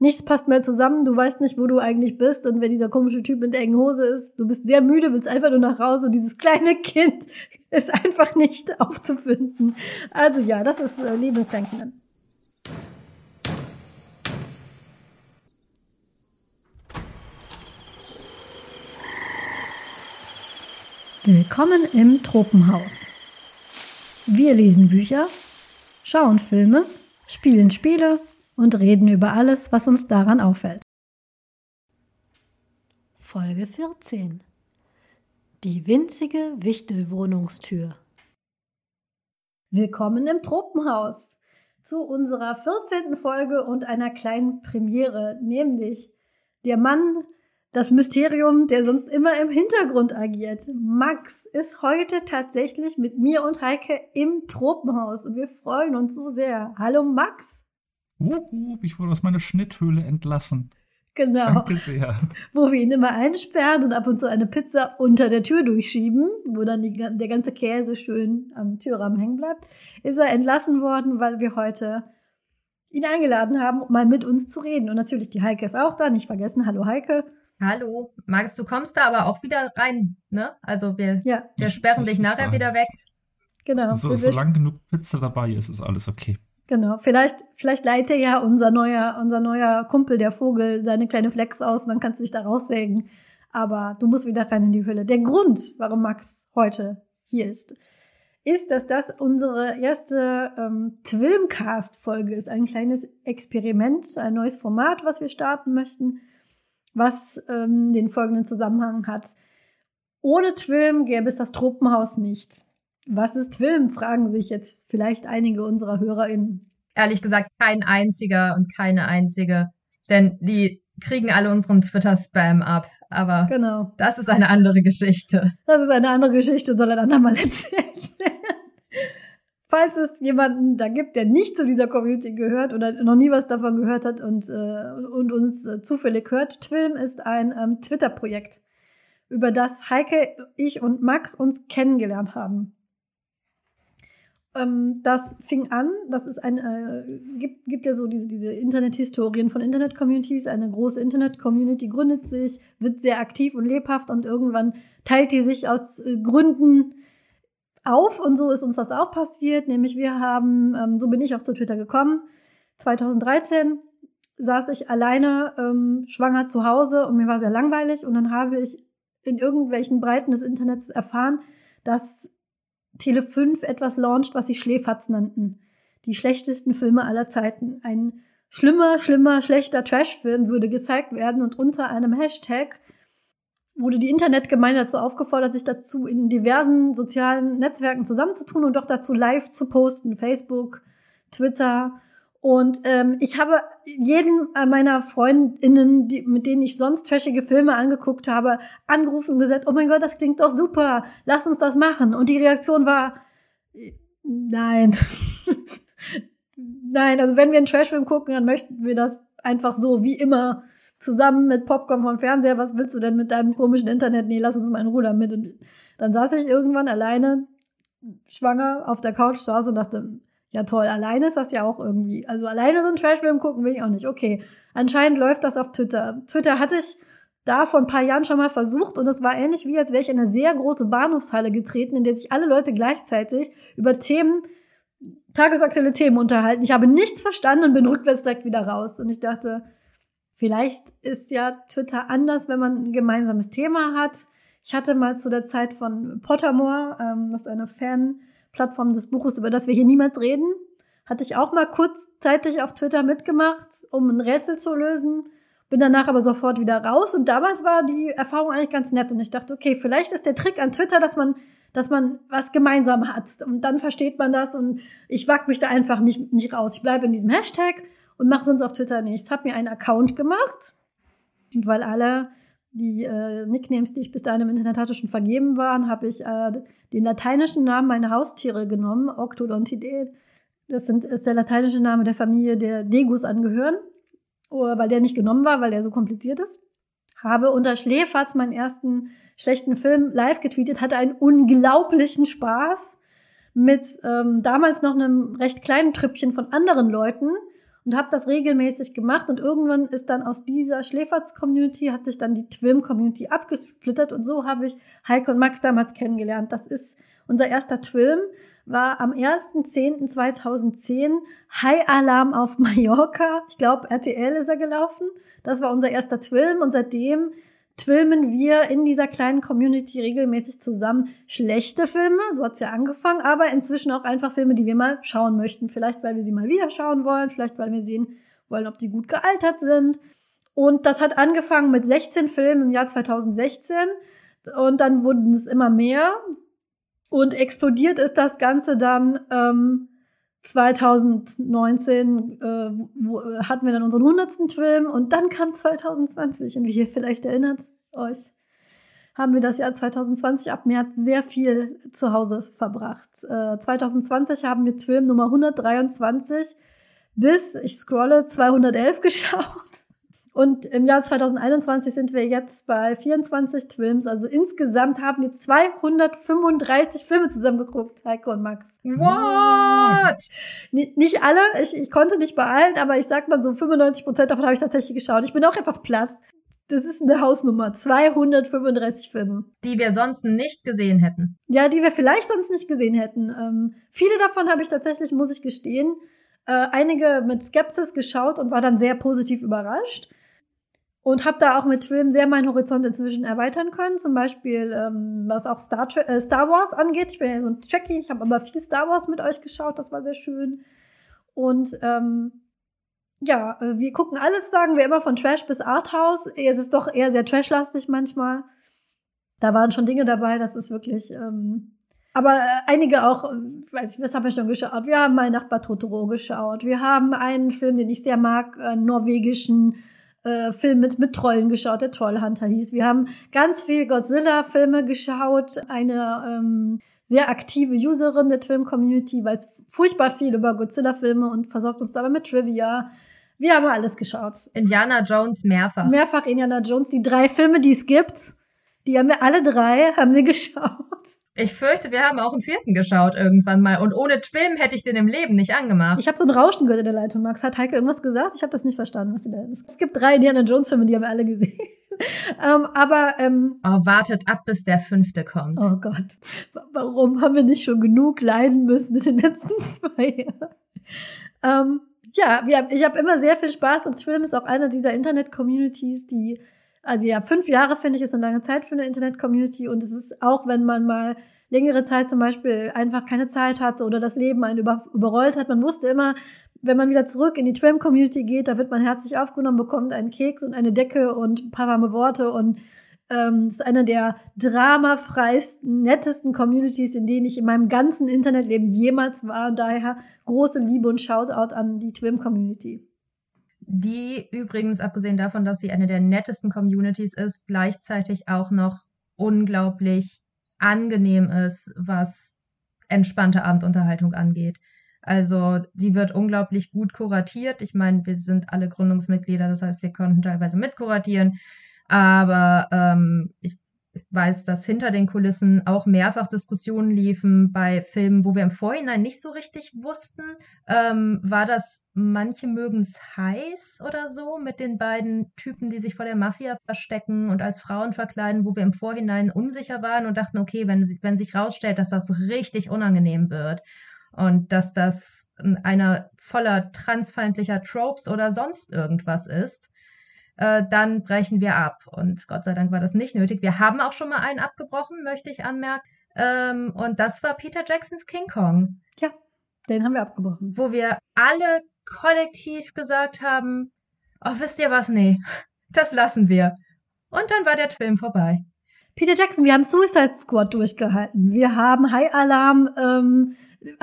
nichts passt mehr zusammen, du weißt nicht, wo du eigentlich bist und wer dieser komische Typ mit der engen Hose ist, du bist sehr müde, willst einfach nur nach Hause und dieses kleine Kind ist einfach nicht aufzufinden. Also ja, das ist äh, Liebe Franklin. Willkommen im Tropenhaus. Wir lesen Bücher, schauen Filme, spielen Spiele und reden über alles, was uns daran auffällt. Folge 14 Die winzige Wichtelwohnungstür. Willkommen im Tropenhaus zu unserer 14. Folge und einer kleinen Premiere, nämlich der Mann, das Mysterium, der sonst immer im Hintergrund agiert. Max ist heute tatsächlich mit mir und Heike im Tropenhaus und wir freuen uns so sehr. Hallo Max. Wup, wup, ich wurde aus meiner Schnitthöhle entlassen. Genau. Danke sehr. Wo wir ihn immer einsperren und ab und zu eine Pizza unter der Tür durchschieben, wo dann die, der ganze Käse schön am Türrahmen hängen bleibt, ist er entlassen worden, weil wir heute ihn eingeladen haben, um mal mit uns zu reden. Und natürlich die Heike ist auch da, nicht vergessen. Hallo Heike. Hallo. Max, du kommst da aber auch wieder rein, ne? Also wir, ja. wir sperren dich nachher weiß. wieder weg. Genau. So, solange genug Pizza dabei ist, ist alles okay. Genau, vielleicht, vielleicht leitet ja unser neuer, unser neuer Kumpel, der Vogel, seine kleine Flex aus und dann kannst du dich da raussägen. Aber du musst wieder rein in die Hülle. Der Grund, warum Max heute hier ist, ist, dass das unsere erste ähm, Twilmcast-Folge ist. Ein kleines Experiment, ein neues Format, was wir starten möchten, was ähm, den folgenden Zusammenhang hat. Ohne Twilm gäbe es das Tropenhaus nicht. Was ist Film? fragen sich jetzt vielleicht einige unserer HörerInnen. Ehrlich gesagt, kein einziger und keine einzige. Denn die kriegen alle unseren Twitter-Spam ab. Aber genau. das ist eine andere Geschichte. Das ist eine andere Geschichte, soll ein andermal erzählt werden. Falls es jemanden da gibt, der nicht zu dieser Community gehört oder noch nie was davon gehört hat und, äh, und uns äh, zufällig hört, Twilm ist ein ähm, Twitter-Projekt, über das Heike, ich und Max uns kennengelernt haben. Ähm, das fing an, das ist ein, äh, gibt, gibt ja so diese, diese Internet-Historien von Internet-Communities. Eine große Internet-Community gründet sich, wird sehr aktiv und lebhaft und irgendwann teilt die sich aus äh, Gründen auf und so ist uns das auch passiert. Nämlich wir haben, ähm, so bin ich auch zu Twitter gekommen, 2013 saß ich alleine ähm, schwanger zu Hause und mir war sehr langweilig und dann habe ich in irgendwelchen Breiten des Internets erfahren, dass Tele 5 etwas launcht, was sie Schläferz nannten. Die schlechtesten Filme aller Zeiten. Ein schlimmer, schlimmer, schlechter Trashfilm würde gezeigt werden und unter einem Hashtag wurde die Internetgemeinde dazu aufgefordert, sich dazu in diversen sozialen Netzwerken zusammenzutun und doch dazu live zu posten. Facebook, Twitter, und ähm, ich habe jeden meiner Freundinnen, die, mit denen ich sonst trashige Filme angeguckt habe, angerufen und gesagt, oh mein Gott, das klingt doch super, lass uns das machen. Und die Reaktion war, nein. nein, also wenn wir einen Trashfilm gucken, dann möchten wir das einfach so wie immer zusammen mit Popcorn vom Fernseher. Was willst du denn mit deinem komischen Internet? Nee, lass uns mal in Ruhe damit. Und dann saß ich irgendwann alleine, schwanger, auf der Couch zu Hause und dachte, ja, toll. Alleine ist das ja auch irgendwie. Also alleine so ein Trashfilm gucken will ich auch nicht. Okay. Anscheinend läuft das auf Twitter. Twitter hatte ich da vor ein paar Jahren schon mal versucht und es war ähnlich wie, als wäre ich in eine sehr große Bahnhofshalle getreten, in der sich alle Leute gleichzeitig über Themen, tagesaktuelle Themen unterhalten. Ich habe nichts verstanden und bin rückwärts direkt wieder raus. Und ich dachte, vielleicht ist ja Twitter anders, wenn man ein gemeinsames Thema hat. Ich hatte mal zu der Zeit von Pottermore, ähm, das ist eine Fan- Plattform des Buches, über das wir hier niemals reden. Hatte ich auch mal kurzzeitig auf Twitter mitgemacht, um ein Rätsel zu lösen. Bin danach aber sofort wieder raus. Und damals war die Erfahrung eigentlich ganz nett. Und ich dachte, okay, vielleicht ist der Trick an Twitter, dass man, dass man was gemeinsam hat. Und dann versteht man das. Und ich wag mich da einfach nicht, nicht raus. Ich bleibe in diesem Hashtag und mache sonst auf Twitter nichts. Hab mir einen Account gemacht. Und weil alle die äh, Nicknames, die ich bis dahin im Internet hatte, schon vergeben waren, habe ich äh, den lateinischen Namen meiner Haustiere genommen, Octodontidae. Das sind, ist der lateinische Name der Familie der Degus angehören, weil der nicht genommen war, weil der so kompliziert ist. Habe unter Schläferz meinen ersten schlechten Film live getweetet, hatte einen unglaublichen Spaß mit ähm, damals noch einem recht kleinen Trüppchen von anderen Leuten und habe das regelmäßig gemacht und irgendwann ist dann aus dieser Schläferz-Community hat sich dann die Twilm-Community abgesplittert und so habe ich Heike und Max damals kennengelernt. Das ist unser erster Twilm, war am 1.10.2010 High Alarm auf Mallorca. Ich glaube, RTL ist er gelaufen. Das war unser erster Twilm und seitdem twilmen wir in dieser kleinen Community regelmäßig zusammen schlechte Filme, so hat es ja angefangen, aber inzwischen auch einfach Filme, die wir mal schauen möchten. Vielleicht, weil wir sie mal wieder schauen wollen, vielleicht, weil wir sehen wollen, ob die gut gealtert sind. Und das hat angefangen mit 16 Filmen im Jahr 2016 und dann wurden es immer mehr und explodiert ist das Ganze dann ähm, 2019 äh, wo, äh, hatten wir dann unseren 100. Film und dann kam 2020 und wie ihr vielleicht erinnert euch, haben wir das Jahr 2020 ab März sehr viel zu Hause verbracht. Äh, 2020 haben wir Film Nummer 123 bis, ich scrolle, 211 geschaut. Und im Jahr 2021 sind wir jetzt bei 24 Films. Also insgesamt haben wir 235 Filme zusammengeguckt, Heiko und Max. What? Nicht alle, ich, ich konnte nicht bei allen, aber ich sag mal so 95 Prozent davon habe ich tatsächlich geschaut. Ich bin auch etwas platt. Das ist eine Hausnummer. 235 Filme. Die wir sonst nicht gesehen hätten. Ja, die wir vielleicht sonst nicht gesehen hätten. Ähm, viele davon habe ich tatsächlich, muss ich gestehen, äh, einige mit Skepsis geschaut und war dann sehr positiv überrascht und habe da auch mit Filmen sehr meinen Horizont inzwischen erweitern können. Zum Beispiel, ähm, was auch Star, äh, Star Wars angeht. Ich bin ja so ein Trekkie, ich habe aber viel Star Wars mit euch geschaut, das war sehr schön. Und ähm, ja, äh, wir gucken alles, sagen wir immer, von Trash bis Arthouse. Es ist doch eher sehr trashlastig manchmal. Da waren schon Dinge dabei, das ist wirklich. Ähm, aber äh, einige auch, äh, weiß ich, was haben wir schon geschaut? Wir haben Mein Nachbar Totoro geschaut. Wir haben einen Film, den ich sehr mag, einen norwegischen äh, Film mit, mit Trollen geschaut, der Trollhunter hieß. Wir haben ganz viel Godzilla-Filme geschaut. Eine ähm, sehr aktive Userin der Film-Community weiß furchtbar viel über Godzilla-Filme und versorgt uns dabei mit Trivia. Wir haben alles geschaut. Indiana Jones mehrfach. Mehrfach Indiana Jones. Die drei Filme, die es gibt, die haben wir alle drei, haben wir geschaut. Ich fürchte, wir haben auch einen vierten geschaut irgendwann mal. Und ohne Film hätte ich den im Leben nicht angemacht. Ich habe so ein Rauschen gehört in der Leitung, Max. Hat Heike irgendwas gesagt? Ich habe das nicht verstanden, was sie da ist. Es gibt drei Indiana Jones-Filme, die haben wir alle gesehen. ähm, aber. Ähm, oh, wartet ab, bis der fünfte kommt. Oh Gott. Warum haben wir nicht schon genug leiden müssen in den letzten zwei Jahren? Ähm, ja, ich habe immer sehr viel Spaß und Film ist auch einer dieser Internet-Communities, die also ja, fünf Jahre finde ich ist eine lange Zeit für eine Internet-Community und es ist auch, wenn man mal längere Zeit zum Beispiel einfach keine Zeit hatte oder das Leben einen über, überrollt hat. Man wusste immer, wenn man wieder zurück in die Tram-Community geht, da wird man herzlich aufgenommen, bekommt einen Keks und eine Decke und ein paar warme Worte und ähm, ist eine der dramafreisten, nettesten Communities, in denen ich in meinem ganzen Internetleben jemals war. Und daher große Liebe und Shoutout an die Twim-Community die übrigens, abgesehen davon, dass sie eine der nettesten Communities ist, gleichzeitig auch noch unglaublich angenehm ist, was entspannte Abendunterhaltung angeht. Also die wird unglaublich gut kuratiert. Ich meine, wir sind alle Gründungsmitglieder, das heißt, wir konnten teilweise mitkuratieren. Aber ähm, ich weiß, dass hinter den Kulissen auch mehrfach Diskussionen liefen bei Filmen, wo wir im Vorhinein nicht so richtig wussten. Ähm, war das manche mögen es heiß oder so mit den beiden Typen, die sich vor der Mafia verstecken und als Frauen verkleiden, wo wir im Vorhinein unsicher waren und dachten, okay, wenn, wenn sich rausstellt, dass das richtig unangenehm wird und dass das einer voller transfeindlicher Tropes oder sonst irgendwas ist, äh, dann brechen wir ab. Und Gott sei Dank war das nicht nötig. Wir haben auch schon mal einen abgebrochen, möchte ich anmerken. Ähm, und das war Peter Jacksons King Kong. Ja, den haben wir abgebrochen. Wo wir alle kollektiv gesagt haben, oh, wisst ihr was? Nee, das lassen wir. Und dann war der Film vorbei. Peter Jackson, wir haben Suicide Squad durchgehalten. Wir haben High Alarm ähm,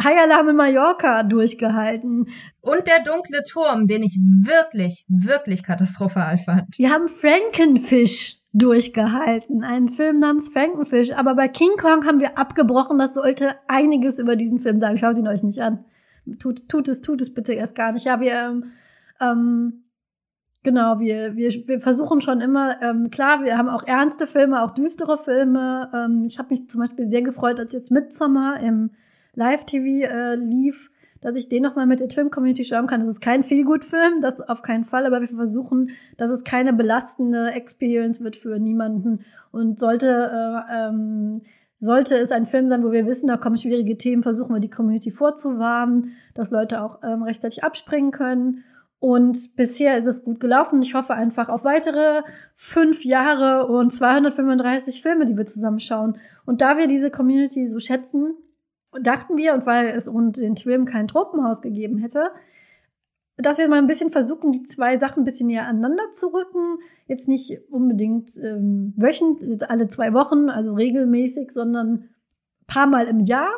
High Alarm in Mallorca durchgehalten. Und der dunkle Turm, den ich wirklich, wirklich katastrophal fand. Wir haben Frankenfish durchgehalten, einen Film namens Frankenfish. Aber bei King Kong haben wir abgebrochen. Das sollte einiges über diesen Film sagen. Schaut ihn euch nicht an. Tut, tut es, tut es bitte erst gar nicht. Ja, wir, ähm, ähm, Genau, wir, wir, wir versuchen schon immer, ähm, klar, wir haben auch ernste Filme, auch düstere Filme. Ähm, ich habe mich zum Beispiel sehr gefreut, als jetzt Midsommar im Live-TV äh, lief. dass ich den nochmal mit der Twim-Community schauen kann. Das ist kein Feelgood-Film, das auf keinen Fall, aber wir versuchen, dass es keine belastende Experience wird für niemanden. Und sollte, äh, ähm, sollte es ein Film sein, wo wir wissen, da kommen schwierige Themen, versuchen wir die Community vorzuwarnen, dass Leute auch ähm, rechtzeitig abspringen können. Und bisher ist es gut gelaufen. Ich hoffe einfach auf weitere fünf Jahre und 235 Filme, die wir zusammenschauen. Und da wir diese Community so schätzen, dachten wir, und weil es ohne den Twim kein Tropenhaus gegeben hätte, dass wir mal ein bisschen versuchen, die zwei Sachen ein bisschen näher aneinander zu rücken. Jetzt nicht unbedingt ähm, wöchentlich, alle zwei Wochen, also regelmäßig, sondern paar Mal im Jahr,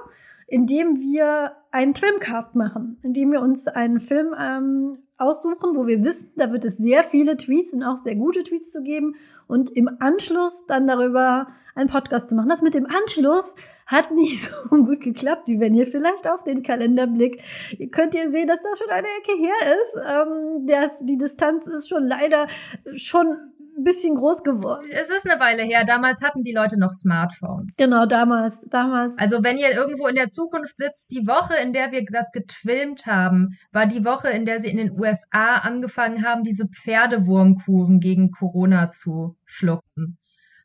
indem wir einen Twimcast machen, indem wir uns einen Film ähm, aussuchen, wo wir wissen, da wird es sehr viele Tweets und auch sehr gute Tweets zu geben und im Anschluss dann darüber einen Podcast zu machen. Das mit dem Anschluss hat nicht so gut geklappt, wie wenn ihr vielleicht auf den Kalender blickt. Ihr könnt ihr sehen, dass das schon eine Ecke her ist. Ähm, das, die Distanz ist schon leider schon ein bisschen groß geworden. Es ist eine Weile her. Damals hatten die Leute noch Smartphones. Genau, damals, damals. Also wenn ihr irgendwo in der Zukunft sitzt, die Woche, in der wir das getwilmt haben, war die Woche, in der sie in den USA angefangen haben, diese Pferdewurmkuren gegen Corona zu schlucken.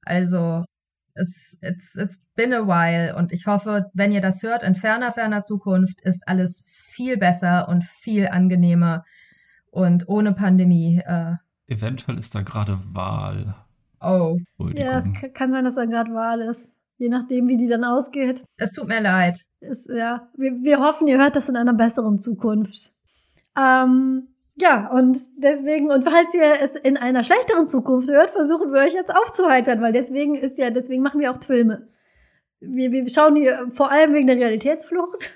Also es, it's, it's been a while und ich hoffe, wenn ihr das hört, in ferner, ferner Zukunft ist alles viel besser und viel angenehmer und ohne Pandemie. Äh, Eventuell ist da gerade Wahl. Oh. Ja, es kann sein, dass da gerade Wahl ist. Je nachdem, wie die dann ausgeht. Es tut mir leid. Ist, ja, wir, wir hoffen, ihr hört das in einer besseren Zukunft. Ähm, ja, und deswegen, und falls ihr es in einer schlechteren Zukunft hört, versuchen wir euch jetzt aufzuheitern, weil deswegen ist ja, deswegen machen wir auch Filme. Wir, wir schauen hier vor allem wegen der Realitätsflucht,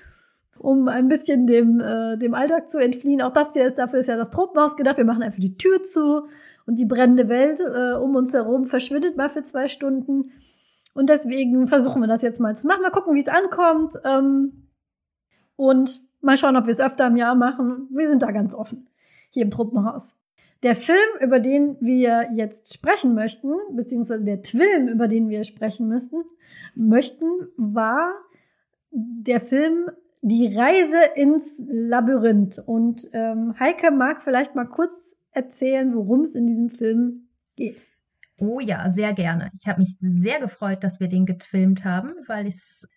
um ein bisschen dem, äh, dem Alltag zu entfliehen. Auch das hier ist, dafür ist ja das Tropenhaus gedacht. Wir machen einfach die Tür zu und die brennende Welt äh, um uns herum verschwindet mal für zwei Stunden. Und deswegen versuchen wir das jetzt mal zu machen. Mal gucken, wie es ankommt. Ähm, und mal schauen, ob wir es öfter im Jahr machen. Wir sind da ganz offen hier im Truppenhaus. Der Film, über den wir jetzt sprechen möchten, beziehungsweise der Twilm, über den wir sprechen müssten, möchten, war der Film Die Reise ins Labyrinth. Und ähm, Heike mag vielleicht mal kurz erzählen, worum es in diesem Film geht. Oh ja, sehr gerne. Ich habe mich sehr gefreut, dass wir den gefilmt haben, weil es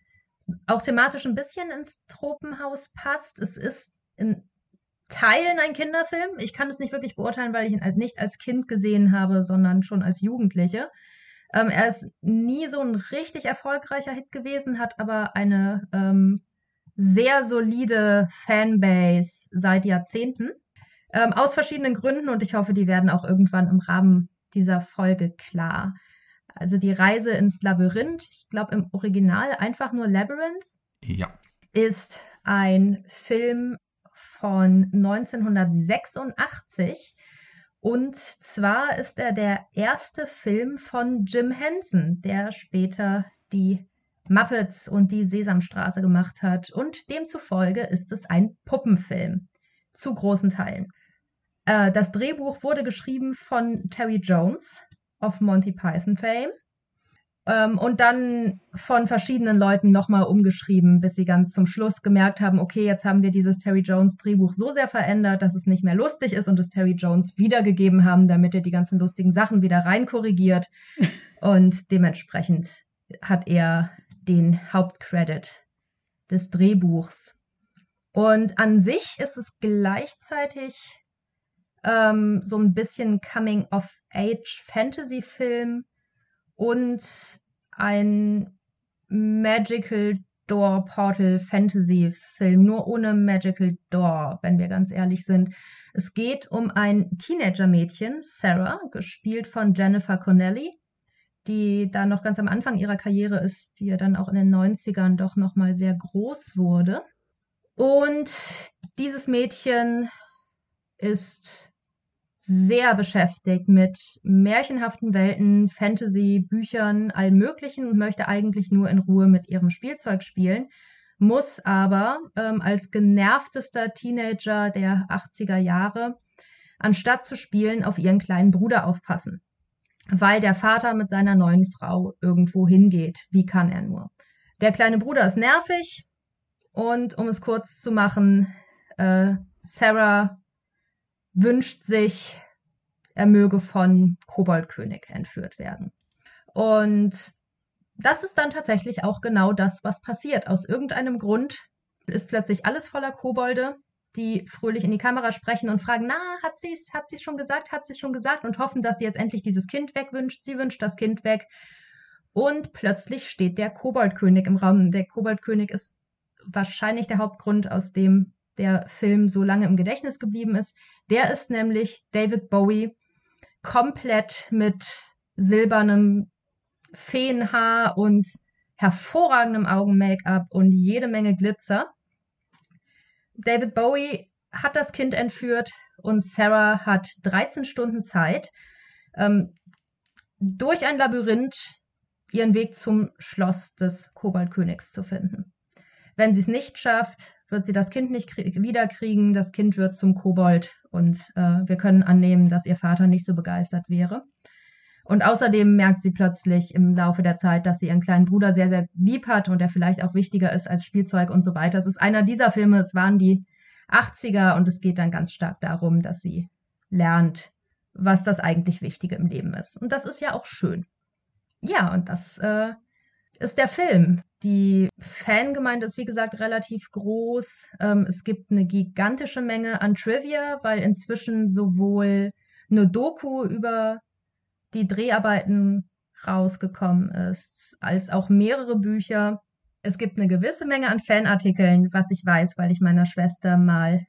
auch thematisch ein bisschen ins Tropenhaus passt. Es ist in Teilen ein Kinderfilm. Ich kann es nicht wirklich beurteilen, weil ich ihn nicht als Kind gesehen habe, sondern schon als Jugendliche. Ähm, er ist nie so ein richtig erfolgreicher Hit gewesen, hat aber eine ähm, sehr solide Fanbase seit Jahrzehnten. Ähm, aus verschiedenen Gründen und ich hoffe, die werden auch irgendwann im Rahmen dieser Folge klar. Also die Reise ins Labyrinth, ich glaube im Original einfach nur Labyrinth. Ja. Ist ein Film von 1986. Und zwar ist er der erste Film von Jim Henson, der später die Muppets und die Sesamstraße gemacht hat. Und demzufolge ist es ein Puppenfilm. Zu großen Teilen. Äh, das Drehbuch wurde geschrieben von Terry Jones of Monty Python Fame. Ähm, und dann von verschiedenen Leuten nochmal umgeschrieben, bis sie ganz zum Schluss gemerkt haben, okay, jetzt haben wir dieses Terry Jones Drehbuch so sehr verändert, dass es nicht mehr lustig ist und es Terry Jones wiedergegeben haben, damit er die ganzen lustigen Sachen wieder rein korrigiert. und dementsprechend hat er den Hauptcredit des Drehbuchs. Und an sich ist es gleichzeitig ähm, so ein bisschen Coming-of-Age-Fantasy-Film und ein Magical Door Portal Fantasy Film, nur ohne Magical Door, wenn wir ganz ehrlich sind. Es geht um ein Teenager-Mädchen, Sarah, gespielt von Jennifer Connelly, die da noch ganz am Anfang ihrer Karriere ist, die ja dann auch in den 90ern doch nochmal sehr groß wurde. Und dieses Mädchen ist sehr beschäftigt mit märchenhaften Welten, Fantasy, Büchern, allem Möglichen und möchte eigentlich nur in Ruhe mit ihrem Spielzeug spielen, muss aber ähm, als genervtester Teenager der 80er Jahre, anstatt zu spielen, auf ihren kleinen Bruder aufpassen, weil der Vater mit seiner neuen Frau irgendwo hingeht. Wie kann er nur? Der kleine Bruder ist nervig, Und um es kurz zu machen, äh, Sarah wünscht sich, er möge von Koboldkönig entführt werden. Und das ist dann tatsächlich auch genau das, was passiert. Aus irgendeinem Grund ist plötzlich alles voller Kobolde, die fröhlich in die Kamera sprechen und fragen, na, hat sie es hat sie's schon gesagt, hat sie schon gesagt und hoffen, dass sie jetzt endlich dieses Kind wegwünscht. Sie wünscht das Kind weg. Und plötzlich steht der Koboldkönig im Raum. Der Koboldkönig ist wahrscheinlich der Hauptgrund, aus dem der Film so lange im Gedächtnis geblieben ist. Der ist nämlich David Bowie komplett mit silbernem Feenhaar und hervorragendem Augen-Make-up und jede Menge Glitzer. David Bowie hat das Kind entführt und Sarah hat 13 Stunden Zeit, ähm, durch ein Labyrinth ihren Weg zum Schloss des Koboldkönigs zu finden. Wenn sie es nicht schafft, wird sie das Kind nicht wiederkriegen, das Kind wird zum Kobold und äh, wir können annehmen, dass ihr Vater nicht so begeistert wäre. Und außerdem merkt sie plötzlich im Laufe der Zeit, dass sie ihren kleinen Bruder sehr, sehr lieb hat und der vielleicht auch wichtiger ist als Spielzeug und so weiter. Es ist einer dieser Filme, es waren die 80er und es geht dann ganz stark darum, dass sie lernt, was das eigentlich Wichtige im Leben ist. Und das ist ja auch schön. Ja, und das äh, ist der Film. Die Fangemeinde ist, wie gesagt, relativ groß. Ähm, es gibt eine gigantische Menge an Trivia, weil inzwischen sowohl eine Doku über die Dreharbeiten rausgekommen ist, als auch mehrere Bücher. Es gibt eine gewisse Menge an Fanartikeln, was ich weiß, weil ich meiner Schwester mal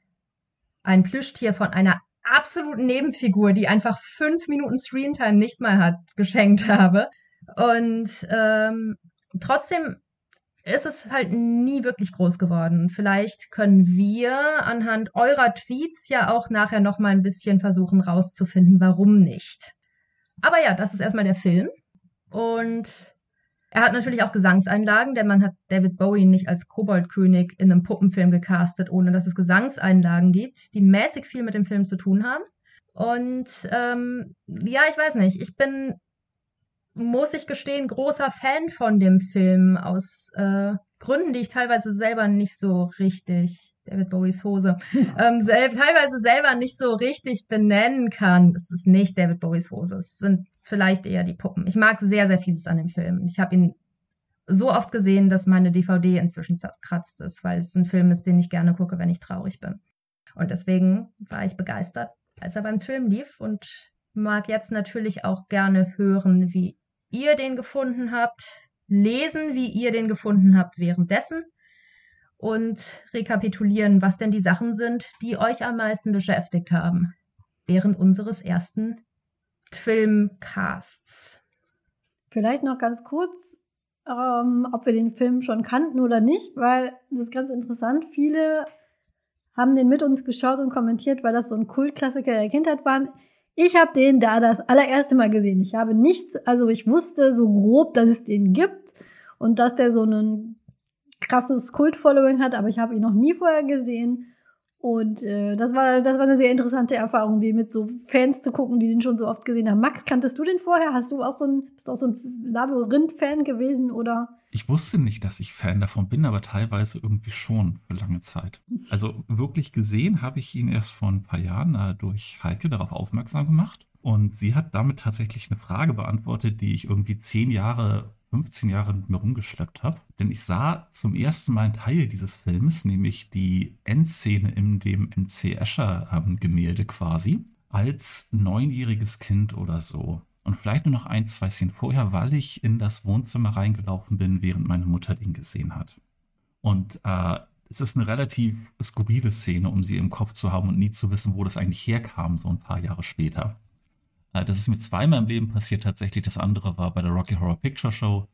ein Plüschtier von einer absoluten Nebenfigur, die einfach fünf Minuten Screentime nicht mal hat, geschenkt habe. Und ähm, trotzdem ist es halt nie wirklich groß geworden. Vielleicht können wir anhand eurer Tweets ja auch nachher noch mal ein bisschen versuchen rauszufinden, warum nicht. Aber ja, das ist erstmal der Film. Und er hat natürlich auch Gesangseinlagen, denn man hat David Bowie nicht als Koboldkönig in einem Puppenfilm gecastet, ohne dass es Gesangseinlagen gibt, die mäßig viel mit dem Film zu tun haben. Und ähm, ja, ich weiß nicht, ich bin muss ich gestehen, großer Fan von dem Film aus äh, Gründen, die ich teilweise selber nicht so richtig, David Bowies Hose, ähm, sel teilweise selber nicht so richtig benennen kann. Es ist nicht David Bowies Hose, es sind vielleicht eher die Puppen. Ich mag sehr, sehr vieles an dem Film. Ich habe ihn so oft gesehen, dass meine DVD inzwischen zerkratzt ist, weil es ein Film ist, den ich gerne gucke, wenn ich traurig bin. Und deswegen war ich begeistert, als er beim Film lief und mag jetzt natürlich auch gerne hören, wie ihr den gefunden habt, lesen, wie ihr den gefunden habt währenddessen und rekapitulieren, was denn die Sachen sind, die euch am meisten beschäftigt haben während unseres ersten Filmcasts. Vielleicht noch ganz kurz, ähm, ob wir den Film schon kannten oder nicht, weil das ist ganz interessant. Viele haben den mit uns geschaut und kommentiert, weil das so ein Kultklassiker der Kindheit war. Ich habe den da das allererste Mal gesehen. Ich habe nichts, also ich wusste so grob, dass es den gibt und dass der so ein krasses Kult-Following hat, aber ich habe ihn noch nie vorher gesehen. Und äh, das, war, das war eine sehr interessante Erfahrung, die mit so Fans zu gucken, die den schon so oft gesehen haben. Max, kanntest du den vorher? Hast du auch so ein, bist du auch so ein Labyrinth-Fan gewesen oder? Ich wusste nicht, dass ich Fan davon bin, aber teilweise irgendwie schon für lange Zeit. Also wirklich gesehen habe ich ihn erst vor ein paar Jahren äh, durch Heike darauf aufmerksam gemacht. Und sie hat damit tatsächlich eine Frage beantwortet, die ich irgendwie zehn Jahre 15 Jahre mit mir rumgeschleppt habe. Denn ich sah zum ersten Mal einen Teil dieses Films, nämlich die Endszene in dem MC Escher-Gemälde ähm, quasi, als neunjähriges Kind oder so. Und vielleicht nur noch ein, zwei Szenen vorher, weil ich in das Wohnzimmer reingelaufen bin, während meine Mutter den gesehen hat. Und äh, es ist eine relativ skurrile Szene, um sie im Kopf zu haben und nie zu wissen, wo das eigentlich herkam, so ein paar Jahre später. Äh, das ist mir zweimal im Leben passiert tatsächlich. Das andere war bei der Rocky Horror Picture Show.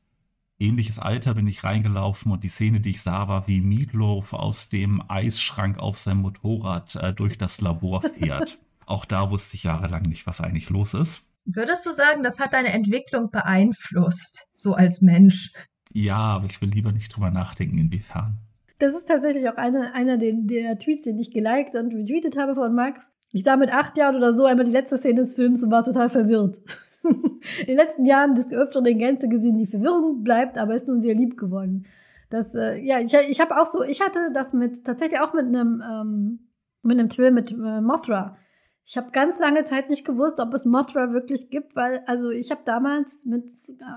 Ähnliches Alter bin ich reingelaufen und die Szene, die ich sah, war wie Meatloaf aus dem Eisschrank auf seinem Motorrad äh, durch das Labor fährt. Auch da wusste ich jahrelang nicht, was eigentlich los ist. Würdest du sagen, das hat deine Entwicklung beeinflusst, so als Mensch? Ja, aber ich will lieber nicht drüber nachdenken, inwiefern. Das ist tatsächlich auch eine, einer der, der Tweets, den ich geliked und retweetet habe von Max. Ich sah mit acht Jahren oder so einmal die letzte Szene des Films und war total verwirrt. In den letzten Jahren des Öfteren in Gänze gesehen, die Verwirrung bleibt, aber ist nun sehr lieb geworden. Das, äh, ja, ich, ich habe auch so, ich hatte das mit, tatsächlich auch mit einem, ähm, mit einem Twill mit äh, Mothra. Ich habe ganz lange Zeit nicht gewusst, ob es Mothra wirklich gibt, weil, also ich habe damals mit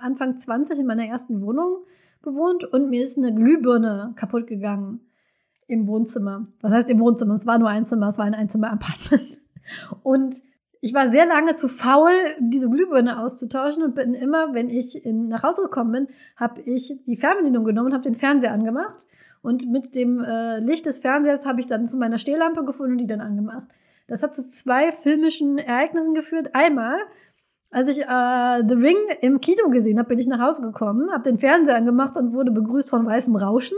Anfang 20 in meiner ersten Wohnung gewohnt und mir ist eine Glühbirne kaputt gegangen im Wohnzimmer. Was heißt im Wohnzimmer? Es war nur ein Zimmer, es war ein Einzimmer-Apartment. Und ich war sehr lange zu faul, diese Glühbirne auszutauschen und bin immer, wenn ich in, nach Hause gekommen bin, habe ich die Fernbedienung genommen und habe den Fernseher angemacht. Und mit dem äh, Licht des Fernsehers habe ich dann zu meiner Stehlampe gefunden und die dann angemacht. Das hat zu zwei filmischen Ereignissen geführt. Einmal, als ich äh, The Ring im Kino gesehen habe, bin ich nach Hause gekommen, habe den Fernseher angemacht und wurde begrüßt von weißem Rauschen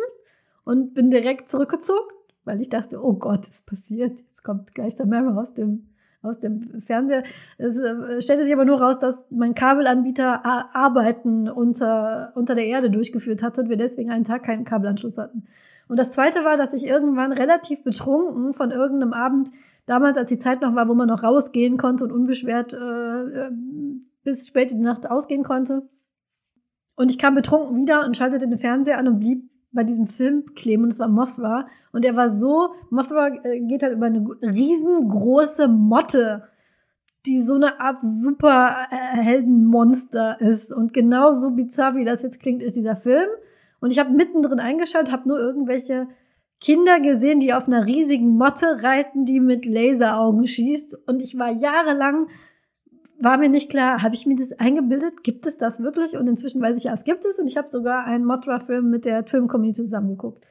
und bin direkt zurückgezogen, weil ich dachte, oh Gott, es passiert. Jetzt kommt gleich Mary aus dem, aus dem Fernseher. Es äh, stellte sich aber nur raus, dass mein Kabelanbieter Arbeiten unter, unter der Erde durchgeführt hatte und wir deswegen einen Tag keinen Kabelanschluss hatten. Und das zweite war, dass ich irgendwann relativ betrunken von irgendeinem Abend, damals als die Zeit noch war, wo man noch rausgehen konnte und unbeschwert äh, äh bis spät in die Nacht ausgehen konnte. Und ich kam betrunken wieder und schaltete den Fernseher an und blieb bei diesem Film kleben und es war Mothra. Und er war so, Mothra äh, geht halt über eine riesengroße Motte, die so eine Art Superheldenmonster ist. Und genau so bizarr, wie das jetzt klingt, ist dieser Film. Und ich habe mittendrin eingeschaltet, habe nur irgendwelche Kinder gesehen, die auf einer riesigen Motte reiten, die mit Laseraugen schießt. Und ich war jahrelang war mir nicht klar, habe ich mir das eingebildet? Gibt es das wirklich? Und inzwischen weiß ich ja, es gibt es. Und ich habe sogar einen Mothra-Film mit der Film-Community zusammengeguckt.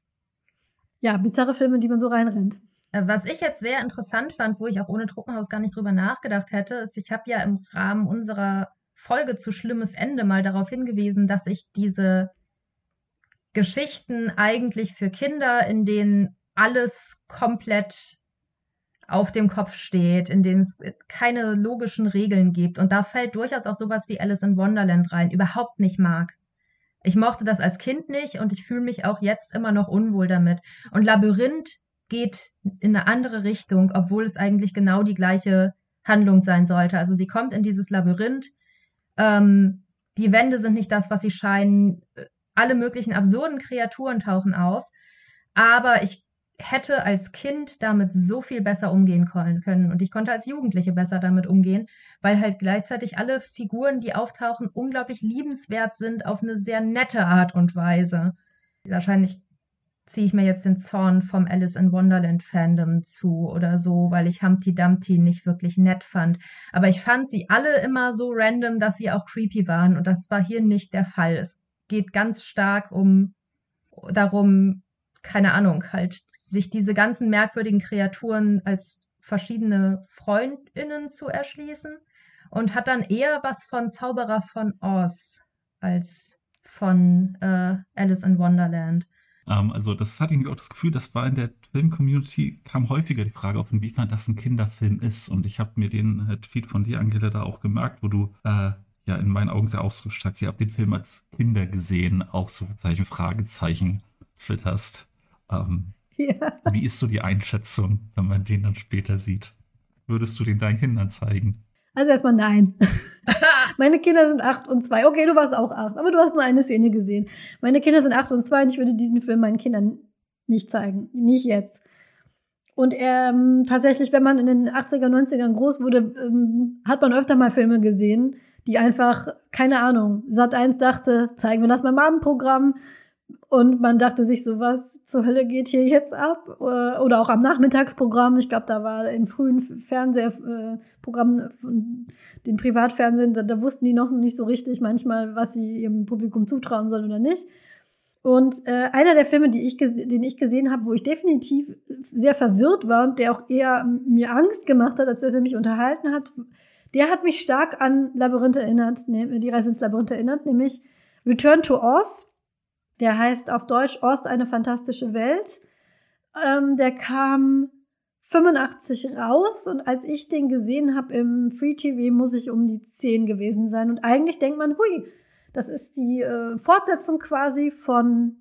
Ja, bizarre Filme, die man so reinrennt. Äh, was ich jetzt sehr interessant fand, wo ich auch ohne Truppenhaus gar nicht drüber nachgedacht hätte, ist, ich habe ja im Rahmen unserer Folge zu Schlimmes Ende mal darauf hingewiesen, dass ich diese Geschichten eigentlich für Kinder, in denen alles komplett auf dem Kopf steht, in denen es keine logischen Regeln gibt. Und da fällt durchaus auch sowas wie Alice in Wonderland rein, überhaupt nicht mag. Ich mochte das als Kind nicht und ich fühle mich auch jetzt immer noch unwohl damit. Und Labyrinth geht in eine andere Richtung, obwohl es eigentlich genau die gleiche Handlung sein sollte. Also sie kommt in dieses Labyrinth. Ähm, die Wände sind nicht das, was sie scheinen. Alle möglichen absurden Kreaturen tauchen auf. Aber ich hätte als Kind damit so viel besser umgehen können und ich konnte als Jugendliche besser damit umgehen, weil halt gleichzeitig alle Figuren, die auftauchen, unglaublich liebenswert sind auf eine sehr nette Art und Weise. Wahrscheinlich ziehe ich mir jetzt den Zorn vom Alice in Wonderland Fandom zu oder so, weil ich Humpty Dumpty nicht wirklich nett fand. Aber ich fand sie alle immer so random, dass sie auch creepy waren und das war hier nicht der Fall. Es geht ganz stark um darum, keine Ahnung, halt sich diese ganzen merkwürdigen Kreaturen als verschiedene Freundinnen zu erschließen und hat dann eher was von Zauberer von Oz als von äh, Alice in Wonderland. Um, ähm, also das hatte ich auch das Gefühl, das war in der Film-Community, kam häufiger die Frage auf, inwiefern das ein Kinderfilm ist. Und ich habe mir den äh, Tweet von dir, Angela, da auch gemerkt, wo du äh, ja in meinen Augen sehr ausdrückst hast, ihr habt den Film als Kinder gesehen, auch so Zeichen, Fragezeichen twitterst. Ähm, ja. Wie ist so die Einschätzung, wenn man den dann später sieht? Würdest du den deinen Kindern zeigen? Also erstmal nein. Meine Kinder sind acht und zwei. Okay, du warst auch acht, aber du hast nur eine Szene gesehen. Meine Kinder sind acht und zwei und ich würde diesen Film meinen Kindern nicht zeigen. Nicht jetzt. Und ähm, tatsächlich, wenn man in den 80er, 90ern groß wurde, ähm, hat man öfter mal Filme gesehen, die einfach, keine Ahnung, Sat 1 dachte, zeigen wir das beim Abendprogramm. Und man dachte sich so, was zur Hölle geht hier jetzt ab? Äh, oder auch am Nachmittagsprogramm. Ich glaube, da war im frühen Fernsehprogramm, äh, den Privatfernsehen, da, da, wussten die noch nicht so richtig manchmal, was sie ihrem Publikum zutrauen sollen oder nicht. Und äh, einer der Filme, ich den ich gesehen habe, wo ich definitiv sehr verwirrt war und der auch eher mir Angst gemacht hat, als dass er mich unterhalten hat, der hat mich stark an Labyrinth erinnert, ne, die Reise ins Labyrinth erinnert, nämlich Return to Oz der heißt auf Deutsch Ost eine fantastische Welt. Ähm, der kam 85 raus und als ich den gesehen habe im Free TV, muss ich um die 10 gewesen sein. Und eigentlich denkt man, hui, das ist die äh, Fortsetzung quasi von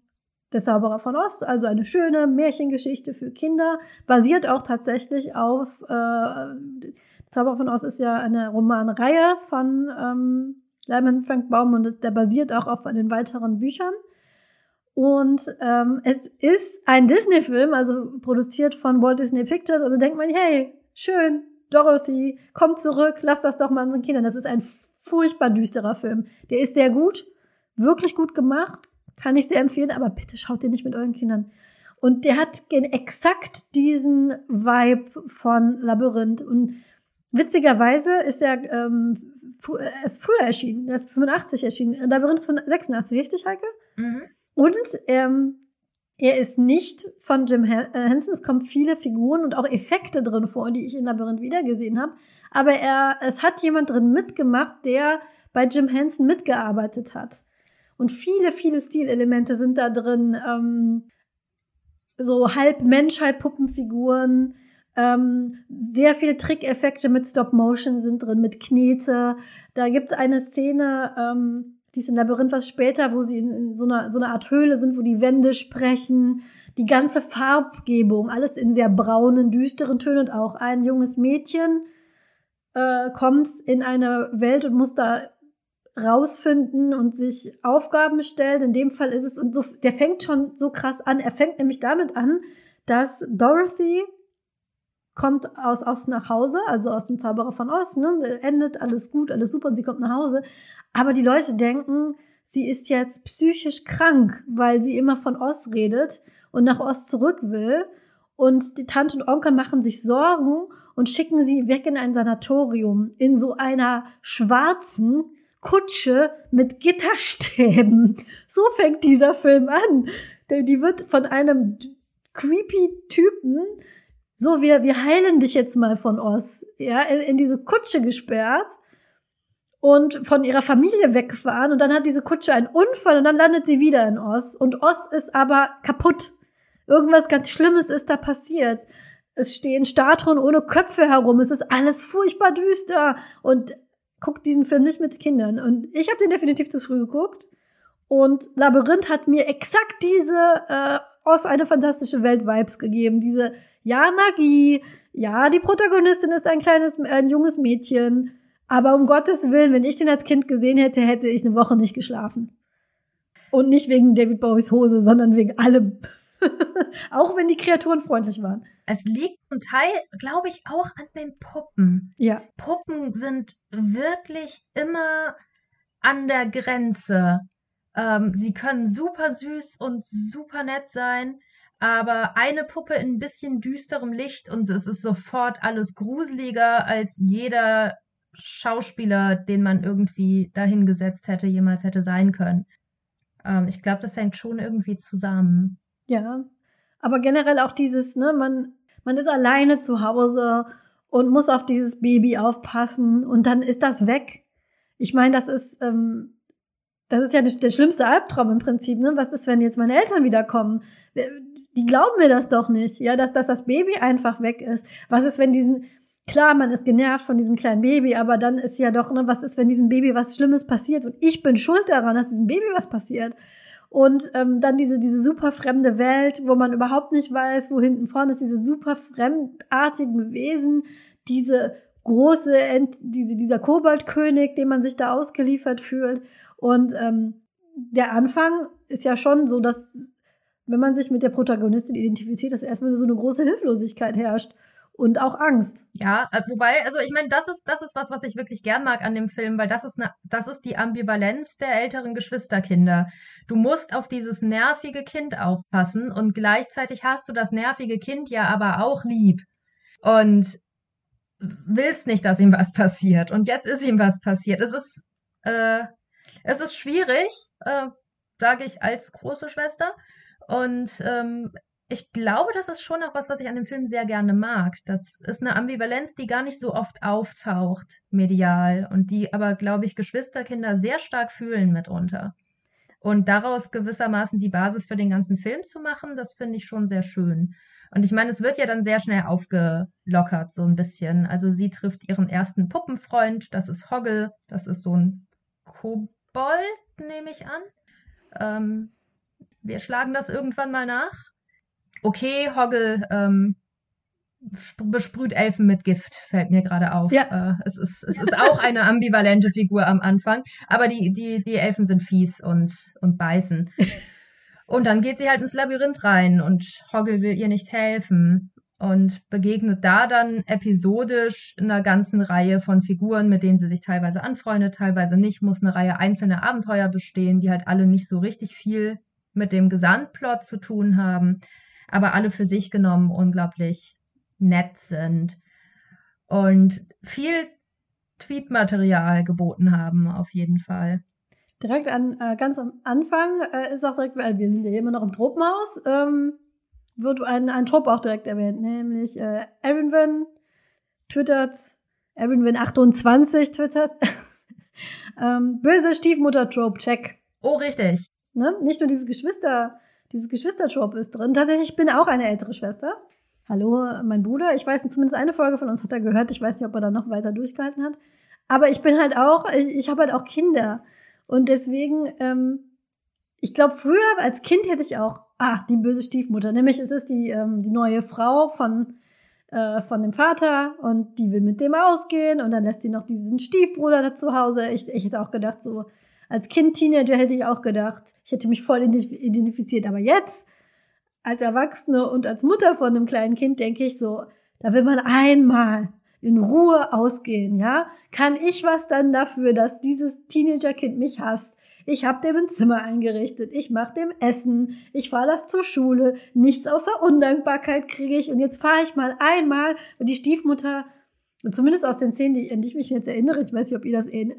Der Zauberer von Ost, also eine schöne Märchengeschichte für Kinder, basiert auch tatsächlich auf äh, Zauberer von Ost ist ja eine Romanreihe von ähm, Lyman Frank Baum und der basiert auch auf den weiteren Büchern. Und ähm, es ist ein Disney-Film, also produziert von Walt Disney Pictures. Also denkt man, hey, schön, Dorothy, komm zurück, lass das doch mal unseren Kindern. Das ist ein furchtbar düsterer Film. Der ist sehr gut, wirklich gut gemacht, kann ich sehr empfehlen, aber bitte schaut den nicht mit euren Kindern. Und der hat exakt diesen Vibe von Labyrinth. Und witzigerweise ist er, ähm, ist früher erschienen. Er ist 85 erschienen. Labyrinth ist von 86, richtig, Heike? Mhm. Und ähm, er ist nicht von Jim äh, Henson. Es kommen viele Figuren und auch Effekte drin vor, die ich in Labyrinth wiedergesehen habe. Aber er, es hat jemand drin mitgemacht, der bei Jim Henson mitgearbeitet hat. Und viele, viele Stilelemente sind da drin. Ähm, so halb Mensch, halb Puppenfiguren. Ähm, sehr viele Trickeffekte mit Stop-Motion sind drin, mit Knete. Da gibt es eine Szene, ähm, die ist in Labyrinth was später, wo sie in, in so, einer, so einer Art Höhle sind, wo die Wände sprechen. Die ganze Farbgebung, alles in sehr braunen, düsteren Tönen und auch ein junges Mädchen äh, kommt in eine Welt und muss da rausfinden und sich Aufgaben stellen. In dem Fall ist es, und so, der fängt schon so krass an. Er fängt nämlich damit an, dass Dorothy kommt aus Ost nach Hause, also aus dem Zauberer von Ost, ne? endet alles gut, alles super und sie kommt nach Hause. Aber die Leute denken, sie ist jetzt psychisch krank, weil sie immer von Ost redet und nach Ost zurück will. Und die Tante und Onkel machen sich Sorgen und schicken sie weg in ein Sanatorium, in so einer schwarzen, Kutsche mit Gitterstäben. So fängt dieser Film an. Die wird von einem creepy Typen, so wir, wir heilen dich jetzt mal von Oz, ja, in, in diese Kutsche gesperrt und von ihrer Familie weggefahren und dann hat diese Kutsche einen Unfall und dann landet sie wieder in Oz und Oz ist aber kaputt. Irgendwas ganz Schlimmes ist da passiert. Es stehen Statuen ohne Köpfe herum. Es ist alles furchtbar düster und guckt diesen Film nicht mit Kindern. Und ich habe den definitiv zu früh geguckt. Und Labyrinth hat mir exakt diese äh, aus eine fantastische Welt Vibes gegeben. Diese, ja, Magie, ja, die Protagonistin ist ein kleines, ein junges Mädchen. Aber um Gottes Willen, wenn ich den als Kind gesehen hätte, hätte ich eine Woche nicht geschlafen. Und nicht wegen David Bowies Hose, sondern wegen allem. auch wenn die Kreaturen freundlich waren. Es liegt zum Teil, glaube ich, auch an den Puppen. Ja. Puppen sind wirklich immer an der Grenze. Ähm, sie können super süß und super nett sein, aber eine Puppe in ein bisschen düsterem Licht und es ist sofort alles gruseliger als jeder Schauspieler, den man irgendwie dahingesetzt hätte, jemals hätte sein können. Ähm, ich glaube, das hängt schon irgendwie zusammen. Ja, aber generell auch dieses, ne, man, man ist alleine zu Hause und muss auf dieses Baby aufpassen und dann ist das weg. Ich meine, das ist, ähm, das ist ja der schlimmste Albtraum im Prinzip, ne? Was ist, wenn jetzt meine Eltern wiederkommen? Die glauben mir das doch nicht, ja, dass, dass das Baby einfach weg ist. Was ist, wenn diesen, klar, man ist genervt von diesem kleinen Baby, aber dann ist ja doch, ne, was ist, wenn diesem Baby was Schlimmes passiert und ich bin schuld daran, dass diesem Baby was passiert? Und ähm, dann diese, diese super fremde Welt, wo man überhaupt nicht weiß, wo hinten vorne ist, diese super fremdartigen Wesen, diese große, Ent diese, dieser Koboldkönig, den man sich da ausgeliefert fühlt. Und ähm, der Anfang ist ja schon so, dass, wenn man sich mit der Protagonistin identifiziert, dass erstmal so eine große Hilflosigkeit herrscht und auch Angst. Ja, äh, wobei, also ich meine, das ist, das ist was, was ich wirklich gern mag an dem Film, weil das ist, eine, das ist die Ambivalenz der älteren Geschwisterkinder. Du musst auf dieses nervige Kind aufpassen und gleichzeitig hast du das nervige Kind ja aber auch lieb. Und willst nicht, dass ihm was passiert. Und jetzt ist ihm was passiert. Es ist, äh, es ist schwierig, äh, sage ich als große Schwester. Und ähm, ich glaube, das ist schon auch was, was ich an dem Film sehr gerne mag. Das ist eine Ambivalenz, die gar nicht so oft auftaucht, medial, und die aber, glaube ich, Geschwisterkinder sehr stark fühlen mitunter. Und daraus gewissermaßen die Basis für den ganzen Film zu machen, das finde ich schon sehr schön. Und ich meine, es wird ja dann sehr schnell aufgelockert, so ein bisschen. Also sie trifft ihren ersten Puppenfreund, das ist Hoggle, das ist so ein Kobold, nehme ich an. Ähm, wir schlagen das irgendwann mal nach okay, Hoggle ähm, besprüht Elfen mit Gift, fällt mir gerade auf. Ja. Äh, es, ist, es ist auch eine ambivalente Figur am Anfang, aber die, die, die Elfen sind fies und, und beißen. Und dann geht sie halt ins Labyrinth rein und Hoggle will ihr nicht helfen und begegnet da dann episodisch einer ganzen Reihe von Figuren, mit denen sie sich teilweise anfreundet, teilweise nicht, muss eine Reihe einzelner Abenteuer bestehen, die halt alle nicht so richtig viel mit dem Gesamtplot zu tun haben, aber alle für sich genommen unglaublich nett sind und viel Tweetmaterial geboten haben, auf jeden Fall. Direkt an, äh, ganz am Anfang äh, ist auch direkt, weil wir sind ja immer noch im Tropenhaus, ähm, wird ein, ein Trop auch direkt erwähnt, nämlich äh, Erinwin twittert, Erinwin28 twittert, ähm, böse Stiefmutter-Trope, check. Oh, richtig. Ne? Nicht nur dieses Geschwister, dieses Geschwister-Trope ist drin. Tatsächlich, ich bin auch eine ältere Schwester. Hallo, mein Bruder. Ich weiß, zumindest eine Folge von uns hat er gehört. Ich weiß nicht, ob er da noch weiter durchgehalten hat. Aber ich bin halt auch, ich, ich habe halt auch Kinder. Und deswegen, ähm, ich glaube, früher als Kind hätte ich auch, ah, die böse Stiefmutter. Nämlich es ist die, ähm, die neue Frau von, äh, von dem Vater und die will mit dem ausgehen und dann lässt sie noch diesen Stiefbruder da zu Hause. Ich, ich hätte auch gedacht, so, als Kind, Teenager hätte ich auch gedacht, ich hätte mich voll identifiziert. Aber jetzt, als Erwachsene und als Mutter von einem kleinen Kind, denke ich so, da will man einmal in Ruhe ausgehen, ja? Kann ich was dann dafür, dass dieses Teenagerkind mich hasst? Ich habe dem ein Zimmer eingerichtet, ich mache dem Essen, ich fahre das zur Schule, nichts außer Undankbarkeit kriege ich und jetzt fahre ich mal einmal und die Stiefmutter, zumindest aus den Szenen, an die ich mich jetzt erinnere, ich weiß nicht, ob ihr das äh,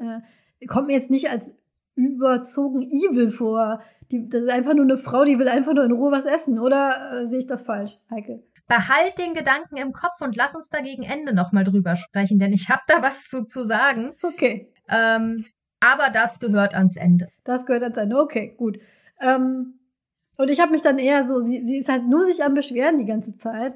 kommt mir jetzt nicht als überzogen evil vor. Die, das ist einfach nur eine Frau, die will einfach nur in Ruhe was essen. Oder äh, sehe ich das falsch, Heike? Behalt den Gedanken im Kopf und lass uns da gegen Ende nochmal drüber sprechen, denn ich habe da was zu, zu sagen. Okay. Ähm, aber das gehört ans Ende. Das gehört ans Ende, okay, gut. Ähm, und ich habe mich dann eher so, sie, sie ist halt nur sich am Beschweren die ganze Zeit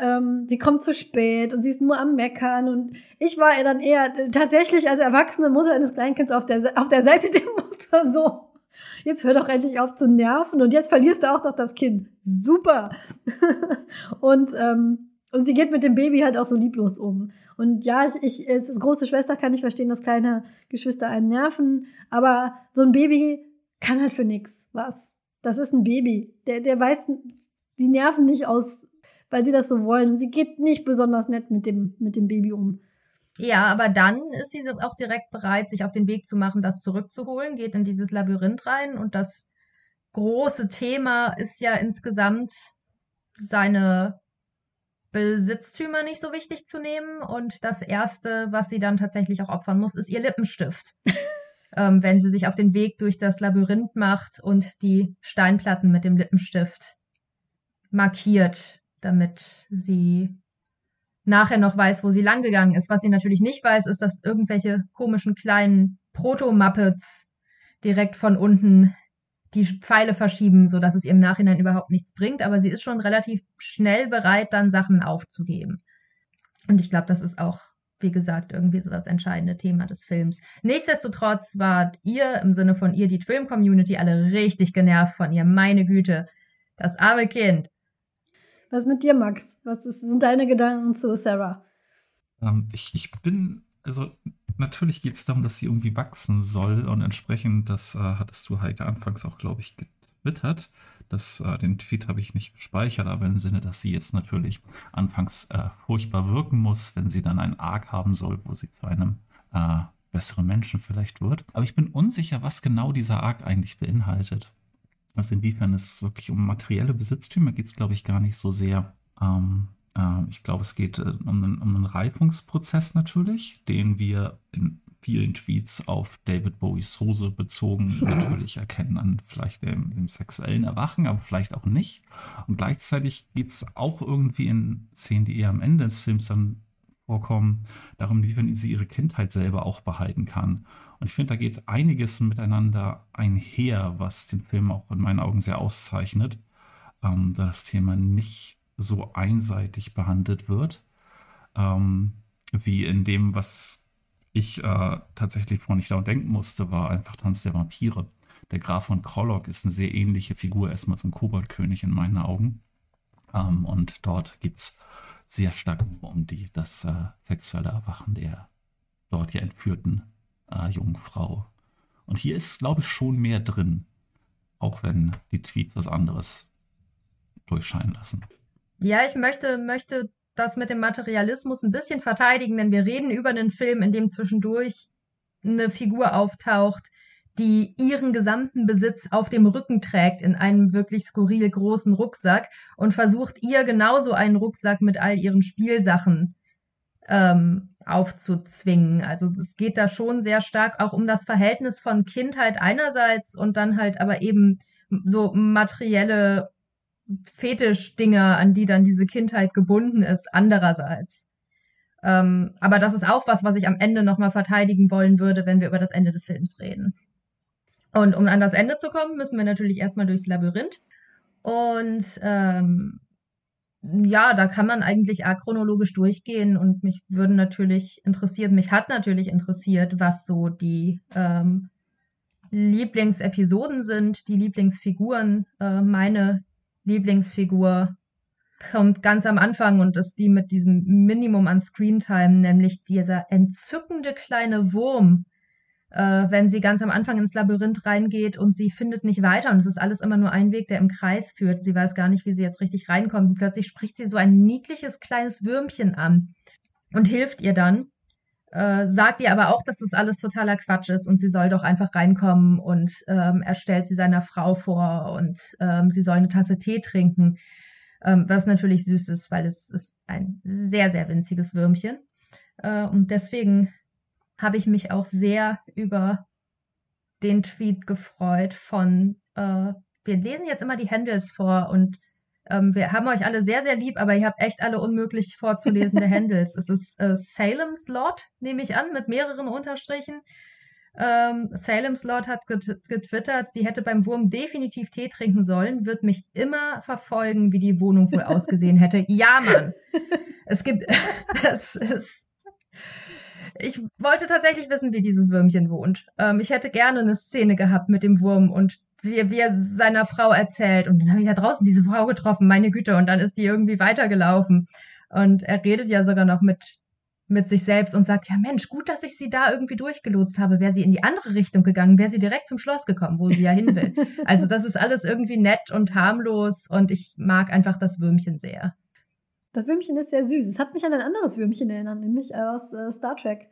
ähm, sie kommt zu spät und sie ist nur am Meckern. Und ich war ihr dann eher tatsächlich als erwachsene Mutter eines Kleinkinds auf der, auf der Seite der Mutter so. Jetzt hör doch endlich auf zu nerven und jetzt verlierst du auch doch das Kind. Super. und, ähm, und sie geht mit dem Baby halt auch so lieblos um. Und ja, ich, ich als große Schwester kann ich verstehen, dass kleine Geschwister einen nerven, aber so ein Baby kann halt für nix was. Das ist ein Baby. Der, der weiß, die nerven nicht aus weil sie das so wollen. Und sie geht nicht besonders nett mit dem, mit dem Baby um. Ja, aber dann ist sie auch direkt bereit, sich auf den Weg zu machen, das zurückzuholen, geht in dieses Labyrinth rein und das große Thema ist ja insgesamt seine Besitztümer nicht so wichtig zu nehmen und das erste, was sie dann tatsächlich auch opfern muss, ist ihr Lippenstift. ähm, wenn sie sich auf den Weg durch das Labyrinth macht und die Steinplatten mit dem Lippenstift markiert damit sie nachher noch weiß, wo sie langgegangen ist. Was sie natürlich nicht weiß, ist, dass irgendwelche komischen kleinen Proto-Muppets direkt von unten die Pfeile verschieben, sodass es ihr im Nachhinein überhaupt nichts bringt. Aber sie ist schon relativ schnell bereit, dann Sachen aufzugeben. Und ich glaube, das ist auch, wie gesagt, irgendwie so das entscheidende Thema des Films. Nichtsdestotrotz war ihr, im Sinne von ihr, die Film-Community, alle richtig genervt von ihr. Meine Güte, das arme Kind. Was mit dir, Max? Was ist, sind deine Gedanken zu Sarah? Ähm, ich, ich bin, also natürlich geht es darum, dass sie irgendwie wachsen soll und entsprechend, das äh, hattest du, Heike, anfangs auch, glaube ich, getwittert. Das, äh, den Tweet habe ich nicht gespeichert, aber im Sinne, dass sie jetzt natürlich anfangs äh, furchtbar wirken muss, wenn sie dann einen Arc haben soll, wo sie zu einem äh, besseren Menschen vielleicht wird. Aber ich bin unsicher, was genau dieser Arc eigentlich beinhaltet. Also inwiefern es wirklich um materielle Besitztümer geht es, glaube ich, gar nicht so sehr. Ähm, äh, ich glaube, es geht äh, um, einen, um einen Reifungsprozess natürlich, den wir in vielen Tweets auf David Bowies Hose bezogen natürlich erkennen an vielleicht dem, dem, sexuellen Erwachen, aber vielleicht auch nicht. Und gleichzeitig geht es auch irgendwie in Szenen, die eher am Ende des Films dann vorkommen, darum, wie sie ihre Kindheit selber auch behalten kann. Und ich finde, da geht einiges miteinander einher, was den Film auch in meinen Augen sehr auszeichnet, ähm, da das Thema nicht so einseitig behandelt wird, ähm, wie in dem, was ich äh, tatsächlich vor nicht dauernd denken musste, war einfach Tanz der Vampire. Der Graf von Krollock ist eine sehr ähnliche Figur erstmal zum Koboldkönig in meinen Augen. Ähm, und dort geht es sehr stark um die, das äh, sexuelle Erwachen der dort ja entführten äh, Jungfrau. Und hier ist, glaube ich, schon mehr drin. auch wenn die Tweets was anderes durchscheinen lassen. Ja, ich möchte, möchte das mit dem Materialismus ein bisschen verteidigen, denn wir reden über einen Film, in dem zwischendurch eine Figur auftaucht, die ihren gesamten Besitz auf dem Rücken trägt in einem wirklich skurril großen Rucksack und versucht ihr genauso einen Rucksack mit all ihren Spielsachen ähm, aufzuzwingen. Also es geht da schon sehr stark auch um das Verhältnis von Kindheit einerseits und dann halt aber eben so materielle Fetischdinger, an die dann diese Kindheit gebunden ist, andererseits. Ähm, aber das ist auch was, was ich am Ende nochmal verteidigen wollen würde, wenn wir über das Ende des Films reden. Und um an das Ende zu kommen, müssen wir natürlich erstmal durchs Labyrinth. Und ähm, ja, da kann man eigentlich achronologisch durchgehen und mich würden natürlich interessiert, mich hat natürlich interessiert, was so die ähm, Lieblingsepisoden sind, die Lieblingsfiguren. Äh, meine Lieblingsfigur kommt ganz am Anfang und ist die mit diesem Minimum an Screentime, nämlich dieser entzückende kleine Wurm, äh, wenn sie ganz am Anfang ins Labyrinth reingeht und sie findet nicht weiter und es ist alles immer nur ein Weg, der im Kreis führt. Sie weiß gar nicht, wie sie jetzt richtig reinkommt und plötzlich spricht sie so ein niedliches kleines Würmchen an und hilft ihr dann. Äh, sagt ihr aber auch, dass das alles totaler Quatsch ist und sie soll doch einfach reinkommen und ähm, er stellt sie seiner Frau vor und ähm, sie soll eine Tasse Tee trinken, ähm, was natürlich süß ist, weil es ist ein sehr, sehr winziges Würmchen. Äh, und deswegen habe ich mich auch sehr über den Tweet gefreut von, äh, wir lesen jetzt immer die Handles vor und ähm, wir haben euch alle sehr, sehr lieb, aber ihr habt echt alle unmöglich vorzulesende Handles. Es ist äh, Salem's Lot, nehme ich an, mit mehreren Unterstrichen. Ähm, Salem's Lot hat get getwittert, sie hätte beim Wurm definitiv Tee trinken sollen, wird mich immer verfolgen, wie die Wohnung wohl ausgesehen hätte. Ja, Mann. Es gibt, es ist ich wollte tatsächlich wissen, wie dieses Würmchen wohnt. Ähm, ich hätte gerne eine Szene gehabt mit dem Wurm und wie, wie er seiner Frau erzählt. Und dann habe ich da draußen diese Frau getroffen, meine Güte, und dann ist die irgendwie weitergelaufen. Und er redet ja sogar noch mit, mit sich selbst und sagt, ja Mensch, gut, dass ich sie da irgendwie durchgelotst habe. Wäre sie in die andere Richtung gegangen, wäre sie direkt zum Schloss gekommen, wo sie ja hin will. also das ist alles irgendwie nett und harmlos und ich mag einfach das Würmchen sehr. Das Würmchen ist sehr süß. Es hat mich an ein anderes Würmchen erinnert, nämlich aus äh, Star Trek.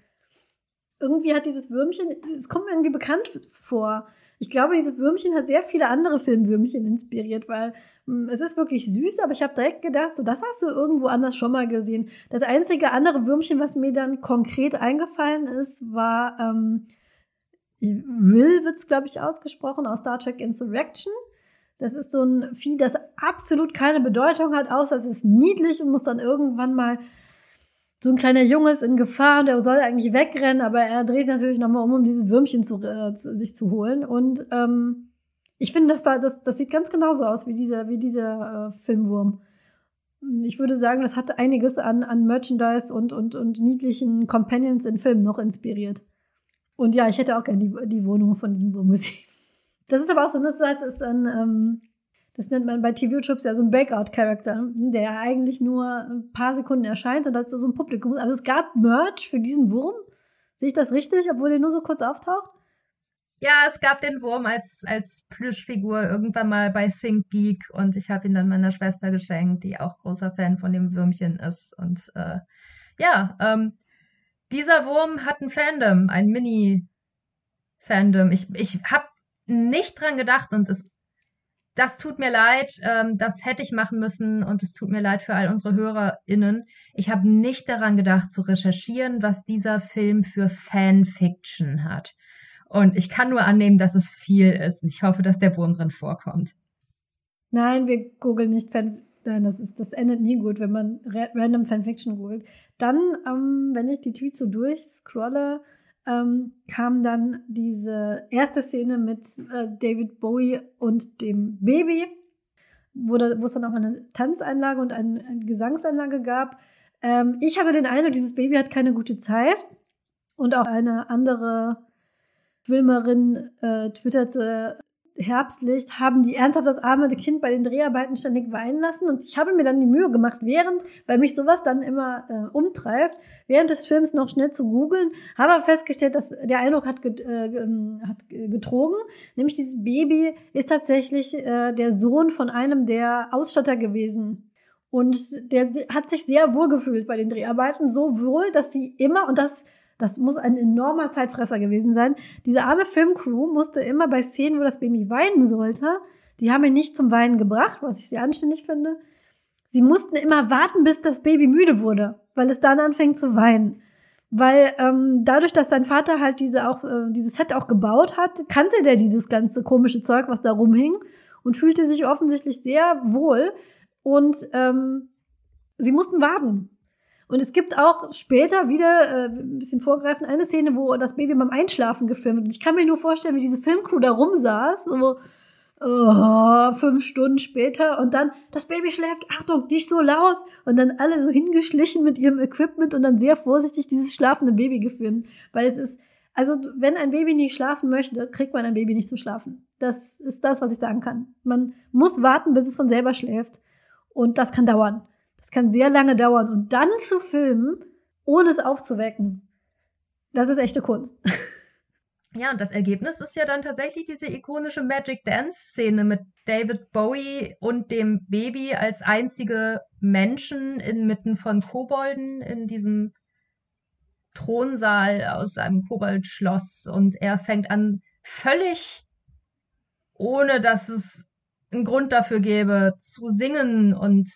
Irgendwie hat dieses Würmchen, es kommt mir irgendwie bekannt vor. Ich glaube, dieses Würmchen hat sehr viele andere Filmwürmchen inspiriert, weil mh, hm, es ist wirklich süß, aber ich habe direkt gedacht, so das hast du irgendwo anders schon mal gesehen. Das einzige andere Würmchen, was mir dann konkret eingefallen ist, war ähm, Will wird's glaube ich ausgesprochen aus Star Trek Insurrection. Das ist so ein Vieh, das absolut keine Bedeutung hat, außer es ist niedlich und muss dann irgendwann mal so ein kleiner Junge ist in Gefahr, der soll eigentlich wegrennen, aber er dreht natürlich nochmal um, um dieses Würmchen zu, äh, sich zu holen. Und ähm, ich finde, das, das, das sieht ganz genauso aus wie dieser, wie dieser äh, Filmwurm. Ich würde sagen, das hat einiges an, an Merchandise und, und, und niedlichen Companions in Filmen noch inspiriert. Und ja, ich hätte auch gerne die, die Wohnung von diesem Wurm gesehen. Das ist aber auch so, das heißt, ist ein, ähm, das nennt man bei TV-Trips ja so ein Breakout-Charakter, der eigentlich nur ein paar Sekunden erscheint und dazu so ein Publikum. Aber es gab Merch für diesen Wurm. Sehe ich das richtig, obwohl der nur so kurz auftaucht? Ja, es gab den Wurm als, als Plüschfigur irgendwann mal bei Think Geek und ich habe ihn dann meiner Schwester geschenkt, die auch großer Fan von dem Würmchen ist. Und äh, ja, ähm, dieser Wurm hat ein Fandom, ein Mini-Fandom. Ich, ich habe nicht dran gedacht und es, das tut mir leid, ähm, das hätte ich machen müssen und es tut mir leid für all unsere HörerInnen. Ich habe nicht daran gedacht zu recherchieren, was dieser Film für Fanfiction hat. Und ich kann nur annehmen, dass es viel ist. Ich hoffe, dass der Wurm drin vorkommt. Nein, wir googeln nicht Fan. Nein, das, ist, das endet nie gut, wenn man random Fanfiction googelt. Dann, ähm, wenn ich die Tweets so durchscrolle, ähm, kam dann diese erste Szene mit äh, David Bowie und dem Baby, wo, da, wo es dann auch eine Tanzeinlage und ein, eine Gesangseinlage gab. Ähm, ich hatte den Eindruck, dieses Baby hat keine gute Zeit. Und auch eine andere Filmerin äh, twitterte, Herbstlicht haben die ernsthaft das arme Kind bei den Dreharbeiten ständig weinen lassen. Und ich habe mir dann die Mühe gemacht, während, weil mich sowas dann immer äh, umtreibt, während des Films noch schnell zu googeln, habe festgestellt, dass der Eindruck hat, get, äh, ähm, hat getrogen. Nämlich dieses Baby ist tatsächlich äh, der Sohn von einem der Ausstatter gewesen. Und der hat sich sehr wohl gefühlt bei den Dreharbeiten, so wohl, dass sie immer, und das das muss ein enormer Zeitfresser gewesen sein. Diese arme Filmcrew musste immer bei Szenen, wo das Baby weinen sollte, die haben ihn nicht zum Weinen gebracht, was ich sehr anständig finde. Sie mussten immer warten, bis das Baby müde wurde, weil es dann anfängt zu weinen. Weil ähm, dadurch, dass sein Vater halt diese auch, äh, dieses Set auch gebaut hat, kannte der dieses ganze komische Zeug, was da rumhing und fühlte sich offensichtlich sehr wohl. Und ähm, sie mussten warten. Und es gibt auch später wieder, äh, ein bisschen vorgreifen, eine Szene, wo das Baby beim Einschlafen gefilmt wird. Und ich kann mir nur vorstellen, wie diese Filmcrew da rumsaß, so oh, fünf Stunden später und dann, das Baby schläft, Achtung, nicht so laut. Und dann alle so hingeschlichen mit ihrem Equipment und dann sehr vorsichtig dieses schlafende Baby gefilmt. Weil es ist, also wenn ein Baby nicht schlafen möchte, kriegt man ein Baby nicht zum Schlafen. Das ist das, was ich sagen kann. Man muss warten, bis es von selber schläft. Und das kann dauern. Das kann sehr lange dauern. Und dann zu filmen, ohne es aufzuwecken, das ist echte Kunst. Ja, und das Ergebnis ist ja dann tatsächlich diese ikonische Magic Dance-Szene mit David Bowie und dem Baby als einzige Menschen inmitten von Kobolden in diesem Thronsaal aus einem Koboldschloss. Und er fängt an, völlig ohne dass es einen Grund dafür gäbe, zu singen und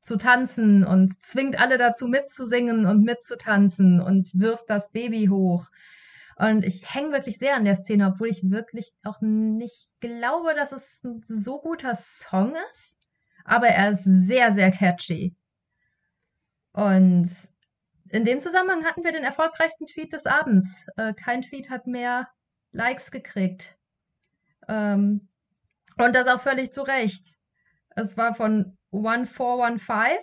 zu tanzen und zwingt alle dazu mitzusingen und mitzutanzen und wirft das Baby hoch. Und ich hänge wirklich sehr an der Szene, obwohl ich wirklich auch nicht glaube, dass es ein so guter Song ist. Aber er ist sehr, sehr catchy. Und in dem Zusammenhang hatten wir den erfolgreichsten Tweet des Abends. Äh, kein Tweet hat mehr Likes gekriegt. Ähm, und das auch völlig zu Recht. Es war von 1415.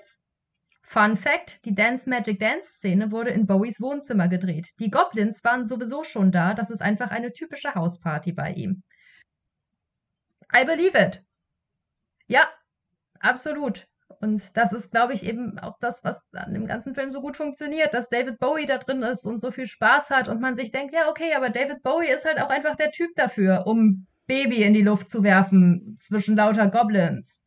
Fun Fact: Die Dance Magic Dance Szene wurde in Bowies Wohnzimmer gedreht. Die Goblins waren sowieso schon da, das ist einfach eine typische Hausparty bei ihm. I believe it. Ja, absolut. Und das ist, glaube ich, eben auch das, was an dem ganzen Film so gut funktioniert, dass David Bowie da drin ist und so viel Spaß hat und man sich denkt, ja, okay, aber David Bowie ist halt auch einfach der Typ dafür, um Baby in die Luft zu werfen zwischen lauter Goblins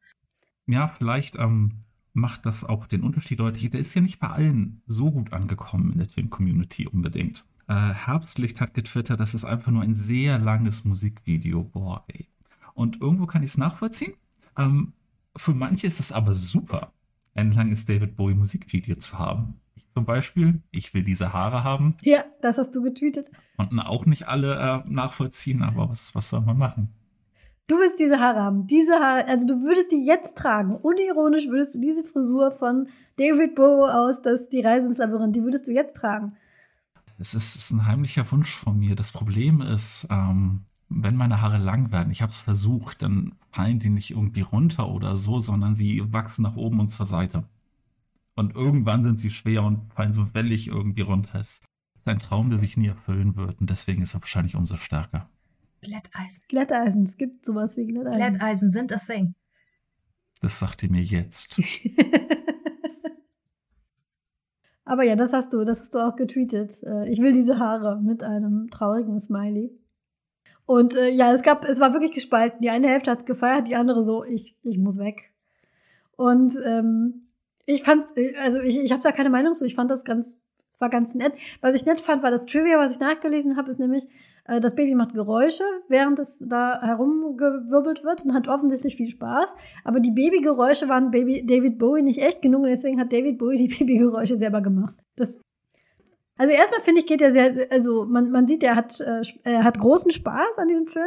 ja, vielleicht ähm, macht das auch den Unterschied deutlich. Der ist ja nicht bei allen so gut angekommen in der Twin-Community unbedingt. Äh, Herbstlicht hat getwittert, das ist einfach nur ein sehr langes Musikvideo. Boah, ey. Und irgendwo kann ich es nachvollziehen. Ähm, für manche ist es aber super, ein langes David Bowie Musikvideo zu haben. Ich zum Beispiel, ich will diese Haare haben. Ja, das hast du getweetet. Konnten auch nicht alle äh, nachvollziehen, aber was, was soll man machen? Du willst diese Haare haben. Diese Haare, also du würdest die jetzt tragen. Unironisch würdest du diese Frisur von David Bowie aus, das die Reise ins Labyrinth, die würdest du jetzt tragen. Es ist, ist ein heimlicher Wunsch von mir. Das Problem ist, ähm, wenn meine Haare lang werden, ich habe es versucht, dann fallen die nicht irgendwie runter oder so, sondern sie wachsen nach oben und zur Seite. Und irgendwann sind sie schwer und fallen so wellig irgendwie runter. Es ist ein Traum, der sich nie erfüllen wird und deswegen ist er wahrscheinlich umso stärker. Glätteisen. Glätteisen, es gibt sowas wie Glätteisen. Glätteisen sind a thing. Das sagt ihr mir jetzt. Aber ja, das hast du, das hast du auch getweetet. Äh, ich will diese Haare mit einem traurigen Smiley. Und äh, ja, es gab, es war wirklich gespalten. Die eine Hälfte hat es gefeiert, die andere so, ich, ich muss weg. Und ähm, ich fand's, äh, also ich, ich habe da keine Meinung zu. Ich fand das ganz, war ganz nett. Was ich nett fand, war das Trivia, was ich nachgelesen habe, ist nämlich, das Baby macht Geräusche, während es da herumgewirbelt wird und hat offensichtlich viel Spaß. Aber die Babygeräusche waren Baby David Bowie nicht echt genug und deswegen hat David Bowie die Babygeräusche selber gemacht. Das also erstmal finde ich, geht er sehr, also man, man sieht, er hat, äh, hat großen Spaß an diesem Film.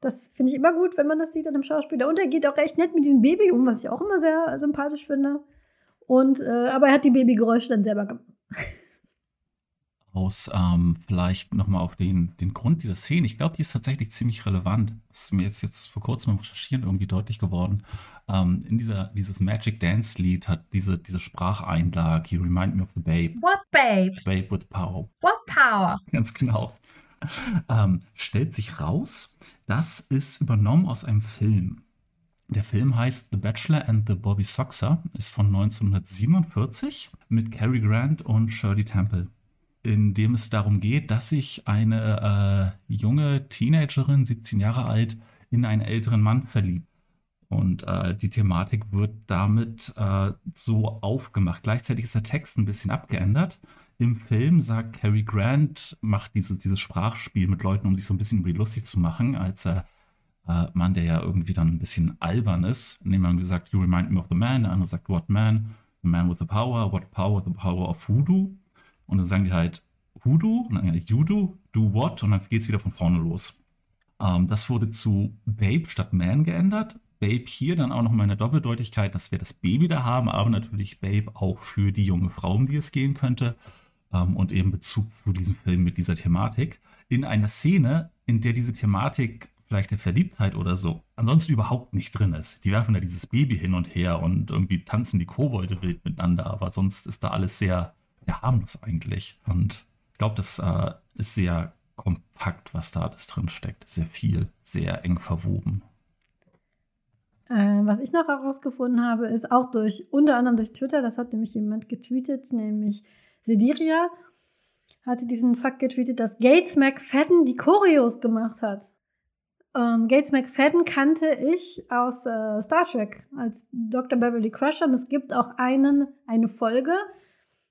Das finde ich immer gut, wenn man das sieht an einem Schauspieler. Und er geht auch recht nett mit diesem Baby um, was ich auch immer sehr sympathisch finde. Und, äh, aber er hat die Babygeräusche dann selber gemacht aus ähm, vielleicht nochmal auf den, den Grund dieser Szene. Ich glaube, die ist tatsächlich ziemlich relevant. Das ist mir jetzt, jetzt vor kurzem beim Recherchieren irgendwie deutlich geworden. Ähm, in dieser, dieses Magic Dance Lied hat diese, diese Spracheinlage, You remind me of the babe. What babe? Babe with power. What power? Ganz genau. ähm, stellt sich raus, das ist übernommen aus einem Film. Der Film heißt The Bachelor and the Bobby Soxer, ist von 1947 mit Cary Grant und Shirley Temple, in dem es darum geht, dass sich eine äh, junge Teenagerin, 17 Jahre alt, in einen älteren Mann verliebt. Und äh, die Thematik wird damit äh, so aufgemacht. Gleichzeitig ist der Text ein bisschen abgeändert. Im Film sagt Cary Grant, macht dieses, dieses Sprachspiel mit Leuten, um sich so ein bisschen über lustig zu machen, als äh, Mann, der ja irgendwie dann ein bisschen albern ist. Indem man gesagt, you remind me of the man. Der andere sagt, what man? The man with the power. What power? The power of Voodoo. Und dann sagen die halt, Voodoo, und dann do, do what? Und dann geht es wieder von vorne los. Ähm, das wurde zu Babe statt Man geändert. Babe hier dann auch nochmal eine Doppeldeutigkeit, dass wir das Baby da haben, aber natürlich Babe auch für die junge Frau, um die es gehen könnte. Ähm, und eben Bezug zu diesem Film mit dieser Thematik. In einer Szene, in der diese Thematik vielleicht der Verliebtheit oder so ansonsten überhaupt nicht drin ist. Die werfen da dieses Baby hin und her und irgendwie tanzen die Kobolde wild miteinander, aber sonst ist da alles sehr, sehr harmlos eigentlich. Und ich glaube, das äh, ist sehr kompakt, was da alles drin steckt. Sehr viel, sehr eng verwoben. Äh, was ich noch herausgefunden habe, ist auch durch, unter anderem durch Twitter, das hat nämlich jemand getweetet, nämlich Sediria, hatte diesen Fakt getweetet, dass Gates McFadden die Choreos gemacht hat. Ähm, Gates McFadden kannte ich aus äh, Star Trek als Dr. Beverly Crusher und es gibt auch einen, eine Folge,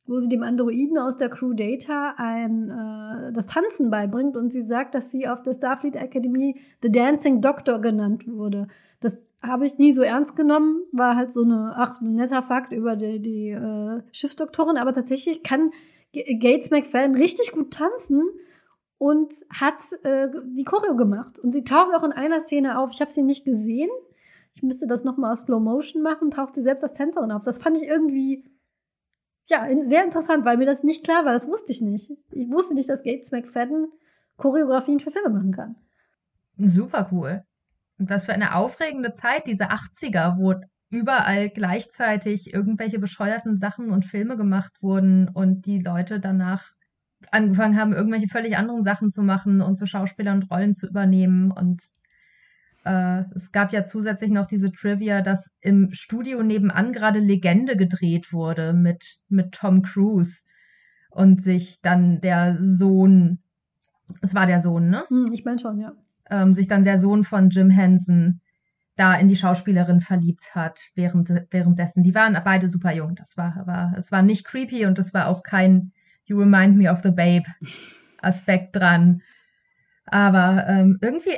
wo sie dem Androiden aus der Crew Data ein, äh, das Tanzen beibringt und sie sagt, dass sie auf der Starfleet Academy The Dancing Doctor genannt wurde. Das habe ich nie so ernst genommen, war halt so eine, ach, ein netter Fakt über die, die äh, Schiffsdoktorin, aber tatsächlich kann Gates McFadden richtig gut tanzen und hat äh, die Choreo gemacht. Und sie taucht auch in einer Szene auf. Ich habe sie nicht gesehen. Ich müsste das nochmal aus Slow Motion machen. Taucht sie selbst als Tänzerin auf. Das fand ich irgendwie ja sehr interessant, weil mir das nicht klar war. Das wusste ich nicht. Ich wusste nicht, dass Gates McFadden Choreografien für Filme machen kann. Super cool. Und was für eine aufregende Zeit, diese 80er, wo überall gleichzeitig irgendwelche bescheuerten Sachen und Filme gemacht wurden und die Leute danach angefangen haben, irgendwelche völlig anderen Sachen zu machen und zu Schauspielern und Rollen zu übernehmen. Und äh, es gab ja zusätzlich noch diese Trivia, dass im Studio nebenan gerade Legende gedreht wurde mit, mit Tom Cruise und sich dann der Sohn, es war der Sohn, ne? Hm, ich meine schon, ja ähm, sich dann der Sohn von Jim Henson da in die Schauspielerin verliebt hat während, währenddessen. Die waren beide super jung. Das war, war, es war nicht creepy und es war auch kein You remind me of the babe Aspekt dran. Aber ähm, irgendwie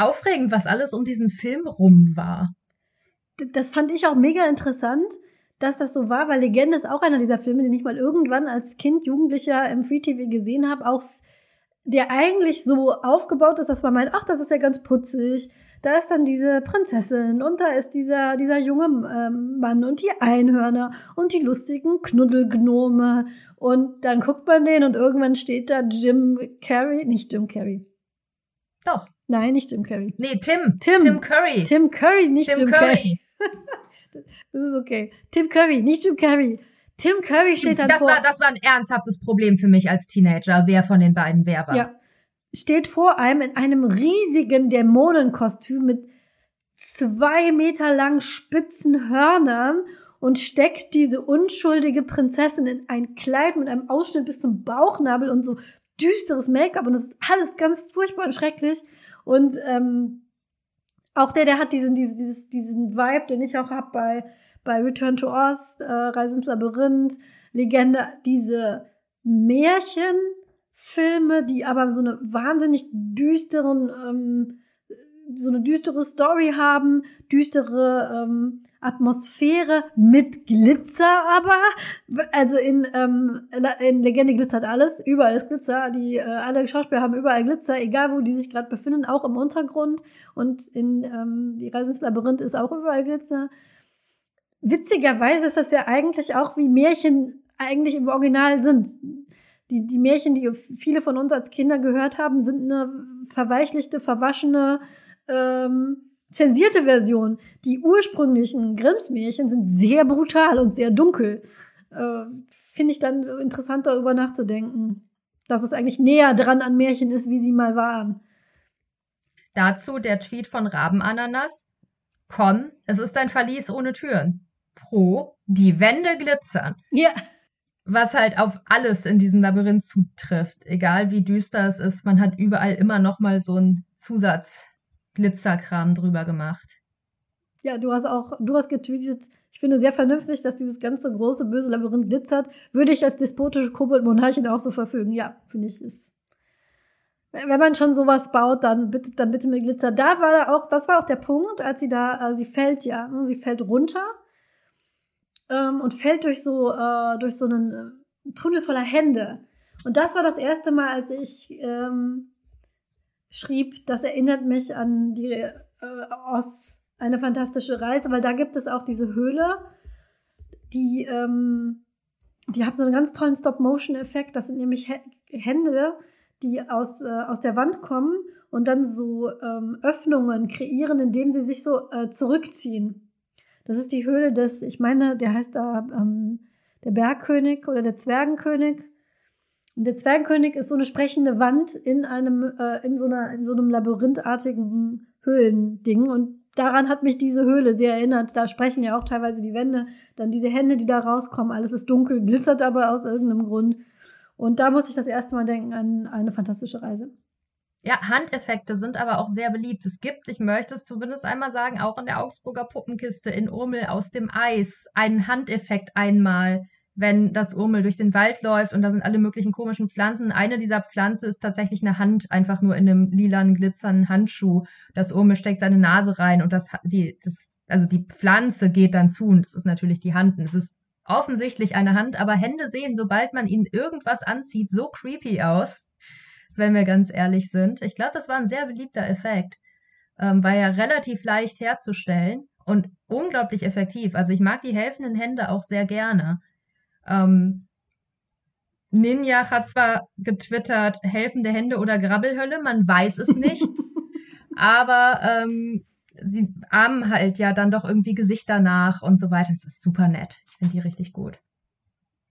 aufregend, was alles um diesen Film rum war. Das fand ich auch mega interessant, dass das so war, weil Legende ist auch einer dieser Filme, den ich mal irgendwann als Kind, Jugendlicher im Free TV gesehen habe, auch der eigentlich so aufgebaut ist, dass man meint, ach, das ist ja ganz putzig. Da ist dann diese Prinzessin und da ist dieser, dieser junge ähm, Mann und die Einhörner und die lustigen Knuddelgnome. Und dann guckt man den und irgendwann steht da Jim Carrey, nicht Jim Carrey. Doch. Nein, nicht Jim Carrey. Nee, Tim. Tim. Tim Curry. Tim Curry, nicht Tim Jim Curry. Carrey. das ist okay. Tim Curry, nicht Jim Carrey. Tim Curry steht dann das vor. War, das war ein ernsthaftes Problem für mich als Teenager, wer von den beiden wer war. Ja. Steht vor einem in einem riesigen Dämonenkostüm mit zwei Meter langen spitzen Hörnern und steckt diese unschuldige Prinzessin in ein Kleid mit einem Ausschnitt bis zum Bauchnabel und so düsteres Make-up und das ist alles ganz furchtbar und schrecklich. Und ähm, auch der, der hat diesen, diesen, dieses, diesen Vibe, den ich auch habe bei bei Return to Oz, äh, Reise ins Labyrinth, Legende, diese Märchenfilme, die aber so eine wahnsinnig düsteren, ähm, so eine düstere Story haben, düstere ähm, Atmosphäre mit Glitzer aber. Also in, ähm, in Legende glitzert alles, überall ist Glitzer. Die äh, alle Schauspieler haben überall Glitzer, egal wo die sich gerade befinden, auch im Untergrund. Und in ähm, die Reise ins Labyrinth ist auch überall Glitzer witzigerweise ist das ja eigentlich auch wie Märchen eigentlich im Original sind. Die, die Märchen, die viele von uns als Kinder gehört haben, sind eine verweichlichte, verwaschene, ähm, zensierte Version. Die ursprünglichen Grimms Märchen sind sehr brutal und sehr dunkel. Äh, Finde ich dann interessant, darüber nachzudenken. dass es eigentlich näher dran an Märchen ist, wie sie mal waren. Dazu der Tweet von Rabenananas. Komm, es ist ein Verlies ohne Türen. Pro, die Wände glitzern. Ja. Was halt auf alles in diesem Labyrinth zutrifft. Egal wie düster es ist, man hat überall immer noch mal so einen Zusatz-Glitzerkram drüber gemacht. Ja, du hast auch, du hast getweetet, ich finde sehr vernünftig, dass dieses ganze große böse Labyrinth glitzert. Würde ich als despotische Kobold-Monarchin auch so verfügen. Ja, finde ich, ist wenn man schon sowas baut, dann bitte, dann bitte mit Glitzer. Da war auch, das war auch der Punkt, als sie da, äh, sie fällt ja, ne, sie fällt runter ähm, und fällt durch so, äh, durch so einen äh, Tunnel voller Hände. Und das war das erste Mal, als ich ähm, schrieb, das erinnert mich an die äh, aus eine fantastische Reise, weil da gibt es auch diese Höhle, die, ähm, die hat so einen ganz tollen Stop-Motion-Effekt. Das sind nämlich Hände, die aus, äh, aus der Wand kommen und dann so ähm, Öffnungen kreieren, indem sie sich so äh, zurückziehen. Das ist die Höhle des, ich meine, der heißt da ähm, der Bergkönig oder der Zwergenkönig. Und der Zwergenkönig ist so eine sprechende Wand in einem, äh, in so einer, in so einem labyrinthartigen Höhlending. Und daran hat mich diese Höhle sehr erinnert. Da sprechen ja auch teilweise die Wände. Dann diese Hände, die da rauskommen. Alles ist dunkel, glitzert aber aus irgendeinem Grund. Und da muss ich das erste Mal denken an eine fantastische Reise. Ja, Handeffekte sind aber auch sehr beliebt. Es gibt, ich möchte es zumindest einmal sagen, auch in der Augsburger Puppenkiste in Urmel aus dem Eis einen Handeffekt einmal, wenn das Urmel durch den Wald läuft und da sind alle möglichen komischen Pflanzen. Eine dieser Pflanzen ist tatsächlich eine Hand, einfach nur in einem lilanen, glitzernden Handschuh. Das Urmel steckt seine Nase rein und das, die, das, also die Pflanze geht dann zu und das ist natürlich die Hand. Es ist offensichtlich eine Hand, aber Hände sehen, sobald man ihnen irgendwas anzieht, so creepy aus, wenn wir ganz ehrlich sind. Ich glaube, das war ein sehr beliebter Effekt. Ähm, war ja relativ leicht herzustellen und unglaublich effektiv. Also ich mag die helfenden Hände auch sehr gerne. Ähm, Ninja hat zwar getwittert, helfende Hände oder Grabbelhölle, man weiß es nicht. aber ähm, sie ahmen halt ja dann doch irgendwie Gesichter nach und so weiter. Das ist super nett. Ich finde die richtig gut.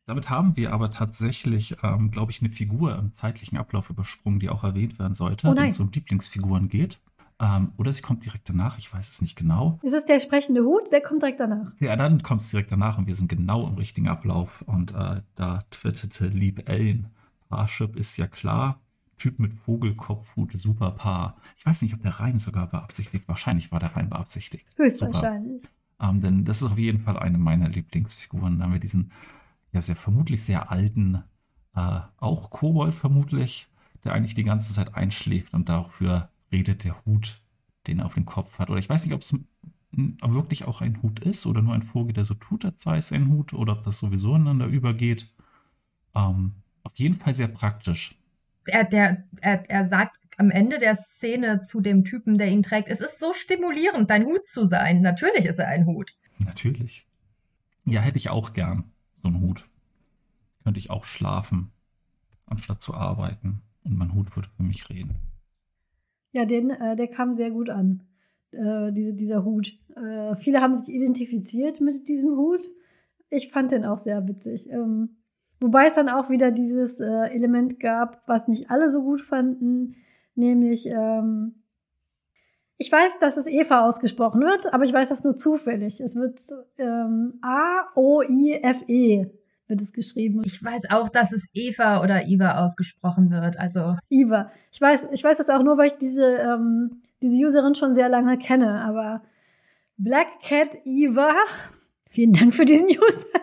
Damit haben wir aber tatsächlich, ähm, glaube ich, eine Figur im zeitlichen Ablauf übersprungen, die auch erwähnt werden sollte, oh wenn es um Lieblingsfiguren geht. Ähm, oder sie kommt direkt danach, ich weiß es nicht genau. Ist es der sprechende Hut? Der kommt direkt danach. Ja, dann kommt es direkt danach und wir sind genau im richtigen Ablauf. Und äh, da twitterte Lieb Ellen, Parship ist ja klar, Typ mit Vogelkopfhut, super Paar. Ich weiß nicht, ob der Reim sogar beabsichtigt. Wahrscheinlich war der Reim beabsichtigt. Höchstwahrscheinlich. Ähm, denn das ist auf jeden Fall eine meiner Lieblingsfiguren. Da haben wir diesen, ja, sehr vermutlich sehr alten, äh, auch Kobold vermutlich, der eigentlich die ganze Zeit einschläft und dafür redet der Hut, den er auf dem Kopf hat. Oder ich weiß nicht, ob es wirklich auch ein Hut ist oder nur ein Vogel, der so tut, als sei es ein Hut oder ob das sowieso ineinander übergeht. Ähm, auf jeden Fall sehr praktisch er, der, er, er sagt am Ende der Szene zu dem Typen, der ihn trägt, es ist so stimulierend, dein Hut zu sein. Natürlich ist er ein Hut. Natürlich. Ja, hätte ich auch gern, so einen Hut. Könnte ich auch schlafen, anstatt zu arbeiten. Und mein Hut würde für mich reden. Ja, den, äh, der kam sehr gut an, äh, diese, dieser Hut. Äh, viele haben sich identifiziert mit diesem Hut. Ich fand den auch sehr witzig. Ähm, Wobei es dann auch wieder dieses äh, Element gab, was nicht alle so gut fanden, nämlich ähm, ich weiß, dass es Eva ausgesprochen wird, aber ich weiß das nur zufällig. Es wird ähm, A-O-I-F-E wird es geschrieben. Ich weiß auch, dass es Eva oder Iva ausgesprochen wird. Also Iva. Ich weiß, ich weiß das auch nur, weil ich diese, ähm, diese Userin schon sehr lange kenne. Aber Black Cat Eva, vielen Dank für diesen User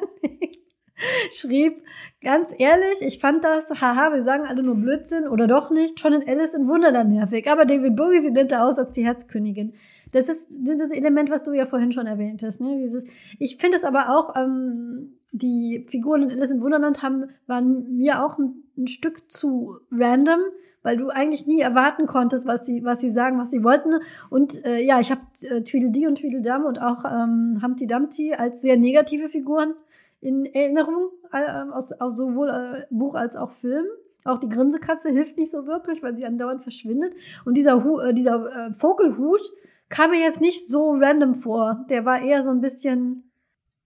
schrieb, ganz ehrlich, ich fand das, haha, wir sagen alle nur Blödsinn oder doch nicht, schon in Alice in Wunderland nervig. Aber David Bowie sieht netter aus als die Herzkönigin. Das ist das Element, was du ja vorhin schon erwähnt hast. Ne? Dieses, ich finde es aber auch, ähm, die Figuren in Alice in Wunderland haben, waren mir auch ein, ein Stück zu random, weil du eigentlich nie erwarten konntest, was sie, was sie sagen, was sie wollten. Und äh, ja, ich habe äh, Tweedledee und Tweedledum und auch ähm, Humpty Dumpty als sehr negative Figuren in Erinnerung, äh, aus, aus sowohl äh, Buch als auch Film. Auch die Grinsekatze hilft nicht so wirklich, weil sie andauernd verschwindet. Und dieser, Hu äh, dieser äh, Vogelhut kam mir jetzt nicht so random vor. Der war eher so ein bisschen,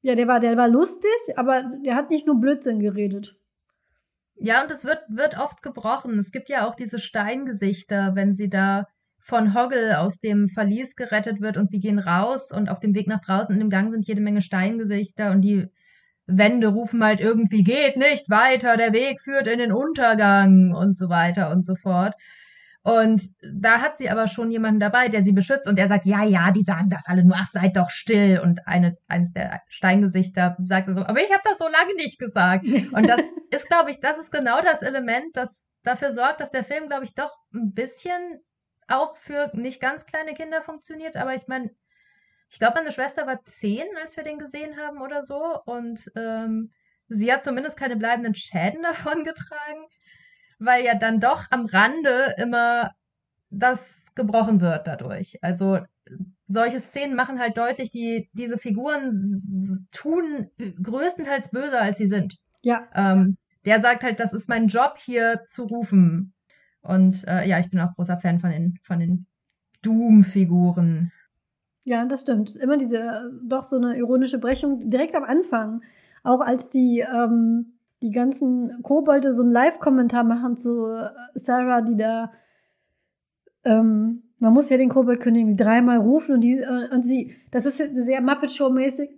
ja, der war, der war lustig, aber der hat nicht nur Blödsinn geredet. Ja, und es wird, wird oft gebrochen. Es gibt ja auch diese Steingesichter, wenn sie da von Hoggle aus dem Verlies gerettet wird und sie gehen raus und auf dem Weg nach draußen in dem Gang sind jede Menge Steingesichter und die Wände rufen halt irgendwie geht nicht weiter, der Weg führt in den Untergang und so weiter und so fort. Und da hat sie aber schon jemanden dabei, der sie beschützt und der sagt, ja, ja, die sagen das alle nur, ach, seid doch still. Und eine, eines der Steingesichter sagt so, aber ich habe das so lange nicht gesagt. Und das ist, glaube ich, das ist genau das Element, das dafür sorgt, dass der Film, glaube ich, doch ein bisschen auch für nicht ganz kleine Kinder funktioniert. Aber ich meine, ich glaube, meine Schwester war zehn, als wir den gesehen haben oder so. Und ähm, sie hat zumindest keine bleibenden Schäden davon getragen weil ja dann doch am Rande immer das gebrochen wird dadurch. Also solche Szenen machen halt deutlich, die, diese Figuren tun größtenteils böser, als sie sind. Ja. Ähm, der sagt halt, das ist mein Job hier zu rufen. Und äh, ja, ich bin auch großer Fan von den, von den Doom-Figuren. Ja, das stimmt. Immer diese, doch so eine ironische Brechung direkt am Anfang. Auch als die, ähm, die ganzen Kobolde so einen Live-Kommentar machen zu äh, Sarah, die da ähm, man muss ja den Koboldkönig irgendwie dreimal rufen und die äh, und sie, das ist sehr Muppet Show mäßig.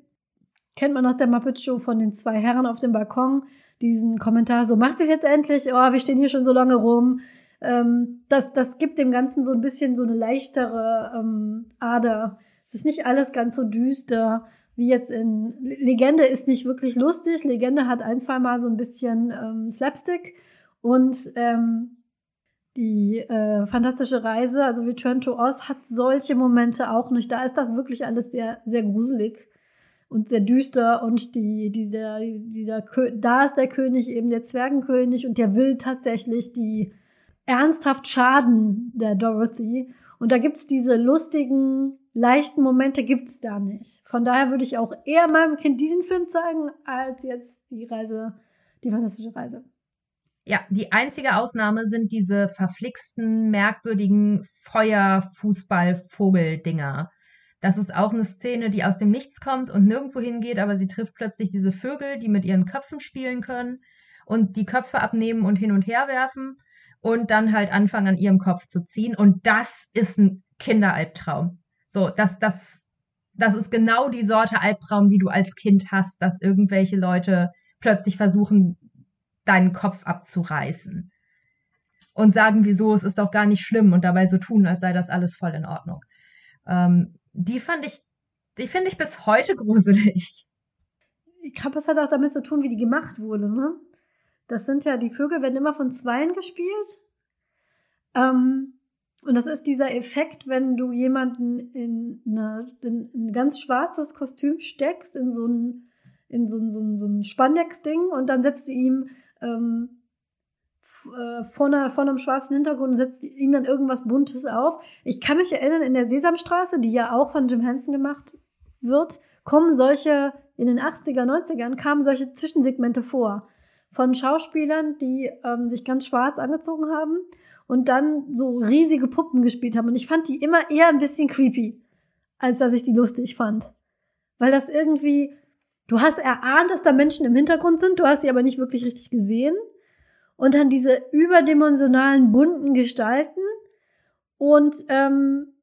Kennt man aus der Muppet Show von den zwei Herren auf dem Balkon diesen Kommentar so machst du es jetzt endlich? Oh, wir stehen hier schon so lange rum. Ähm, das das gibt dem Ganzen so ein bisschen so eine leichtere ähm, Ader. Es ist nicht alles ganz so düster wie jetzt in Legende ist nicht wirklich lustig. Legende hat ein, zwei Mal so ein bisschen ähm, Slapstick und ähm, die äh, fantastische Reise, also Return to Oz, hat solche Momente auch nicht. Da ist das wirklich alles sehr, sehr gruselig und sehr düster und die, dieser, dieser, da ist der König eben der Zwergenkönig und der will tatsächlich die ernsthaft Schaden der Dorothy. Und da gibt es diese lustigen leichten Momente gibt es da nicht. Von daher würde ich auch eher meinem Kind diesen Film zeigen, als jetzt die Reise, die fantastische Reise. Ja, die einzige Ausnahme sind diese verflixten, merkwürdigen Feuer-Fußball-Vogel-Dinger. Das ist auch eine Szene, die aus dem Nichts kommt und nirgendwo hingeht, aber sie trifft plötzlich diese Vögel, die mit ihren Köpfen spielen können und die Köpfe abnehmen und hin und her werfen und dann halt anfangen, an ihrem Kopf zu ziehen. Und das ist ein Kinderalbtraum. So, das, das, das ist genau die Sorte Albtraum, die du als Kind hast, dass irgendwelche Leute plötzlich versuchen, deinen Kopf abzureißen. Und sagen, wieso, es ist doch gar nicht schlimm und dabei so tun, als sei das alles voll in Ordnung. Ähm, die fand ich, die finde ich bis heute gruselig. Ich glaube, es hat auch damit zu tun, wie die gemacht wurde, ne? Das sind ja, die Vögel werden immer von Zweien gespielt. Ähm, und das ist dieser Effekt, wenn du jemanden in, eine, in ein ganz schwarzes Kostüm steckst, in so ein, in so ein, so ein, so ein Spandex-Ding und dann setzt du ihm ähm, äh, vor, einer, vor einem schwarzen Hintergrund und setzt ihm dann irgendwas Buntes auf. Ich kann mich erinnern, in der Sesamstraße, die ja auch von Jim Henson gemacht wird, kommen solche, in den 80er, 90ern kamen solche Zwischensegmente vor. Von Schauspielern, die ähm, sich ganz schwarz angezogen haben und dann so riesige Puppen gespielt haben. Und ich fand die immer eher ein bisschen creepy, als dass ich die lustig fand. Weil das irgendwie, du hast erahnt, dass da Menschen im Hintergrund sind, du hast sie aber nicht wirklich richtig gesehen. Und dann diese überdimensionalen, bunten Gestalten. Und ähm,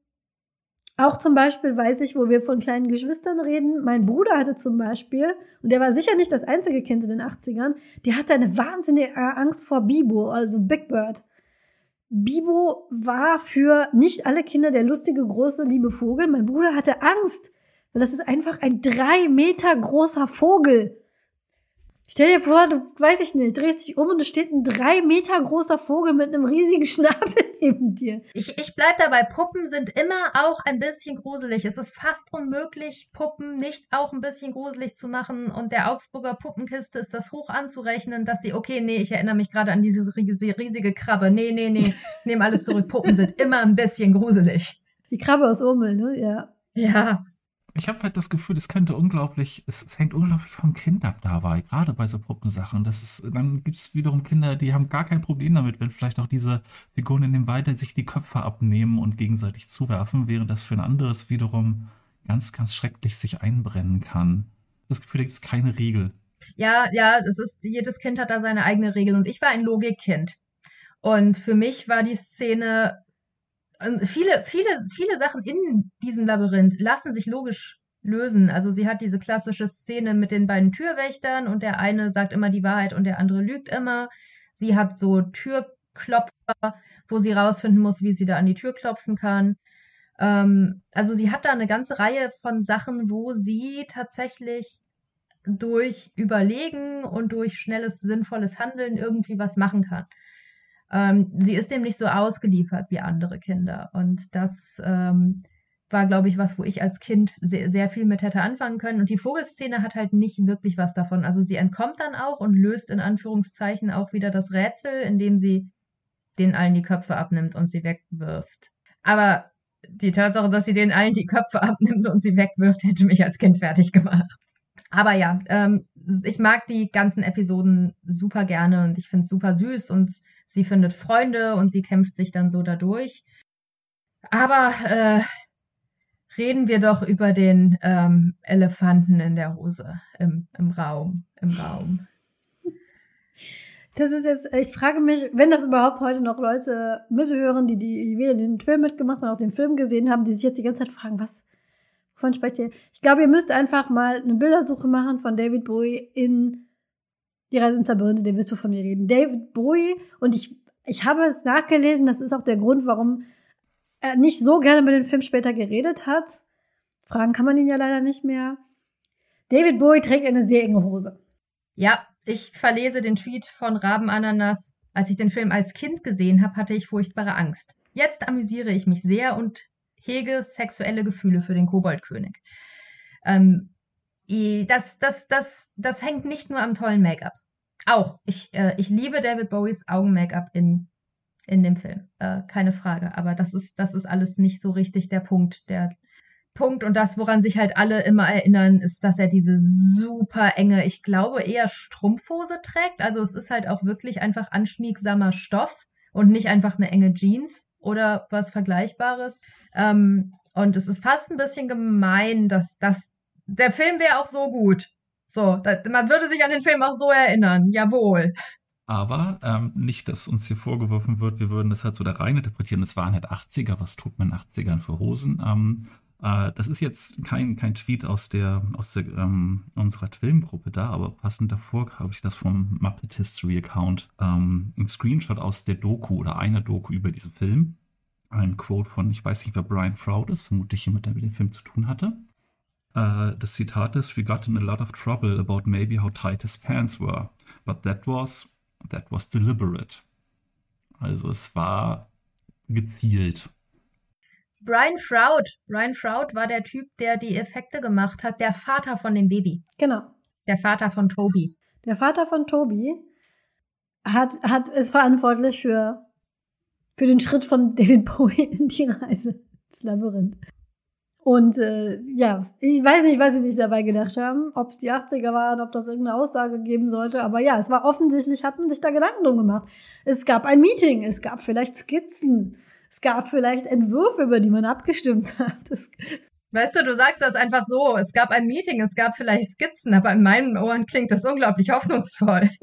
auch zum Beispiel weiß ich, wo wir von kleinen Geschwistern reden, mein Bruder hatte zum Beispiel, und der war sicher nicht das einzige Kind in den 80ern, der hatte eine wahnsinnige Angst vor Bibo, also Big Bird. Bibo war für nicht alle Kinder der lustige, große, liebe Vogel. Mein Bruder hatte Angst, weil das ist einfach ein drei Meter großer Vogel. Stell dir vor, du, weiß ich nicht, drehst dich um und es steht ein drei Meter großer Vogel mit einem riesigen Schnabel neben dir. Ich, ich bleib dabei, Puppen sind immer auch ein bisschen gruselig. Es ist fast unmöglich, Puppen nicht auch ein bisschen gruselig zu machen. Und der Augsburger Puppenkiste ist das hoch anzurechnen, dass sie, okay, nee, ich erinnere mich gerade an diese riesige Krabbe. Nee, nee, nee, nehme alles zurück. Puppen sind immer ein bisschen gruselig. Die Krabbe aus Urmel, ne? Ja. Ja ich habe halt das Gefühl, es könnte unglaublich, es, es, hängt unglaublich vom Kind ab dabei, gerade bei so Puppensachen. Das ist, dann gibt es wiederum Kinder, die haben gar kein Problem damit, wenn vielleicht auch diese Figuren in dem Weiter sich die Köpfe abnehmen und gegenseitig zuwerfen, während das für ein anderes wiederum ganz, ganz schrecklich sich einbrennen kann. Das Gefühl, da gibt es keine Regel. Ja, ja, es ist, jedes Kind hat da seine eigene Regel und ich war ein Logikkind. Und für mich war die Szene, viele, viele, viele Sachen in diesem Labyrinth lassen sich logisch lösen. Also sie hat diese klassische Szene mit den beiden Türwächtern und der eine sagt immer die Wahrheit und der andere lügt immer. Sie hat so Türklopfer, wo sie rausfinden muss, wie sie da an die Tür klopfen kann. Ähm, also sie hat da eine ganze Reihe von Sachen, wo sie tatsächlich durch Überlegen und durch schnelles, sinnvolles Handeln irgendwie was machen kann. Ähm, sie ist dem nicht so ausgeliefert wie andere Kinder. Und das ähm, war, glaube ich, was, wo ich als Kind sehr, sehr viel mit hätte anfangen können. Und die Vogelszene hat halt nicht wirklich was davon. Also sie entkommt dann auch und löst in Anführungszeichen auch wieder das Rätsel, indem sie den allen die Köpfe abnimmt und sie wegwirft. Aber die Tatsache, dass sie den allen die Köpfe abnimmt und sie wegwirft, hätte mich als Kind fertig gemacht. Aber ja, ähm, ich mag die ganzen Episoden super gerne und ich finde es super süß und sie findet Freunde und sie kämpft sich dann so dadurch. Aber äh, reden wir doch über den ähm, Elefanten in der Hose im, im Raum, im Raum. Das ist jetzt, ich frage mich, wenn das überhaupt heute noch Leute mithören, die, die weder den Film mitgemacht noch den Film gesehen haben, die sich jetzt die ganze Zeit fragen, was, wovon sprecht ihr? Ich glaube, ihr müsst einfach mal eine Bildersuche machen von David Bowie in Die Reise ins Labyrinth, ihr wisst, wovon wir reden. David Bowie, und ich, ich habe es nachgelesen, das ist auch der Grund, warum er nicht so gerne mit dem Film später geredet hat. Fragen kann man ihn ja leider nicht mehr. David Bowie trägt eine sehr enge Hose. Ja, ich verlese den Tweet von Rabenananas. Als ich den Film als Kind gesehen habe, hatte ich furchtbare Angst. Jetzt amüsiere ich mich sehr und hege sexuelle Gefühle für den Koboldkönig. Ähm, das, das, das, das hängt nicht nur am tollen Make-up. Auch, ich, äh, ich liebe David Bowies Augen-Make-up in in dem Film. Äh, keine Frage. Aber das ist, das ist alles nicht so richtig der Punkt. Der Punkt und das, woran sich halt alle immer erinnern, ist, dass er diese super enge, ich glaube, eher Strumpfhose trägt. Also es ist halt auch wirklich einfach anschmiegsamer Stoff und nicht einfach eine enge Jeans oder was Vergleichbares. Ähm, und es ist fast ein bisschen gemein, dass das der Film wäre auch so gut. So, da, man würde sich an den Film auch so erinnern. Jawohl. Aber ähm, nicht, dass uns hier vorgeworfen wird, wir würden das halt so da rein interpretieren. Es waren halt 80er, was tut man in 80ern für Hosen? Ähm, äh, das ist jetzt kein, kein Tweet aus der, aus der ähm, unserer Filmgruppe da, aber passend davor habe ich das vom Muppet History Account, ähm, ein Screenshot aus der Doku oder einer Doku über diesen Film. Ein Quote von, ich weiß nicht, wer Brian Froud ist, vermutlich jemand, der mit dem Film zu tun hatte. Uh, das Zitat ist, We got in a lot of trouble about maybe how tight his pants were, but that was That was deliberate. Also es war gezielt. Brian Froud. Brian Froud war der Typ, der die Effekte gemacht hat, der Vater von dem Baby. Genau. Der Vater von Toby. Der Vater von Toby hat, hat, ist verantwortlich für, für den Schritt von David Bowie in die Reise ins Labyrinth. Und äh, ja, ich weiß nicht, was sie sich dabei gedacht haben, ob es die 80er waren, ob das irgendeine Aussage geben sollte, aber ja, es war offensichtlich, hatten sich da Gedanken drum gemacht. Es gab ein Meeting, es gab vielleicht Skizzen, es gab vielleicht Entwürfe, über die man abgestimmt hat. Es Weißt du, du sagst das einfach so. Es gab ein Meeting, es gab vielleicht Skizzen, aber in meinen Ohren klingt das unglaublich hoffnungsvoll.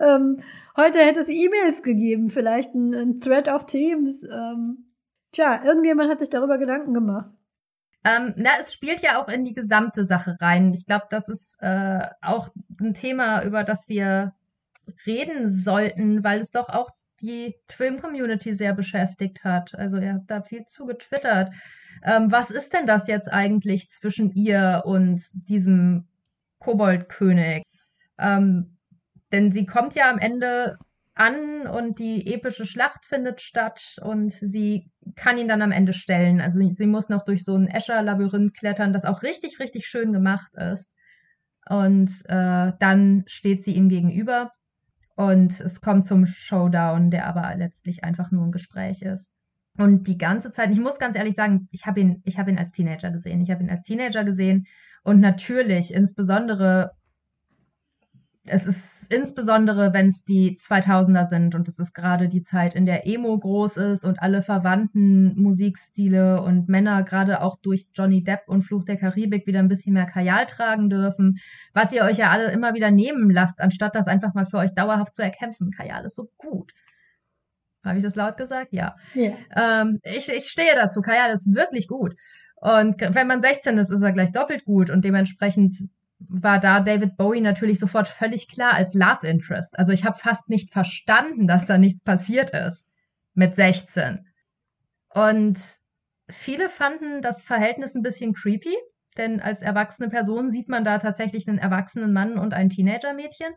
ähm, heute hätte es E-Mails gegeben, vielleicht ein, ein Thread auf Teams. Ähm, Tja, irgendjemand hat sich darüber Gedanken gemacht. Ähm, na, es spielt ja auch in die gesamte Sache rein. Ich glaube, das ist äh, auch ein Thema, über das wir reden sollten, weil es doch auch die Film-Community sehr beschäftigt hat. Also er hat da viel zu getwittert. Ähm, was ist denn das jetzt eigentlich zwischen ihr und diesem Koboldkönig? Ähm, denn sie kommt ja am Ende an und die epische Schlacht findet statt und sie kann ihn dann am Ende stellen. Also sie muss noch durch so ein Escher-Labyrinth klettern, das auch richtig, richtig schön gemacht ist. Und äh, dann steht sie ihm gegenüber und es kommt zum Showdown, der aber letztlich einfach nur ein Gespräch ist. Und die ganze Zeit, ich muss ganz ehrlich sagen, ich habe ihn, ich habe ihn als Teenager gesehen. Ich habe ihn als Teenager gesehen und natürlich, insbesondere es ist insbesondere, wenn es die 2000er sind und es ist gerade die Zeit, in der Emo groß ist und alle verwandten Musikstile und Männer gerade auch durch Johnny Depp und Fluch der Karibik wieder ein bisschen mehr Kajal tragen dürfen, was ihr euch ja alle immer wieder nehmen lasst, anstatt das einfach mal für euch dauerhaft zu erkämpfen. Kajal ist so gut. Habe ich das laut gesagt? Ja. Yeah. Ähm, ich, ich stehe dazu. Kajal ist wirklich gut. Und wenn man 16 ist, ist er gleich doppelt gut und dementsprechend war da David Bowie natürlich sofort völlig klar als Love Interest. Also ich habe fast nicht verstanden, dass da nichts passiert ist mit 16. Und viele fanden das Verhältnis ein bisschen creepy, denn als erwachsene Person sieht man da tatsächlich einen erwachsenen Mann und ein Teenager-Mädchen.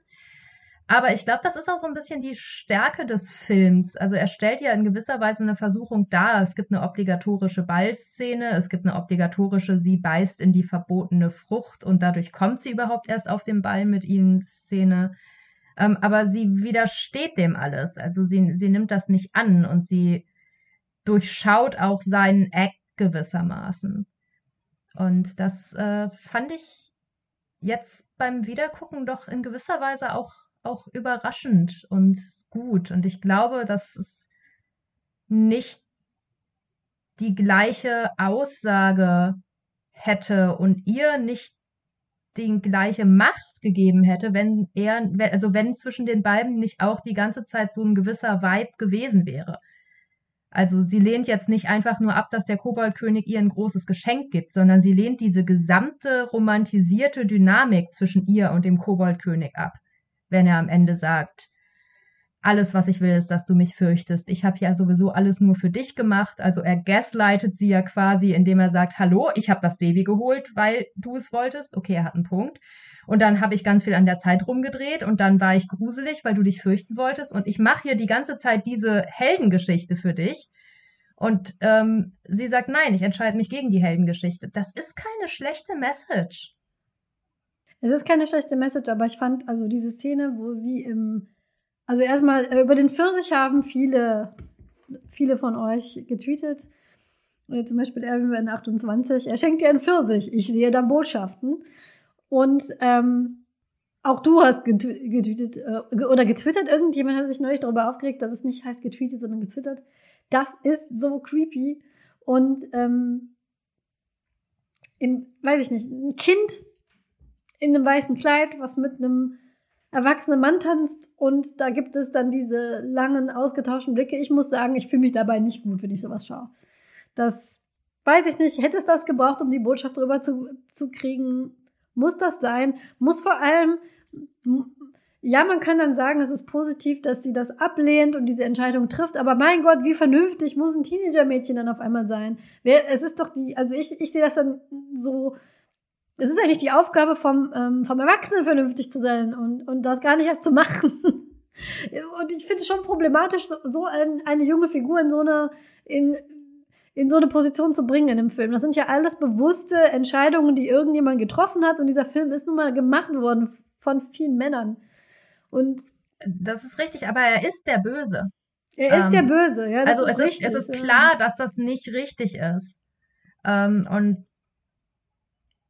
Aber ich glaube, das ist auch so ein bisschen die Stärke des Films. Also er stellt ja in gewisser Weise eine Versuchung dar. Es gibt eine obligatorische Ballszene, es gibt eine obligatorische Sie beißt in die verbotene Frucht und dadurch kommt sie überhaupt erst auf den Ball mit ihnen Szene. Ähm, aber sie widersteht dem alles. Also sie, sie nimmt das nicht an und sie durchschaut auch seinen Act gewissermaßen. Und das äh, fand ich jetzt beim Wiedergucken doch in gewisser Weise auch auch überraschend und gut. Und ich glaube, dass es nicht die gleiche Aussage hätte und ihr nicht die gleiche Macht gegeben hätte, wenn er, also wenn zwischen den beiden nicht auch die ganze Zeit so ein gewisser Vibe gewesen wäre. Also sie lehnt jetzt nicht einfach nur ab, dass der Koboldkönig ihr ein großes Geschenk gibt, sondern sie lehnt diese gesamte romantisierte Dynamik zwischen ihr und dem Koboldkönig ab wenn er am Ende sagt, alles, was ich will, ist, dass du mich fürchtest. Ich habe ja sowieso alles nur für dich gemacht. Also er gaslightet sie ja quasi, indem er sagt, hallo, ich habe das Baby geholt, weil du es wolltest. Okay, er hat einen Punkt. Und dann habe ich ganz viel an der Zeit rumgedreht und dann war ich gruselig, weil du dich fürchten wolltest. Und ich mache hier die ganze Zeit diese Heldengeschichte für dich. Und ähm, sie sagt, nein, ich entscheide mich gegen die Heldengeschichte. Das ist keine schlechte Message. Es ist keine schlechte Message, aber ich fand also diese Szene, wo sie im, also erstmal äh, über den Pfirsich haben viele, viele von euch getweetet. Äh, zum Beispiel Aaron 28, er schenkt dir einen Pfirsich. Ich sehe da Botschaften. Und ähm, auch du hast getweetet äh, oder getwittert. Irgendjemand hat sich neulich darüber aufgeregt, dass es nicht heißt getweetet, sondern getwittert. Das ist so creepy. Und ähm, im, weiß ich nicht, ein Kind in einem weißen Kleid, was mit einem erwachsenen Mann tanzt und da gibt es dann diese langen, ausgetauschten Blicke. Ich muss sagen, ich fühle mich dabei nicht gut, wenn ich sowas schaue. Das weiß ich nicht. Hätte es das gebraucht, um die Botschaft rüber zu, zu kriegen? Muss das sein? Muss vor allem, ja, man kann dann sagen, es ist positiv, dass sie das ablehnt und diese Entscheidung trifft, aber mein Gott, wie vernünftig muss ein Teenager-Mädchen dann auf einmal sein? Es ist doch die, also ich, ich sehe das dann so, es ist eigentlich die Aufgabe vom, ähm, vom Erwachsenen vernünftig zu sein und, und das gar nicht erst zu machen. und ich finde es schon problematisch, so, so ein, eine junge Figur in so eine, in, in so eine Position zu bringen in dem Film. Das sind ja alles bewusste Entscheidungen, die irgendjemand getroffen hat und dieser Film ist nun mal gemacht worden von vielen Männern. Und das ist richtig, aber er ist der Böse. Er ist ähm, der Böse, ja. also ist es, richtig, ist, es ist klar, dass das nicht richtig ist. Ähm, und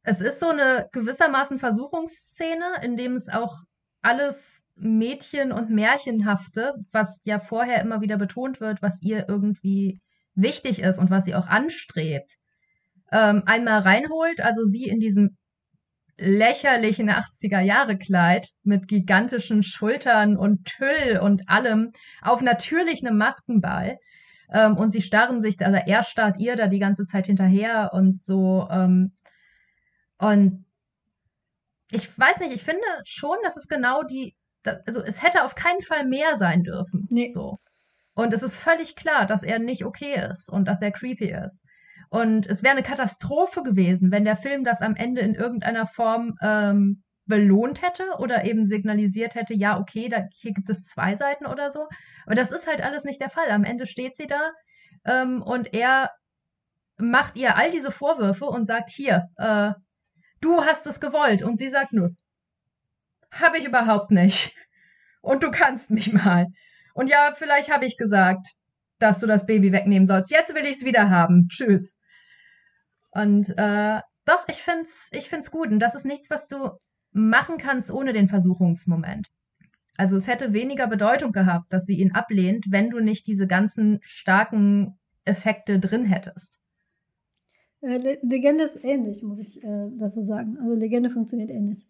es ist so eine gewissermaßen Versuchungsszene, in dem es auch alles Mädchen- und Märchenhafte, was ja vorher immer wieder betont wird, was ihr irgendwie wichtig ist und was sie auch anstrebt, ähm, einmal reinholt, also sie in diesem lächerlichen 80er-Jahre-Kleid mit gigantischen Schultern und Tüll und allem auf natürlich einem Maskenball. Ähm, und sie starren sich, also er starrt ihr da die ganze Zeit hinterher und so ähm, und ich weiß nicht, ich finde schon, dass es genau die, also es hätte auf keinen Fall mehr sein dürfen. Nee. So. Und es ist völlig klar, dass er nicht okay ist und dass er creepy ist. Und es wäre eine Katastrophe gewesen, wenn der Film das am Ende in irgendeiner Form ähm, belohnt hätte oder eben signalisiert hätte, ja, okay, da, hier gibt es zwei Seiten oder so. Aber das ist halt alles nicht der Fall. Am Ende steht sie da ähm, und er macht ihr all diese Vorwürfe und sagt, hier, äh, du hast es gewollt. Und sie sagt, nö, habe ich überhaupt nicht. Und du kannst mich mal. Und ja, vielleicht habe ich gesagt, dass du das Baby wegnehmen sollst. Jetzt will ich es wieder haben. Tschüss. Und äh, doch, ich find's, ich find's gut. Und das ist nichts, was du machen kannst ohne den Versuchungsmoment. Also es hätte weniger Bedeutung gehabt, dass sie ihn ablehnt, wenn du nicht diese ganzen starken Effekte drin hättest. Äh, Legende ist ähnlich, muss ich äh, dazu sagen. Also Legende funktioniert ähnlich.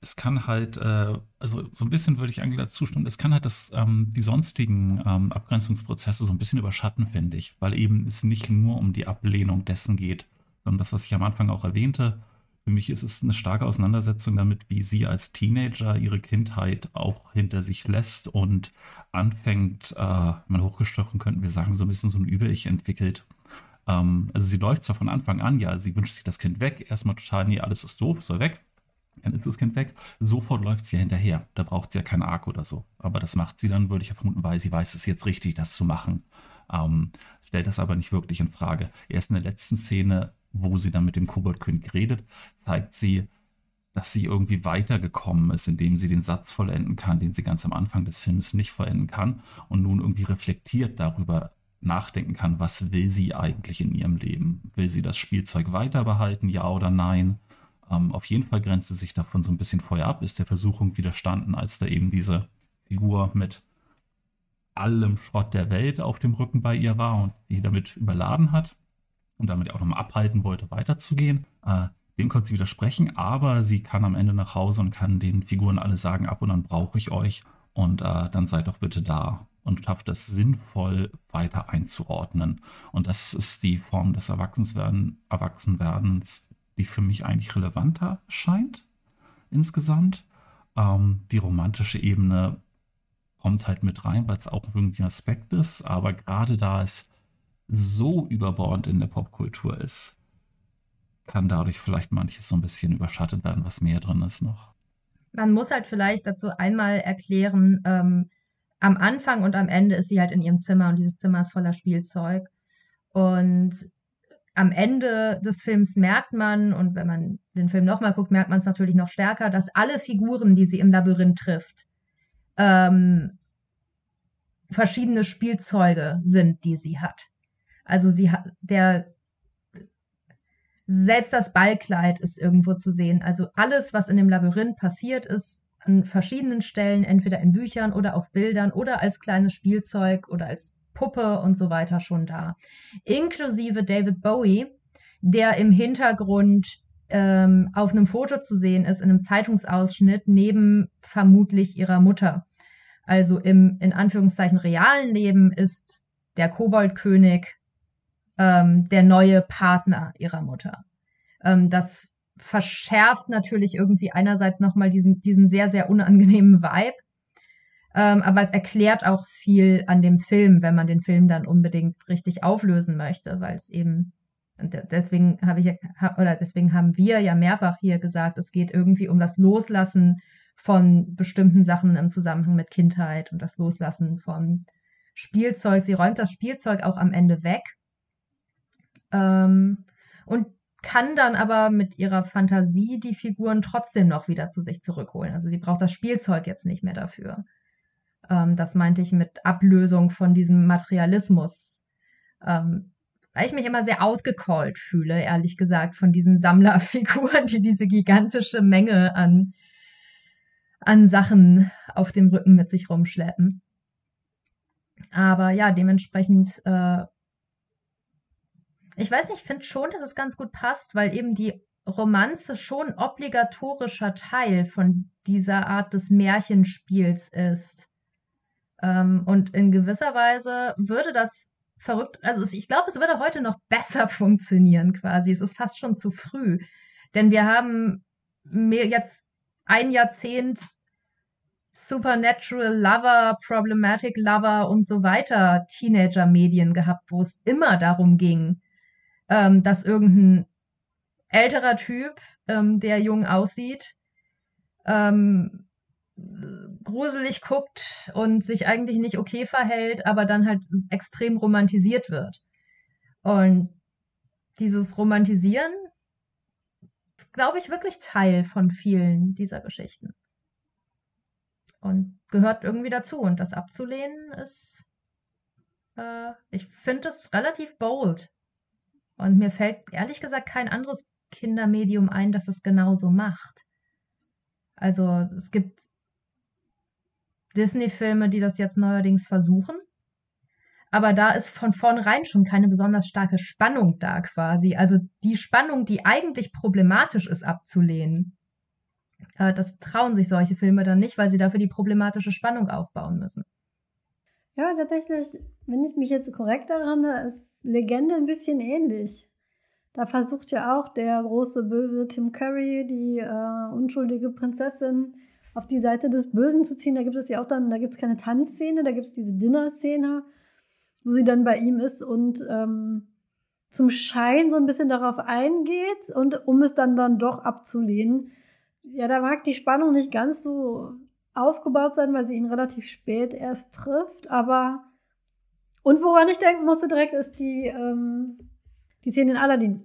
Es kann halt, äh, also so ein bisschen würde ich Angela zustimmen, es kann halt das, ähm, die sonstigen ähm, Abgrenzungsprozesse so ein bisschen überschatten, finde ich, weil eben es nicht nur um die Ablehnung dessen geht, sondern das, was ich am Anfang auch erwähnte, für mich ist es eine starke Auseinandersetzung damit, wie sie als Teenager ihre Kindheit auch hinter sich lässt und anfängt, äh, man hochgestochen könnten wir sagen, so ein bisschen so ein Über-Ich entwickelt. Ähm, also sie läuft zwar von Anfang an, ja, sie wünscht sich das Kind weg, erstmal total, nee, alles ist doof, soll weg. Dann ist das Kind weg. Sofort läuft sie ja hinterher. Da braucht sie ja keinen Arc oder so. Aber das macht sie dann, würde ich ja vermuten, weil sie weiß, es ist jetzt richtig, das zu machen. Ähm, stellt das aber nicht wirklich in Frage. Erst in der letzten Szene wo sie dann mit dem Koboldkönig redet, zeigt sie, dass sie irgendwie weitergekommen ist, indem sie den Satz vollenden kann, den sie ganz am Anfang des Films nicht vollenden kann und nun irgendwie reflektiert darüber nachdenken kann, was will sie eigentlich in ihrem Leben? Will sie das Spielzeug weiter behalten, ja oder nein? Ähm, auf jeden Fall grenzt sie sich davon so ein bisschen vorher ab, ist der Versuchung widerstanden, als da eben diese Figur mit allem Schrott der Welt auf dem Rücken bei ihr war und die damit überladen hat und damit auch nochmal abhalten wollte, weiterzugehen. Äh, dem konnte sie widersprechen, aber sie kann am Ende nach Hause und kann den Figuren alle sagen, ab und an brauche ich euch und äh, dann seid doch bitte da und schafft es sinnvoll weiter einzuordnen. Und das ist die Form des Erwachsenwerden, Erwachsenwerdens, die für mich eigentlich relevanter scheint insgesamt. Ähm, die romantische Ebene kommt halt mit rein, weil es auch irgendwie ein Aspekt ist, aber gerade da es so überbordend in der Popkultur ist, kann dadurch vielleicht manches so ein bisschen überschattet werden, was mehr drin ist noch. Man muss halt vielleicht dazu einmal erklären, ähm, am Anfang und am Ende ist sie halt in ihrem Zimmer und dieses Zimmer ist voller Spielzeug. Und am Ende des Films merkt man, und wenn man den Film nochmal guckt, merkt man es natürlich noch stärker, dass alle Figuren, die sie im Labyrinth trifft, ähm, verschiedene Spielzeuge sind, die sie hat. Also sie hat der selbst das Ballkleid ist irgendwo zu sehen. Also alles, was in dem Labyrinth passiert ist, an verschiedenen Stellen, entweder in Büchern oder auf Bildern oder als kleines Spielzeug oder als Puppe und so weiter schon da. Inklusive David Bowie, der im Hintergrund ähm, auf einem Foto zu sehen ist, in einem Zeitungsausschnitt, neben vermutlich ihrer Mutter. Also im in Anführungszeichen realen Leben ist der Koboldkönig ähm, der neue Partner ihrer Mutter. Ähm, das verschärft natürlich irgendwie einerseits nochmal diesen, diesen sehr, sehr unangenehmen Vibe. Ähm, aber es erklärt auch viel an dem Film, wenn man den Film dann unbedingt richtig auflösen möchte, weil es eben, deswegen habe ich, oder deswegen haben wir ja mehrfach hier gesagt, es geht irgendwie um das Loslassen von bestimmten Sachen im Zusammenhang mit Kindheit und das Loslassen von Spielzeug. Sie räumt das Spielzeug auch am Ende weg ähm, und kann dann aber mit ihrer Fantasie die Figuren trotzdem noch wieder zu sich zurückholen. Also sie braucht das Spielzeug jetzt nicht mehr dafür. Ähm, das meinte ich mit Ablösung von diesem Materialismus. Ähm, weil ich mich immer sehr outgecallt fühle, ehrlich gesagt, von diesen Sammlerfiguren, die diese gigantische Menge an, an Sachen auf dem Rücken mit sich rumschleppen. Aber ja, dementsprechend äh, ich weiß nicht, ich finde schon, dass es ganz gut passt, weil eben die Romanze schon obligatorischer Teil von dieser Art des Märchenspiels ist. Ähm, und in gewisser Weise würde das verrückt, also ich glaube, es würde heute noch besser funktionieren quasi. Es ist fast schon zu früh. Denn wir haben mehr jetzt ein Jahrzehnt Supernatural Lover, Problematic Lover und so weiter Teenager-Medien gehabt, wo es immer darum ging, ähm, dass irgendein älterer Typ, ähm, der jung aussieht, ähm, gruselig guckt und sich eigentlich nicht okay verhält, aber dann halt extrem romantisiert wird. Und dieses Romantisieren ist, glaube ich, wirklich Teil von vielen dieser Geschichten. Und gehört irgendwie dazu. Und das abzulehnen ist, äh, ich finde es relativ bold. Und mir fällt ehrlich gesagt kein anderes Kindermedium ein, das es genauso macht. Also es gibt Disney-Filme, die das jetzt neuerdings versuchen. Aber da ist von vornherein schon keine besonders starke Spannung da quasi. Also die Spannung, die eigentlich problematisch ist, abzulehnen. Äh, das trauen sich solche Filme dann nicht, weil sie dafür die problematische Spannung aufbauen müssen. Ja, tatsächlich, wenn ich mich jetzt korrekt erinnere, ist Legende ein bisschen ähnlich. Da versucht ja auch der große böse Tim Curry die äh, unschuldige Prinzessin auf die Seite des Bösen zu ziehen. Da gibt es ja auch dann, da gibt es keine Tanzszene, da gibt es diese Dinner-Szene, wo sie dann bei ihm ist und ähm, zum Schein so ein bisschen darauf eingeht und um es dann dann doch abzulehnen. Ja, da mag die Spannung nicht ganz so aufgebaut sein, weil sie ihn relativ spät erst trifft, aber und woran ich denken musste direkt ist die ähm, die Szene in Aladdin.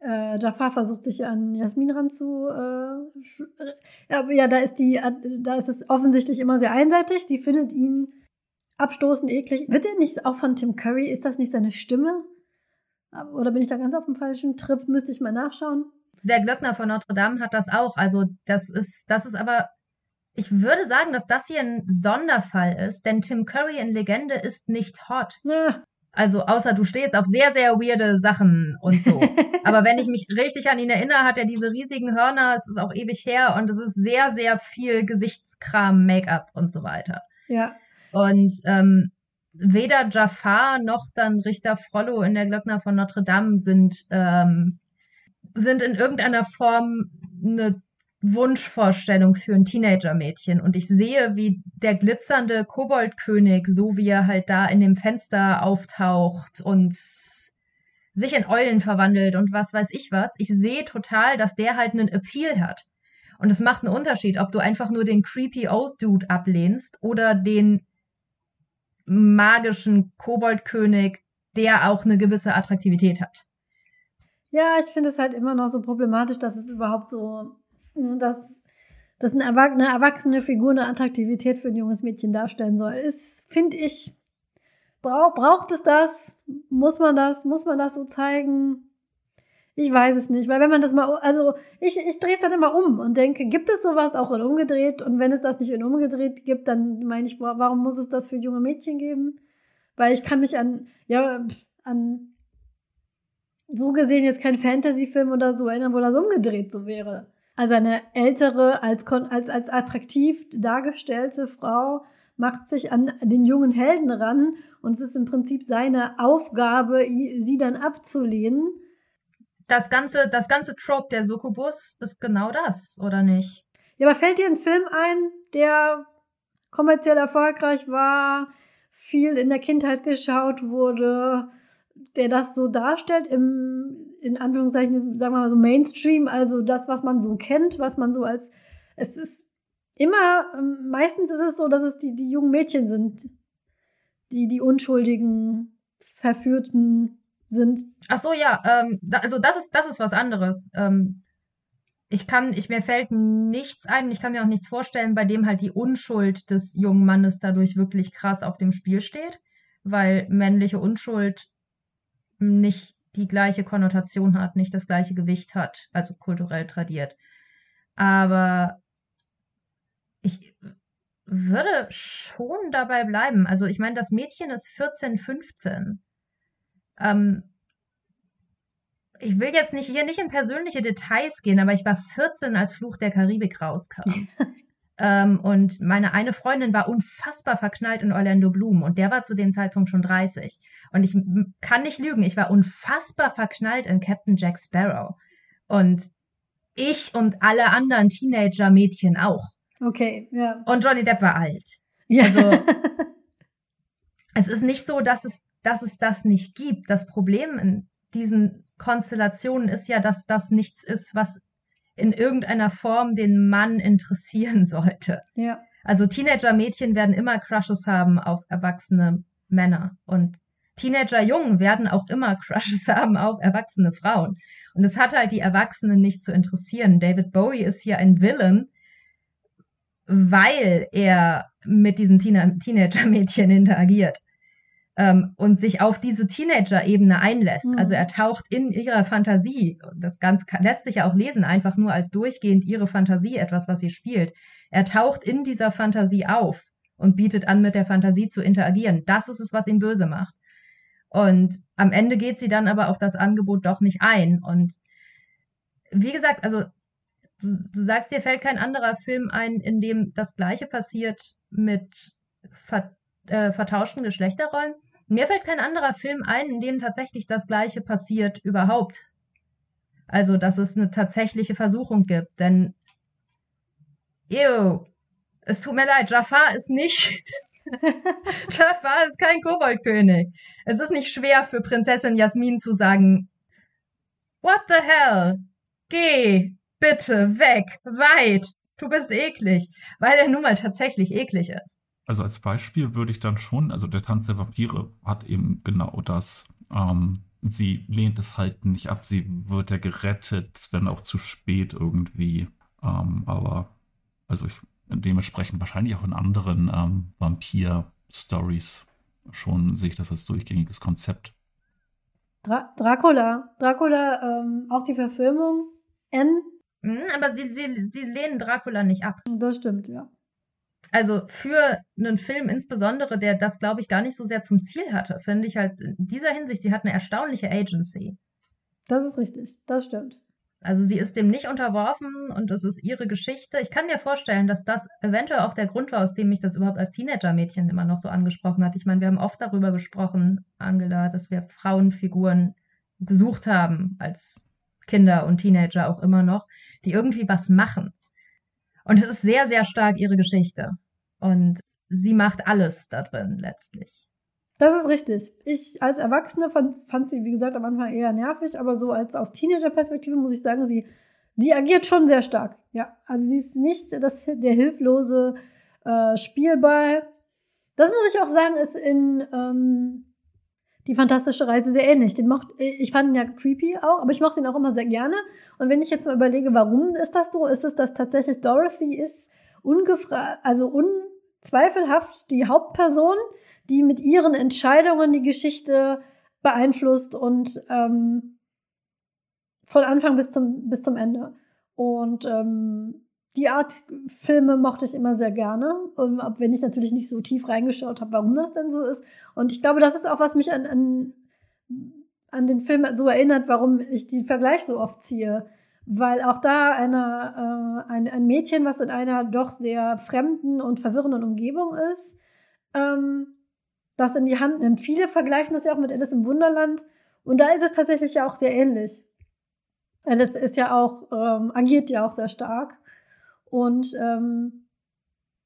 Äh, Jafar versucht sich an Jasmin ranzu. Äh, ja, da ist die, da ist es offensichtlich immer sehr einseitig. Sie findet ihn abstoßend eklig. Wird er nicht auch von Tim Curry? Ist das nicht seine Stimme? Oder bin ich da ganz auf dem falschen Trip? Müsste ich mal nachschauen. Der Glöckner von Notre Dame hat das auch. Also, das ist, das ist aber. Ich würde sagen, dass das hier ein Sonderfall ist, denn Tim Curry in Legende ist nicht hot. Ja. Also außer du stehst auf sehr, sehr weirde Sachen und so. Aber wenn ich mich richtig an ihn erinnere, hat er diese riesigen Hörner, es ist auch ewig her und es ist sehr, sehr viel Gesichtskram, Make-up und so weiter. Ja. Und ähm, weder Jafar noch dann Richter Frollo in der Glöckner von Notre Dame sind, ähm, sind in irgendeiner Form eine Wunschvorstellung für ein Teenager-Mädchen. Und ich sehe, wie der glitzernde Koboldkönig, so wie er halt da in dem Fenster auftaucht und sich in Eulen verwandelt und was weiß ich was. Ich sehe total, dass der halt einen Appeal hat. Und es macht einen Unterschied, ob du einfach nur den creepy Old Dude ablehnst oder den magischen Koboldkönig, der auch eine gewisse Attraktivität hat. Ja, ich finde es halt immer noch so problematisch, dass es überhaupt so dass, dass eine erwachsene Figur eine Attraktivität für ein junges Mädchen darstellen soll. Ist, finde ich, brauch, braucht es das? Muss man das? Muss man das so zeigen? Ich weiß es nicht, weil wenn man das mal, also ich, ich drehe es dann immer um und denke, gibt es sowas auch in umgedreht? Und wenn es das nicht in umgedreht gibt, dann meine ich, warum muss es das für junge Mädchen geben? Weil ich kann mich an, ja, an so gesehen jetzt kein Fantasy-Film oder so erinnern, wo das umgedreht so wäre. Also eine ältere, als, als, als attraktiv dargestellte Frau macht sich an den jungen Helden ran und es ist im Prinzip seine Aufgabe, sie dann abzulehnen. Das ganze, das ganze Trope der Sukubus ist genau das, oder nicht? Ja, aber fällt dir ein Film ein, der kommerziell erfolgreich war, viel in der Kindheit geschaut wurde, der das so darstellt im in Anführungszeichen, sagen wir mal so Mainstream, also das, was man so kennt, was man so als, es ist immer, ähm, meistens ist es so, dass es die, die jungen Mädchen sind, die die unschuldigen, verführten sind. Ach so, ja, ähm, da, also das ist, das ist was anderes. Ähm, ich kann, ich, mir fällt nichts ein, ich kann mir auch nichts vorstellen, bei dem halt die Unschuld des jungen Mannes dadurch wirklich krass auf dem Spiel steht, weil männliche Unschuld nicht die gleiche Konnotation hat, nicht das gleiche Gewicht hat, also kulturell tradiert. Aber ich würde schon dabei bleiben. Also ich meine, das Mädchen ist 14, 15. Ähm, ich will jetzt nicht hier nicht in persönliche Details gehen, aber ich war 14, als Fluch der Karibik rauskam. Ähm, und meine eine Freundin war unfassbar verknallt in Orlando Bloom und der war zu dem Zeitpunkt schon 30. Und ich kann nicht lügen, ich war unfassbar verknallt in Captain Jack Sparrow. Und ich und alle anderen Teenager-Mädchen auch. Okay, ja. Und Johnny Depp war alt. Ja. Also, es ist nicht so, dass es, dass es das nicht gibt. Das Problem in diesen Konstellationen ist ja, dass das nichts ist, was in irgendeiner Form den Mann interessieren sollte. Ja. Also Teenager-Mädchen werden immer Crushes haben auf erwachsene Männer und Teenager-Jungen werden auch immer Crushes haben auf erwachsene Frauen. Und es hat halt die Erwachsenen nicht zu interessieren. David Bowie ist hier ein Villain, weil er mit diesen Teenager-Mädchen interagiert. Ähm, und sich auf diese Teenager-Ebene einlässt. Mhm. Also er taucht in ihrer Fantasie, das ganz lässt sich ja auch lesen, einfach nur als durchgehend ihre Fantasie, etwas, was sie spielt. Er taucht in dieser Fantasie auf und bietet an, mit der Fantasie zu interagieren. Das ist es, was ihn böse macht. Und am Ende geht sie dann aber auf das Angebot doch nicht ein. Und wie gesagt, also du, du sagst, dir fällt kein anderer Film ein, in dem das Gleiche passiert mit ver, äh, vertauschten Geschlechterrollen. Mir fällt kein anderer Film ein, in dem tatsächlich das Gleiche passiert überhaupt. Also, dass es eine tatsächliche Versuchung gibt. Denn, ew, es tut mir leid, Jafar ist nicht. Jafar ist kein Koboldkönig. Es ist nicht schwer für Prinzessin Jasmin zu sagen, What the hell? Geh, bitte, weg, weit. Du bist eklig. Weil er nun mal tatsächlich eklig ist. Also als Beispiel würde ich dann schon, also der Tanz der Vampire hat eben genau das. Ähm, sie lehnt es halt nicht ab, sie wird ja gerettet, wenn auch zu spät irgendwie. Ähm, aber also ich dementsprechend wahrscheinlich auch in anderen ähm, Vampir-Stories schon sehe ich das als durchgängiges Konzept. Dra Dracula. Dracula, ähm, auch die Verfilmung. N. Mhm, aber sie, sie, sie lehnen Dracula nicht ab. Das stimmt, ja. Also für einen Film insbesondere, der das, glaube ich, gar nicht so sehr zum Ziel hatte, finde ich halt in dieser Hinsicht, sie hat eine erstaunliche Agency. Das ist richtig, das stimmt. Also sie ist dem nicht unterworfen und es ist ihre Geschichte. Ich kann mir vorstellen, dass das eventuell auch der Grund war, aus dem mich das überhaupt als Teenager-Mädchen immer noch so angesprochen hat. Ich meine, wir haben oft darüber gesprochen, Angela, dass wir Frauenfiguren gesucht haben als Kinder und Teenager auch immer noch, die irgendwie was machen. Und es ist sehr, sehr stark ihre Geschichte. Und sie macht alles da drin letztlich. Das ist richtig. Ich als Erwachsene fand, fand sie, wie gesagt, am Anfang eher nervig, aber so als aus Teenager-Perspektive muss ich sagen, sie, sie agiert schon sehr stark. Ja, also sie ist nicht das, der hilflose äh, Spielball. Das muss ich auch sagen, ist in ähm, die fantastische Reise sehr ähnlich. Den mocht, ich fand ihn ja creepy auch, aber ich mochte ihn auch immer sehr gerne. Und wenn ich jetzt mal überlege, warum ist das so, ist es, dass tatsächlich Dorothy ist ungefragt, also unzweifelhaft die Hauptperson, die mit ihren Entscheidungen die Geschichte beeinflusst und ähm, von Anfang bis zum, bis zum Ende. Und ähm, die Art Filme mochte ich immer sehr gerne, auch wenn ich natürlich nicht so tief reingeschaut habe, warum das denn so ist. Und ich glaube, das ist auch, was mich an, an, an den Film so erinnert, warum ich den Vergleich so oft ziehe. Weil auch da eine, äh, ein, ein Mädchen, was in einer doch sehr fremden und verwirrenden Umgebung ist, ähm, das in die Hand nimmt. Viele vergleichen das ja auch mit Alice im Wunderland. Und da ist es tatsächlich ja auch sehr ähnlich. Alice ist ja auch, ähm, agiert ja auch sehr stark. Und ähm,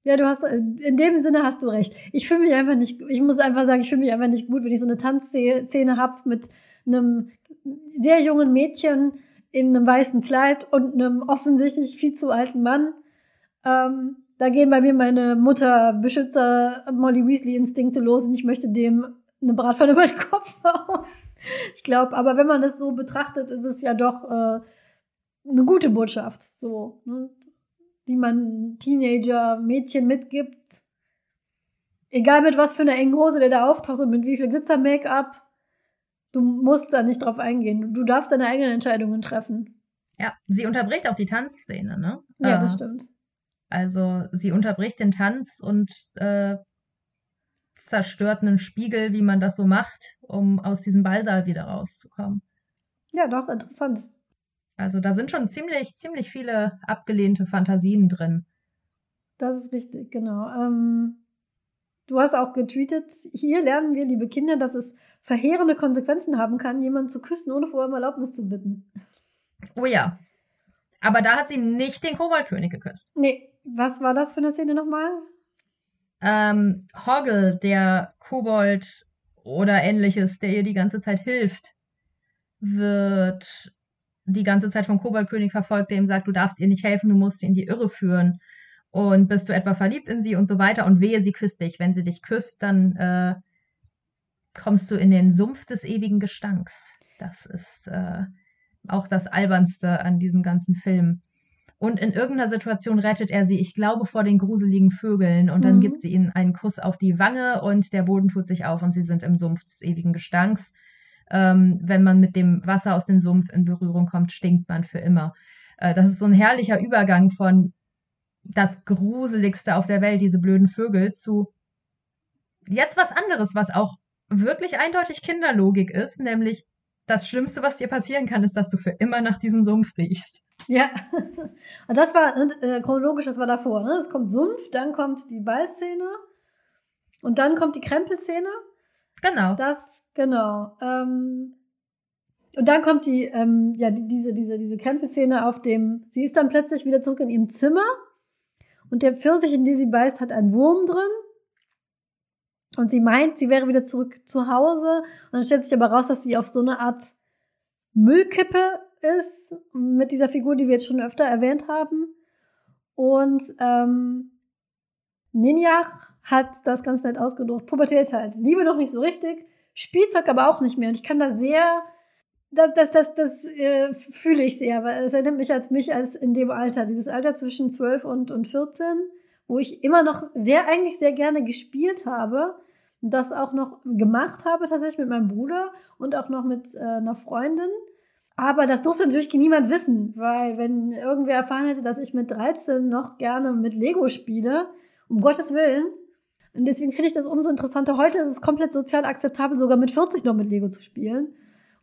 ja, du hast, in dem Sinne hast du recht. Ich fühle mich einfach nicht, ich muss einfach sagen, ich fühle mich einfach nicht gut, wenn ich so eine Tanzszene habe mit einem sehr jungen Mädchen in einem weißen Kleid und einem offensichtlich viel zu alten Mann. Ähm, da gehen bei mir meine Mutter Beschützer Molly Weasley Instinkte los und ich möchte dem eine Bratpfanne über den Kopf hauen. Ich glaube, aber wenn man das so betrachtet, ist es ja doch äh, eine gute Botschaft, so, ne? Die man Teenager, Mädchen mitgibt. Egal mit was für einer engen Hose der da auftaucht und mit wie viel Glitzer-Make-up, du musst da nicht drauf eingehen. Du darfst deine eigenen Entscheidungen treffen. Ja, sie unterbricht auch die Tanzszene, ne? Ja, äh, das stimmt. Also sie unterbricht den Tanz und äh, zerstört einen Spiegel, wie man das so macht, um aus diesem Ballsaal wieder rauszukommen. Ja, doch, interessant. Also da sind schon ziemlich, ziemlich viele abgelehnte Fantasien drin. Das ist richtig, genau. Ähm, du hast auch getweetet, hier lernen wir, liebe Kinder, dass es verheerende Konsequenzen haben kann, jemanden zu küssen, ohne vorher um Erlaubnis zu bitten. Oh ja. Aber da hat sie nicht den Koboldkönig geküsst. Nee, was war das für eine Szene nochmal? Ähm, Hoggle, der Kobold oder ähnliches, der ihr die ganze Zeit hilft, wird die ganze Zeit vom Koboldkönig verfolgt, der ihm sagt, du darfst ihr nicht helfen, du musst sie in die Irre führen. Und bist du etwa verliebt in sie und so weiter. Und wehe, sie küsst dich. Wenn sie dich küsst, dann äh, kommst du in den Sumpf des ewigen Gestanks. Das ist äh, auch das Albernste an diesem ganzen Film. Und in irgendeiner Situation rettet er sie, ich glaube, vor den gruseligen Vögeln. Und dann Mhm. gibt sie ihnen einen Kuss auf die Wange und der Boden tut sich auf und sie sind im Sumpf des ewigen Gestanks. Ähm, wenn man mit dem Wasser aus dem Sumpf in Berührung kommt, stinkt man für immer. Äh, das ist so ein herrlicher Übergang von das Gruseligste auf der Welt, diese blöden Vögel, zu jetzt was anderes, was auch wirklich eindeutig Kinderlogik ist, nämlich das Schlimmste, was dir passieren kann, ist, dass du für immer nach diesem Sumpf riechst. Ja, und das war äh, chronologisch, das war davor. Ne? Es kommt Sumpf, dann kommt die Ballszene und dann kommt die Krempelszene. Genau. Das, genau. Ähm, und dann kommt die, ähm, ja, die, diese, diese, diese Krempelszene auf dem, sie ist dann plötzlich wieder zurück in ihrem Zimmer und der Pfirsich, in die sie beißt, hat einen Wurm drin. Und sie meint, sie wäre wieder zurück zu Hause. Und dann stellt sich aber raus, dass sie auf so eine Art Müllkippe ist, mit dieser Figur, die wir jetzt schon öfter erwähnt haben. Und ähm, Ninjach hat das ganz nett ausgedruckt. Pubertät halt. Liebe noch nicht so richtig, Spielzeug aber auch nicht mehr. Und ich kann da sehr, das, das, das, das äh, fühle ich sehr, weil es erinnert mich als mich als in dem Alter, dieses Alter zwischen 12 und, und 14, wo ich immer noch sehr, eigentlich sehr gerne gespielt habe. Und das auch noch gemacht habe, tatsächlich mit meinem Bruder und auch noch mit äh, einer Freundin. Aber das durfte natürlich niemand wissen, weil wenn irgendwer erfahren hätte, dass ich mit 13 noch gerne mit Lego spiele, um Gottes Willen. Und deswegen finde ich das umso interessanter. Heute ist es komplett sozial akzeptabel, sogar mit 40 noch mit Lego zu spielen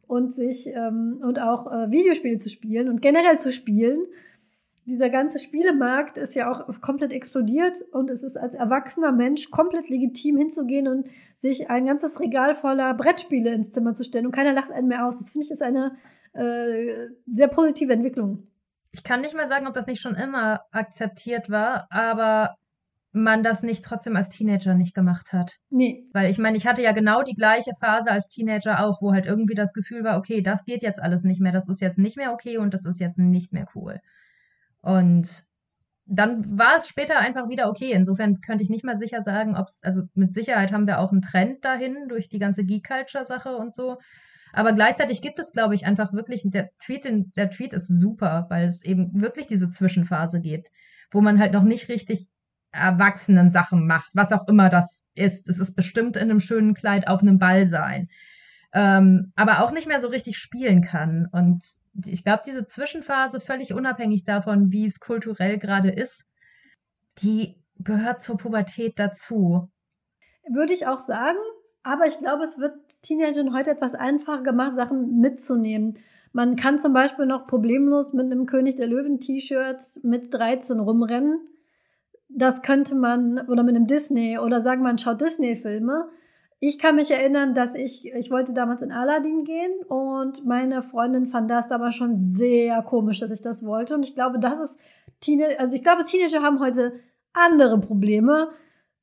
und sich ähm, und auch äh, Videospiele zu spielen und generell zu spielen. Dieser ganze Spielemarkt ist ja auch komplett explodiert und es ist als erwachsener Mensch komplett legitim hinzugehen und sich ein ganzes Regal voller Brettspiele ins Zimmer zu stellen und keiner lacht einen mehr aus. Das finde ich ist eine äh, sehr positive Entwicklung. Ich kann nicht mal sagen, ob das nicht schon immer akzeptiert war, aber man das nicht trotzdem als Teenager nicht gemacht hat. Nee. Weil ich meine, ich hatte ja genau die gleiche Phase als Teenager auch, wo halt irgendwie das Gefühl war, okay, das geht jetzt alles nicht mehr, das ist jetzt nicht mehr okay und das ist jetzt nicht mehr cool. Und dann war es später einfach wieder okay. Insofern könnte ich nicht mal sicher sagen, ob es, also mit Sicherheit haben wir auch einen Trend dahin durch die ganze Geek-Culture-Sache und so. Aber gleichzeitig gibt es, glaube ich, einfach wirklich, der Tweet, der Tweet ist super, weil es eben wirklich diese Zwischenphase gibt, wo man halt noch nicht richtig erwachsenen Sachen macht, was auch immer das ist. Es ist bestimmt in einem schönen Kleid auf einem Ball sein. Ähm, aber auch nicht mehr so richtig spielen kann. Und ich glaube, diese Zwischenphase, völlig unabhängig davon, wie es kulturell gerade ist, die gehört zur Pubertät dazu. Würde ich auch sagen, aber ich glaube, es wird Teenagern heute etwas einfacher gemacht, Sachen mitzunehmen. Man kann zum Beispiel noch problemlos mit einem König der Löwen-T-Shirt mit 13 rumrennen. Das könnte man, oder mit einem Disney, oder sagen man schaut Disney-Filme. Ich kann mich erinnern, dass ich, ich wollte damals in Aladdin gehen und meine Freundin fand das damals schon sehr komisch, dass ich das wollte. Und ich glaube, das ist Teenager, also ich glaube, Teenager haben heute andere Probleme,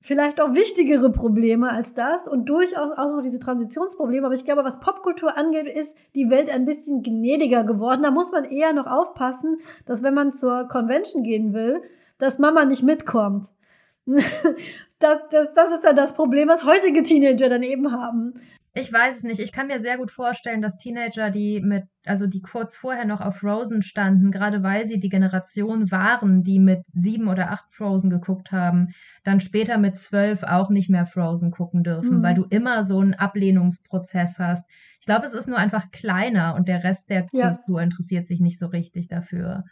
vielleicht auch wichtigere Probleme als das und durchaus auch noch diese Transitionsprobleme. Aber ich glaube, was Popkultur angeht, ist die Welt ein bisschen gnädiger geworden. Da muss man eher noch aufpassen, dass wenn man zur Convention gehen will, dass Mama nicht mitkommt. das, das, das ist dann das Problem, was heutige Teenager dann eben haben. Ich weiß es nicht. Ich kann mir sehr gut vorstellen, dass Teenager, die mit, also die kurz vorher noch auf Frozen standen, gerade weil sie die Generation waren, die mit sieben oder acht Frozen geguckt haben, dann später mit zwölf auch nicht mehr Frozen gucken dürfen, Mhm. weil du immer so einen Ablehnungsprozess hast. Ich glaube, es ist nur einfach kleiner und der Rest der Ja. Kultur interessiert sich nicht so richtig dafür.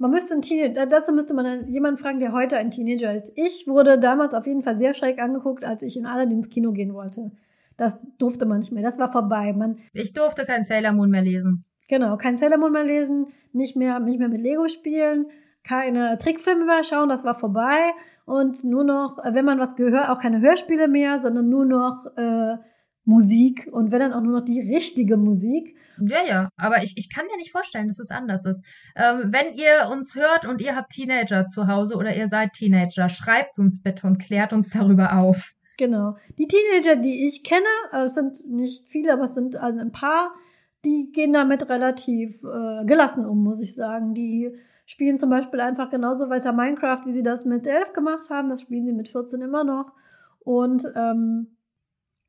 Man müsste einen Teenager, dazu müsste man jemanden fragen, der heute ein Teenager ist. Ich wurde damals auf jeden Fall sehr schräg angeguckt, als ich in Aladdin ins Kino gehen wollte. Das durfte man nicht mehr. Das war vorbei. Man, Ich durfte kein Sailor Moon mehr lesen. genau, kein Sailor Moon mehr lesen, nicht mehr, nicht mehr mit Lego spielen, keine Trickfilme mehr schauen, das war vorbei. Und nur noch, äh, wenn man was gehört, auch keine Hörspiele mehr, sondern nur noch äh, Musik. Und wenn dann auch nur noch die richtige Musik. Ja, ja, aber ich, ich kann mir nicht vorstellen, dass es anders ist. Ähm, wenn ihr uns hört und ihr habt Teenager zu Hause oder ihr seid Teenager, schreibt uns bitte und klärt uns darüber auf. Genau. Die Teenager, die ich kenne, äh, es sind nicht viele, aber es sind ein paar, die gehen damit relativ äh, gelassen um, muss ich sagen. Die spielen zum Beispiel einfach genauso weiter Minecraft, wie sie das mit 11 gemacht haben. Das spielen sie mit 14 immer noch. Und ähm,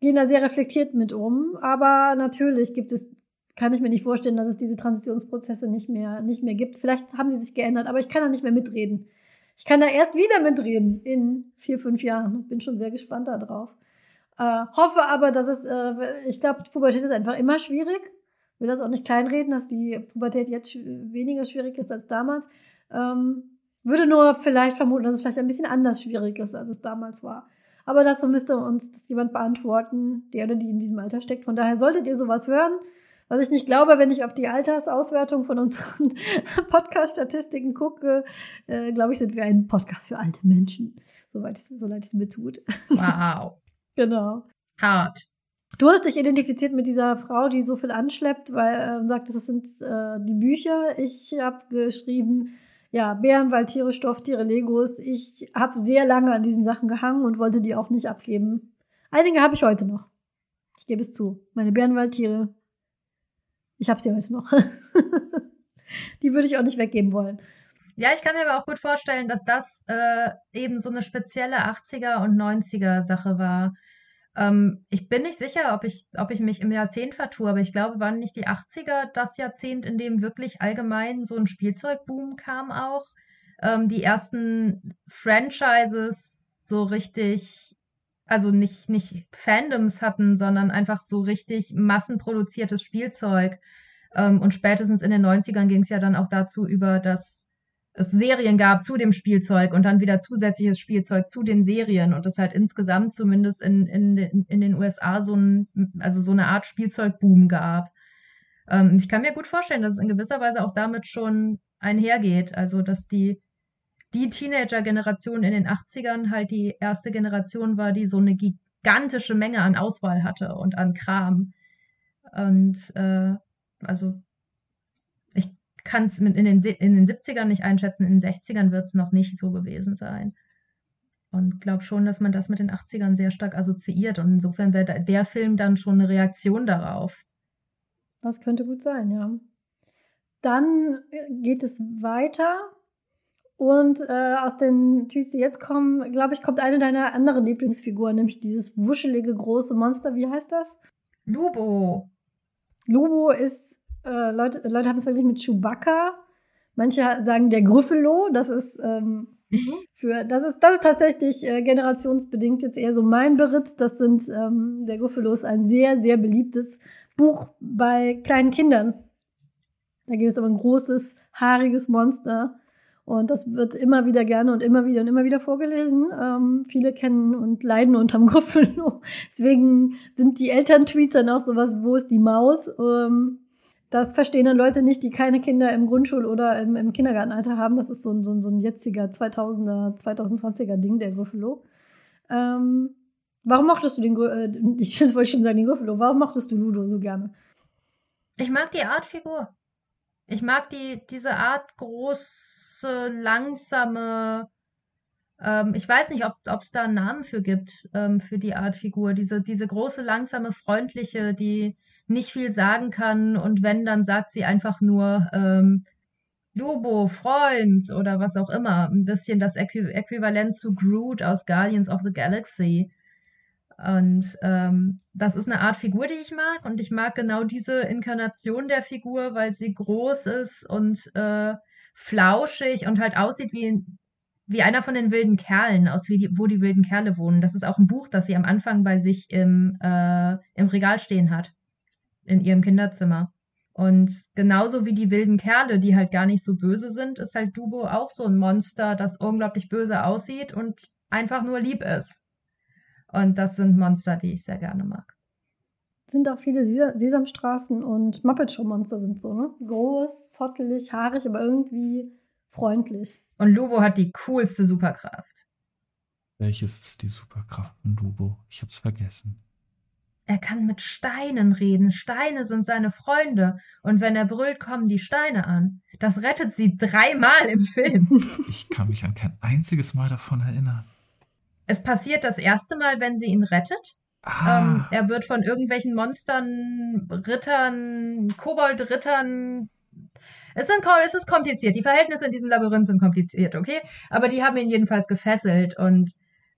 gehen da sehr reflektiert mit um. Aber natürlich gibt es kann ich mir nicht vorstellen, dass es diese Transitionsprozesse nicht mehr, nicht mehr gibt. Vielleicht haben sie sich geändert, aber ich kann da nicht mehr mitreden. Ich kann da erst wieder mitreden in vier, fünf Jahren. Bin schon sehr gespannt darauf. Äh, hoffe aber, dass es, äh, ich glaube, Pubertät ist einfach immer schwierig. Will das auch nicht kleinreden, dass die Pubertät jetzt weniger schwierig ist als damals. Ähm, würde nur vielleicht vermuten, dass es vielleicht ein bisschen anders schwierig ist, als es damals war. Aber dazu müsste uns das jemand beantworten, der oder die in diesem Alter steckt. Von daher solltet ihr sowas hören. Was ich nicht glaube, wenn ich auf die Altersauswertung von unseren Podcast-Statistiken gucke, äh, glaube ich, sind wir ein Podcast für alte Menschen. Soweit es, so leid es mir tut. Wow. genau. Hart. Du hast dich identifiziert mit dieser Frau, die so viel anschleppt, weil äh, sagt, das sind äh, die Bücher. Ich habe geschrieben, ja, Bären, Waldtiere, Stofftiere, Legos. Ich habe sehr lange an diesen Sachen gehangen und wollte die auch nicht abgeben. Einige habe ich heute noch. Ich gebe es zu. Meine Bärenwaldtiere. Ich habe sie heute noch. die würde ich auch nicht weggeben wollen. Ja, ich kann mir aber auch gut vorstellen, dass das äh, eben so eine spezielle 80er und 90er Sache war. Ähm, ich bin nicht sicher, ob ich, ob ich mich im Jahrzehnt vertue, aber ich glaube, waren nicht die 80er das Jahrzehnt, in dem wirklich allgemein so ein Spielzeugboom kam auch. Ähm, die ersten Franchises so richtig, also nicht, nicht Fandoms hatten, sondern einfach so richtig massenproduziertes Spielzeug. Ähm, und spätestens in den 90ern ging es ja dann auch dazu über, dass es Serien gab zu dem Spielzeug und dann wieder zusätzliches Spielzeug zu den Serien und es halt insgesamt zumindest in, in, in den USA so ein, also so eine Art Spielzeugboom gab. Ähm, ich kann mir gut vorstellen, dass es in gewisser Weise auch damit schon einhergeht. Also, dass die, die Teenager-Generation in den 80ern halt die erste Generation war, die so eine gigantische Menge an Auswahl hatte und an Kram. Und äh, also kann es in den, in den 70ern nicht einschätzen, in den 60ern wird es noch nicht so gewesen sein. Und glaube schon, dass man das mit den 80ern sehr stark assoziiert. Und insofern wäre der Film dann schon eine Reaktion darauf. Das könnte gut sein, ja. Dann äh, geht es weiter. Und äh, aus den Tweets, die jetzt kommen, glaube ich, kommt eine deiner anderen Lieblingsfiguren, nämlich dieses wuschelige große Monster. Wie heißt das? Lubo. Lubo ist äh, Leute, Leute haben es wirklich mit Chewbacca. Manche sagen der Gryffalo. Das ist ähm, mhm. für das ist das ist tatsächlich äh, generationsbedingt jetzt eher so mein Beritt. Das sind ähm, der Gryffalo ist ein sehr sehr beliebtes Buch bei kleinen Kindern. Da geht es um ein großes haariges Monster. Und das wird immer wieder gerne und immer wieder und immer wieder vorgelesen. Ähm, viele kennen und leiden unterm Gryffalo. Deswegen sind die Eltern-Tweets dann auch sowas, wo ist die Maus? Ähm, das verstehen dann Leute nicht, die keine Kinder im Grundschul- oder im, im Kindergartenalter haben. Das ist so ein, so ein, so ein jetziger 2000er, 2020er Ding, der Gryffalo. Ähm, warum mochtest du den, äh, ich wollte schon sagen, den Gryffalo, warum mochtest du Ludo so gerne? Ich mag die Artfigur. Ich mag die, diese Art große, langsame, ähm, ich weiß nicht, ob es da einen Namen für gibt, ähm, für die Artfigur. Diese, diese große, langsame, freundliche, die, nicht viel sagen kann und wenn, dann sagt sie einfach nur ähm, Lobo, Freund oder was auch immer. Ein bisschen das Äqu Äquivalent zu Groot aus Guardians of the Galaxy. Und ähm, das ist eine Art Figur, die ich mag. Und ich mag genau diese Inkarnation der Figur, weil sie groß ist und äh, flauschig und halt aussieht wie, wie einer von den wilden Kerlen, aus wie die, wo die wilden Kerle wohnen. Das ist auch ein Buch, das sie am Anfang bei sich im, äh, im Regal stehen hat in ihrem Kinderzimmer. Und genauso wie die wilden Kerle, die halt gar nicht so böse sind, ist halt Dubo auch so ein Monster, das unglaublich böse aussieht und einfach nur lieb ist. Und das sind Monster, die ich sehr gerne mag. Sind auch viele Sesamstraßen und Muppet Show Monster sind so, ne? Groß, zottelig, haarig, aber irgendwie freundlich. Und Lubo hat die coolste Superkraft. Welches ist die Superkraft von Lubo? Ich hab's vergessen. Er kann mit Steinen reden. Steine sind seine Freunde. Und wenn er brüllt, kommen die Steine an. Das rettet sie dreimal im Film. Ich kann mich an kein einziges Mal davon erinnern. Es passiert das erste Mal, wenn sie ihn rettet. Ah. Ähm, er wird von irgendwelchen Monstern, Rittern, Koboldrittern. Es, sind, es ist kompliziert. Die Verhältnisse in diesem Labyrinth sind kompliziert, okay? Aber die haben ihn jedenfalls gefesselt und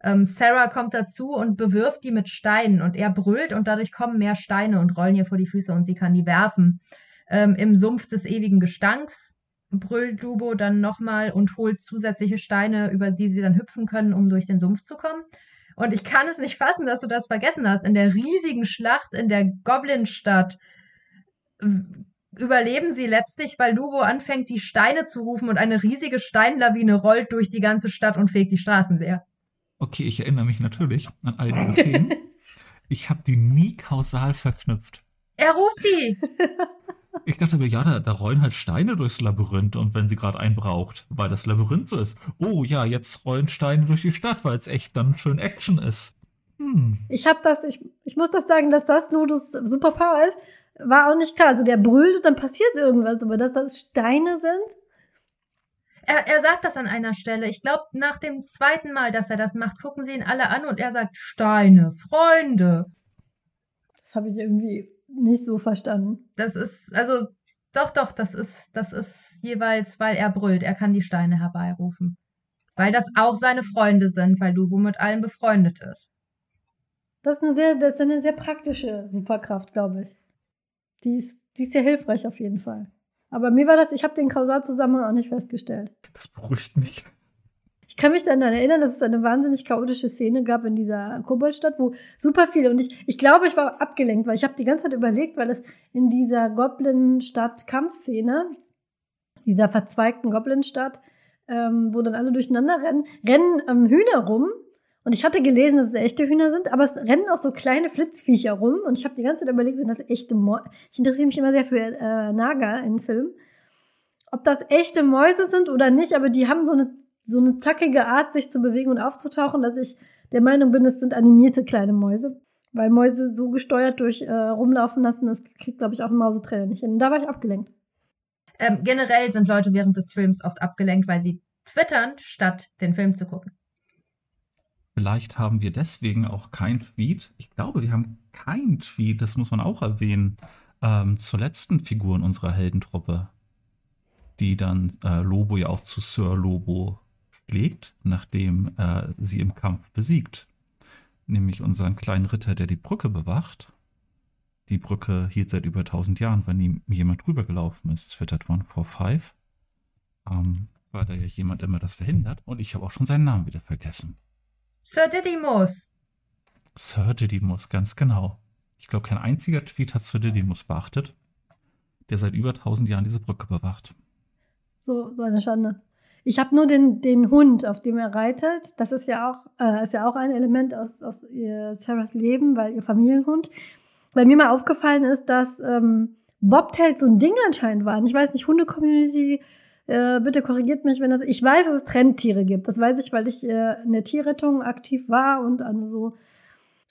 Ähm, Sarah kommt dazu und bewirft die mit Steinen und er brüllt und dadurch kommen mehr Steine und rollen ihr vor die Füße und sie kann die werfen. Ähm, Im Sumpf des ewigen Gestanks brüllt Lubo dann nochmal und holt zusätzliche Steine, über die sie dann hüpfen können, um durch den Sumpf zu kommen. Und ich kann es nicht fassen, dass du das vergessen hast. In der riesigen Schlacht in der Goblinstadt überleben sie letztlich, weil Lubo anfängt, die Steine zu rufen und eine riesige Steinlawine rollt durch die ganze Stadt und fegt die Straßen leer. Okay, ich erinnere mich natürlich an all diese Szenen. ich habe die nie kausal verknüpft. Er ruft die! Ich dachte mir, ja, da, da rollen halt Steine durchs Labyrinth und wenn sie gerade einen braucht, weil das Labyrinth so ist. Oh ja, jetzt rollen Steine durch die Stadt, weil es echt dann schön Action ist. Hm. Ich habe das, ich, ich muss das sagen, dass das Ludus Superpower ist, war auch nicht klar. Also der brüllt und dann passiert irgendwas, aber dass das Steine sind. Er, er sagt das an einer Stelle. Ich glaube, nach dem zweiten Mal, dass er das macht, gucken sie ihn alle an und er sagt Steine, Freunde. Das habe ich irgendwie nicht so verstanden. Das ist, also, doch, doch, das ist, das ist jeweils, weil er brüllt. Er kann die Steine herbeirufen. Weil das auch seine Freunde sind, weil Lubo mit allen befreundet ist. Das ist eine sehr, das ist eine sehr praktische Superkraft, glaube ich. Die ist, die ist sehr hilfreich auf jeden Fall. Aber mir war das, ich habe den Kausalzusammenhang auch nicht festgestellt. Das beruhigt mich. Ich kann mich daran erinnern, dass es eine wahnsinnig chaotische Szene gab in dieser Koboldstadt, wo super viele und ich, ich glaube, ich war abgelenkt, weil ich habe die ganze Zeit überlegt, weil es in dieser Goblin-Stadt-Kampfszene, dieser verzweigten Goblin-Stadt, ähm, wo dann alle durcheinander rennen, rennen ähm, Hühner rum. Und ich hatte gelesen, dass es echte Hühner sind, aber es rennen auch so kleine Flitzviecher rum. Und ich habe die ganze Zeit überlegt, sind das echte Mäuse? Ich interessiere mich immer sehr für äh, Naga in Filmen. Ob das echte Mäuse sind oder nicht, aber die haben so eine so eine zackige Art, sich zu bewegen und aufzutauchen, dass ich der Meinung bin, es sind animierte kleine Mäuse. Weil Mäuse so gesteuert durch äh, rumlaufen lassen, das kriegt, glaube ich, auch ein Mausetrainer nicht hin. Und da war ich abgelenkt. Ähm, generell sind Leute während des Films oft abgelenkt, weil sie twittern, statt den Film zu gucken. Vielleicht haben wir deswegen auch kein Tweet. Ich glaube, wir haben kein Tweet, das muss man auch erwähnen, ähm, zur letzten Figur in unserer Heldentruppe, die dann äh, Lobo ja auch zu Sir Lobo legt, nachdem äh, sie im Kampf besiegt. Nämlich unseren kleinen Ritter, der die Brücke bewacht. Die Brücke hielt seit über 1000 Jahren, weil nie jemand drüber gelaufen ist, twittert 145. Ähm, weil da ja jemand immer das verhindert. Und ich habe auch schon seinen Namen wieder vergessen. Sir Didymus. Sir Didymus, ganz genau. Ich glaube, kein einziger Tweet hat Sir Didymus beachtet, der seit über 1000 Jahren diese Brücke bewacht. So, so eine Schande. Ich habe nur den, den Hund, auf dem er reitet. Das ist ja auch, äh, ist ja auch ein Element aus, aus ihr Sarahs Leben, weil ihr Familienhund. Weil mir mal aufgefallen ist, dass ähm, Bobtails so ein Ding anscheinend waren. Ich weiß nicht, Hunde-Community, äh, bitte korrigiert mich, wenn das. Ich weiß, dass es Trendtiere gibt. Das weiß ich, weil ich äh, in der Tierrettung aktiv war und an so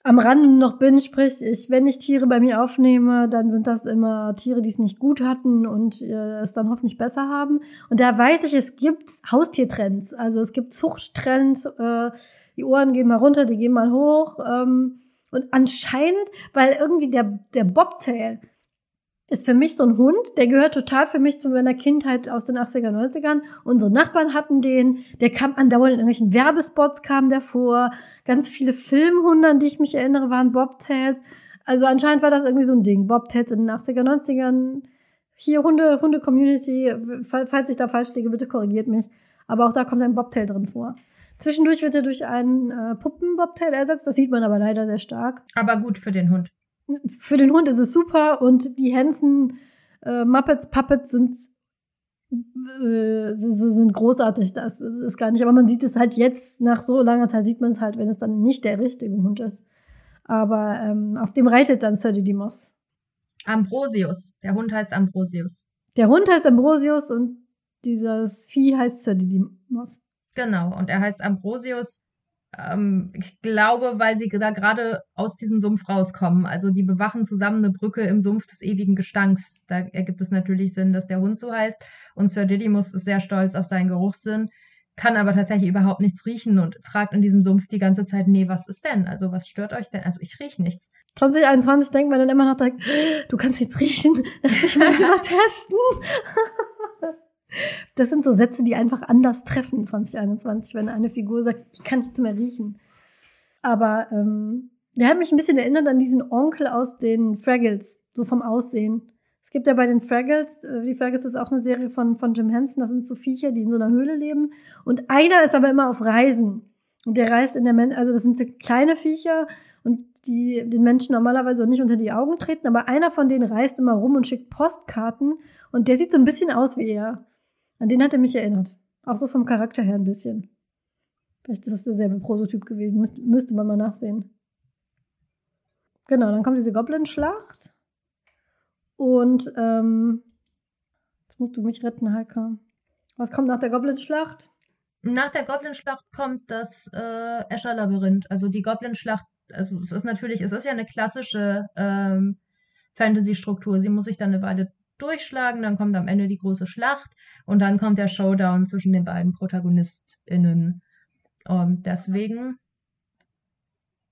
am Rande noch bin, sprich, ich, wenn ich Tiere bei mir aufnehme, dann sind das immer Tiere, die es nicht gut hatten und äh, es dann hoffentlich besser haben. Und da weiß ich, es gibt Haustiertrends. Also es gibt Zuchttrends, äh, die Ohren gehen mal runter, die gehen mal hoch. Ähm, und anscheinend, weil irgendwie der, der Bobtail, ist für mich so ein Hund, der gehört total für mich zu meiner Kindheit aus den 80er, 90ern. Unsere Nachbarn hatten den, der kam andauernd in irgendwelchen Werbespots, kam der vor. Ganz viele Filmhunde, an die ich mich erinnere, waren Bobtails. Also anscheinend war das irgendwie so ein Ding. Bobtails in den 80er, 90ern. Hier Hunde, Hunde-Community, falls ich da falsch liege, bitte korrigiert mich. Aber auch da kommt ein Bobtail drin vor. Zwischendurch wird er durch einen äh, Puppen-Bobtail ersetzt. Das sieht man aber leider sehr stark. Aber gut für den Hund für den Hund ist es super und die Hansen äh, Muppets Puppets sind äh, sind großartig. Das ist gar nicht, aber man sieht es halt jetzt nach so langer Zeit sieht man es halt, wenn es dann nicht der richtige Hund ist. Aber ähm, auf dem reitet dann Sir Didymos. Ambrosius. Der Hund heißt Ambrosius. Der Hund heißt Ambrosius und dieses Vieh heißt Sir Didymos. Genau, und er heißt Ambrosius ähm, ich glaube, weil sie da gerade aus diesem Sumpf rauskommen. Also die bewachen zusammen eine Brücke im Sumpf des ewigen Gestanks. Da ergibt es natürlich Sinn, dass der Hund so heißt. Und Sir Didymus ist sehr stolz auf seinen Geruchssinn, kann aber tatsächlich überhaupt nichts riechen und fragt in diesem Sumpf die ganze Zeit, nee, was ist denn? Also was stört euch denn? Also ich rieche nichts. 2021 denkt man dann immer noch direkt, du kannst nichts riechen, lass dich mal testen. Das sind so Sätze, die einfach anders treffen 2021, wenn eine Figur sagt, ich kann nichts mehr riechen. Aber ähm, der hat mich ein bisschen erinnert an diesen Onkel aus den Fraggles, so vom Aussehen. Es gibt ja bei den Fraggles, äh, die Fraggles ist auch eine Serie von, von Jim Henson, das sind so Viecher, die in so einer Höhle leben. Und einer ist aber immer auf Reisen. Und der reist in der Men also das sind so kleine Viecher und die den Menschen normalerweise nicht unter die Augen treten, aber einer von denen reist immer rum und schickt Postkarten und der sieht so ein bisschen aus wie er. An den hat er mich erinnert. Auch so vom Charakter her ein bisschen. Vielleicht ist das derselbe Prototyp gewesen. Müsste, müsste man mal nachsehen. Genau, dann kommt diese Goblin-Schlacht. Und ähm, jetzt musst du mich retten, Heike. Was kommt nach der Goblin-Schlacht? Nach der Goblin-Schlacht kommt das äh, Escher-Labyrinth. Also die Goblin-Schlacht, also es ist natürlich, es ist ja eine klassische ähm, Fantasy-Struktur. Sie muss sich dann eine Weile durchschlagen, dann kommt am Ende die große Schlacht und dann kommt der Showdown zwischen den beiden ProtagonistInnen. Und deswegen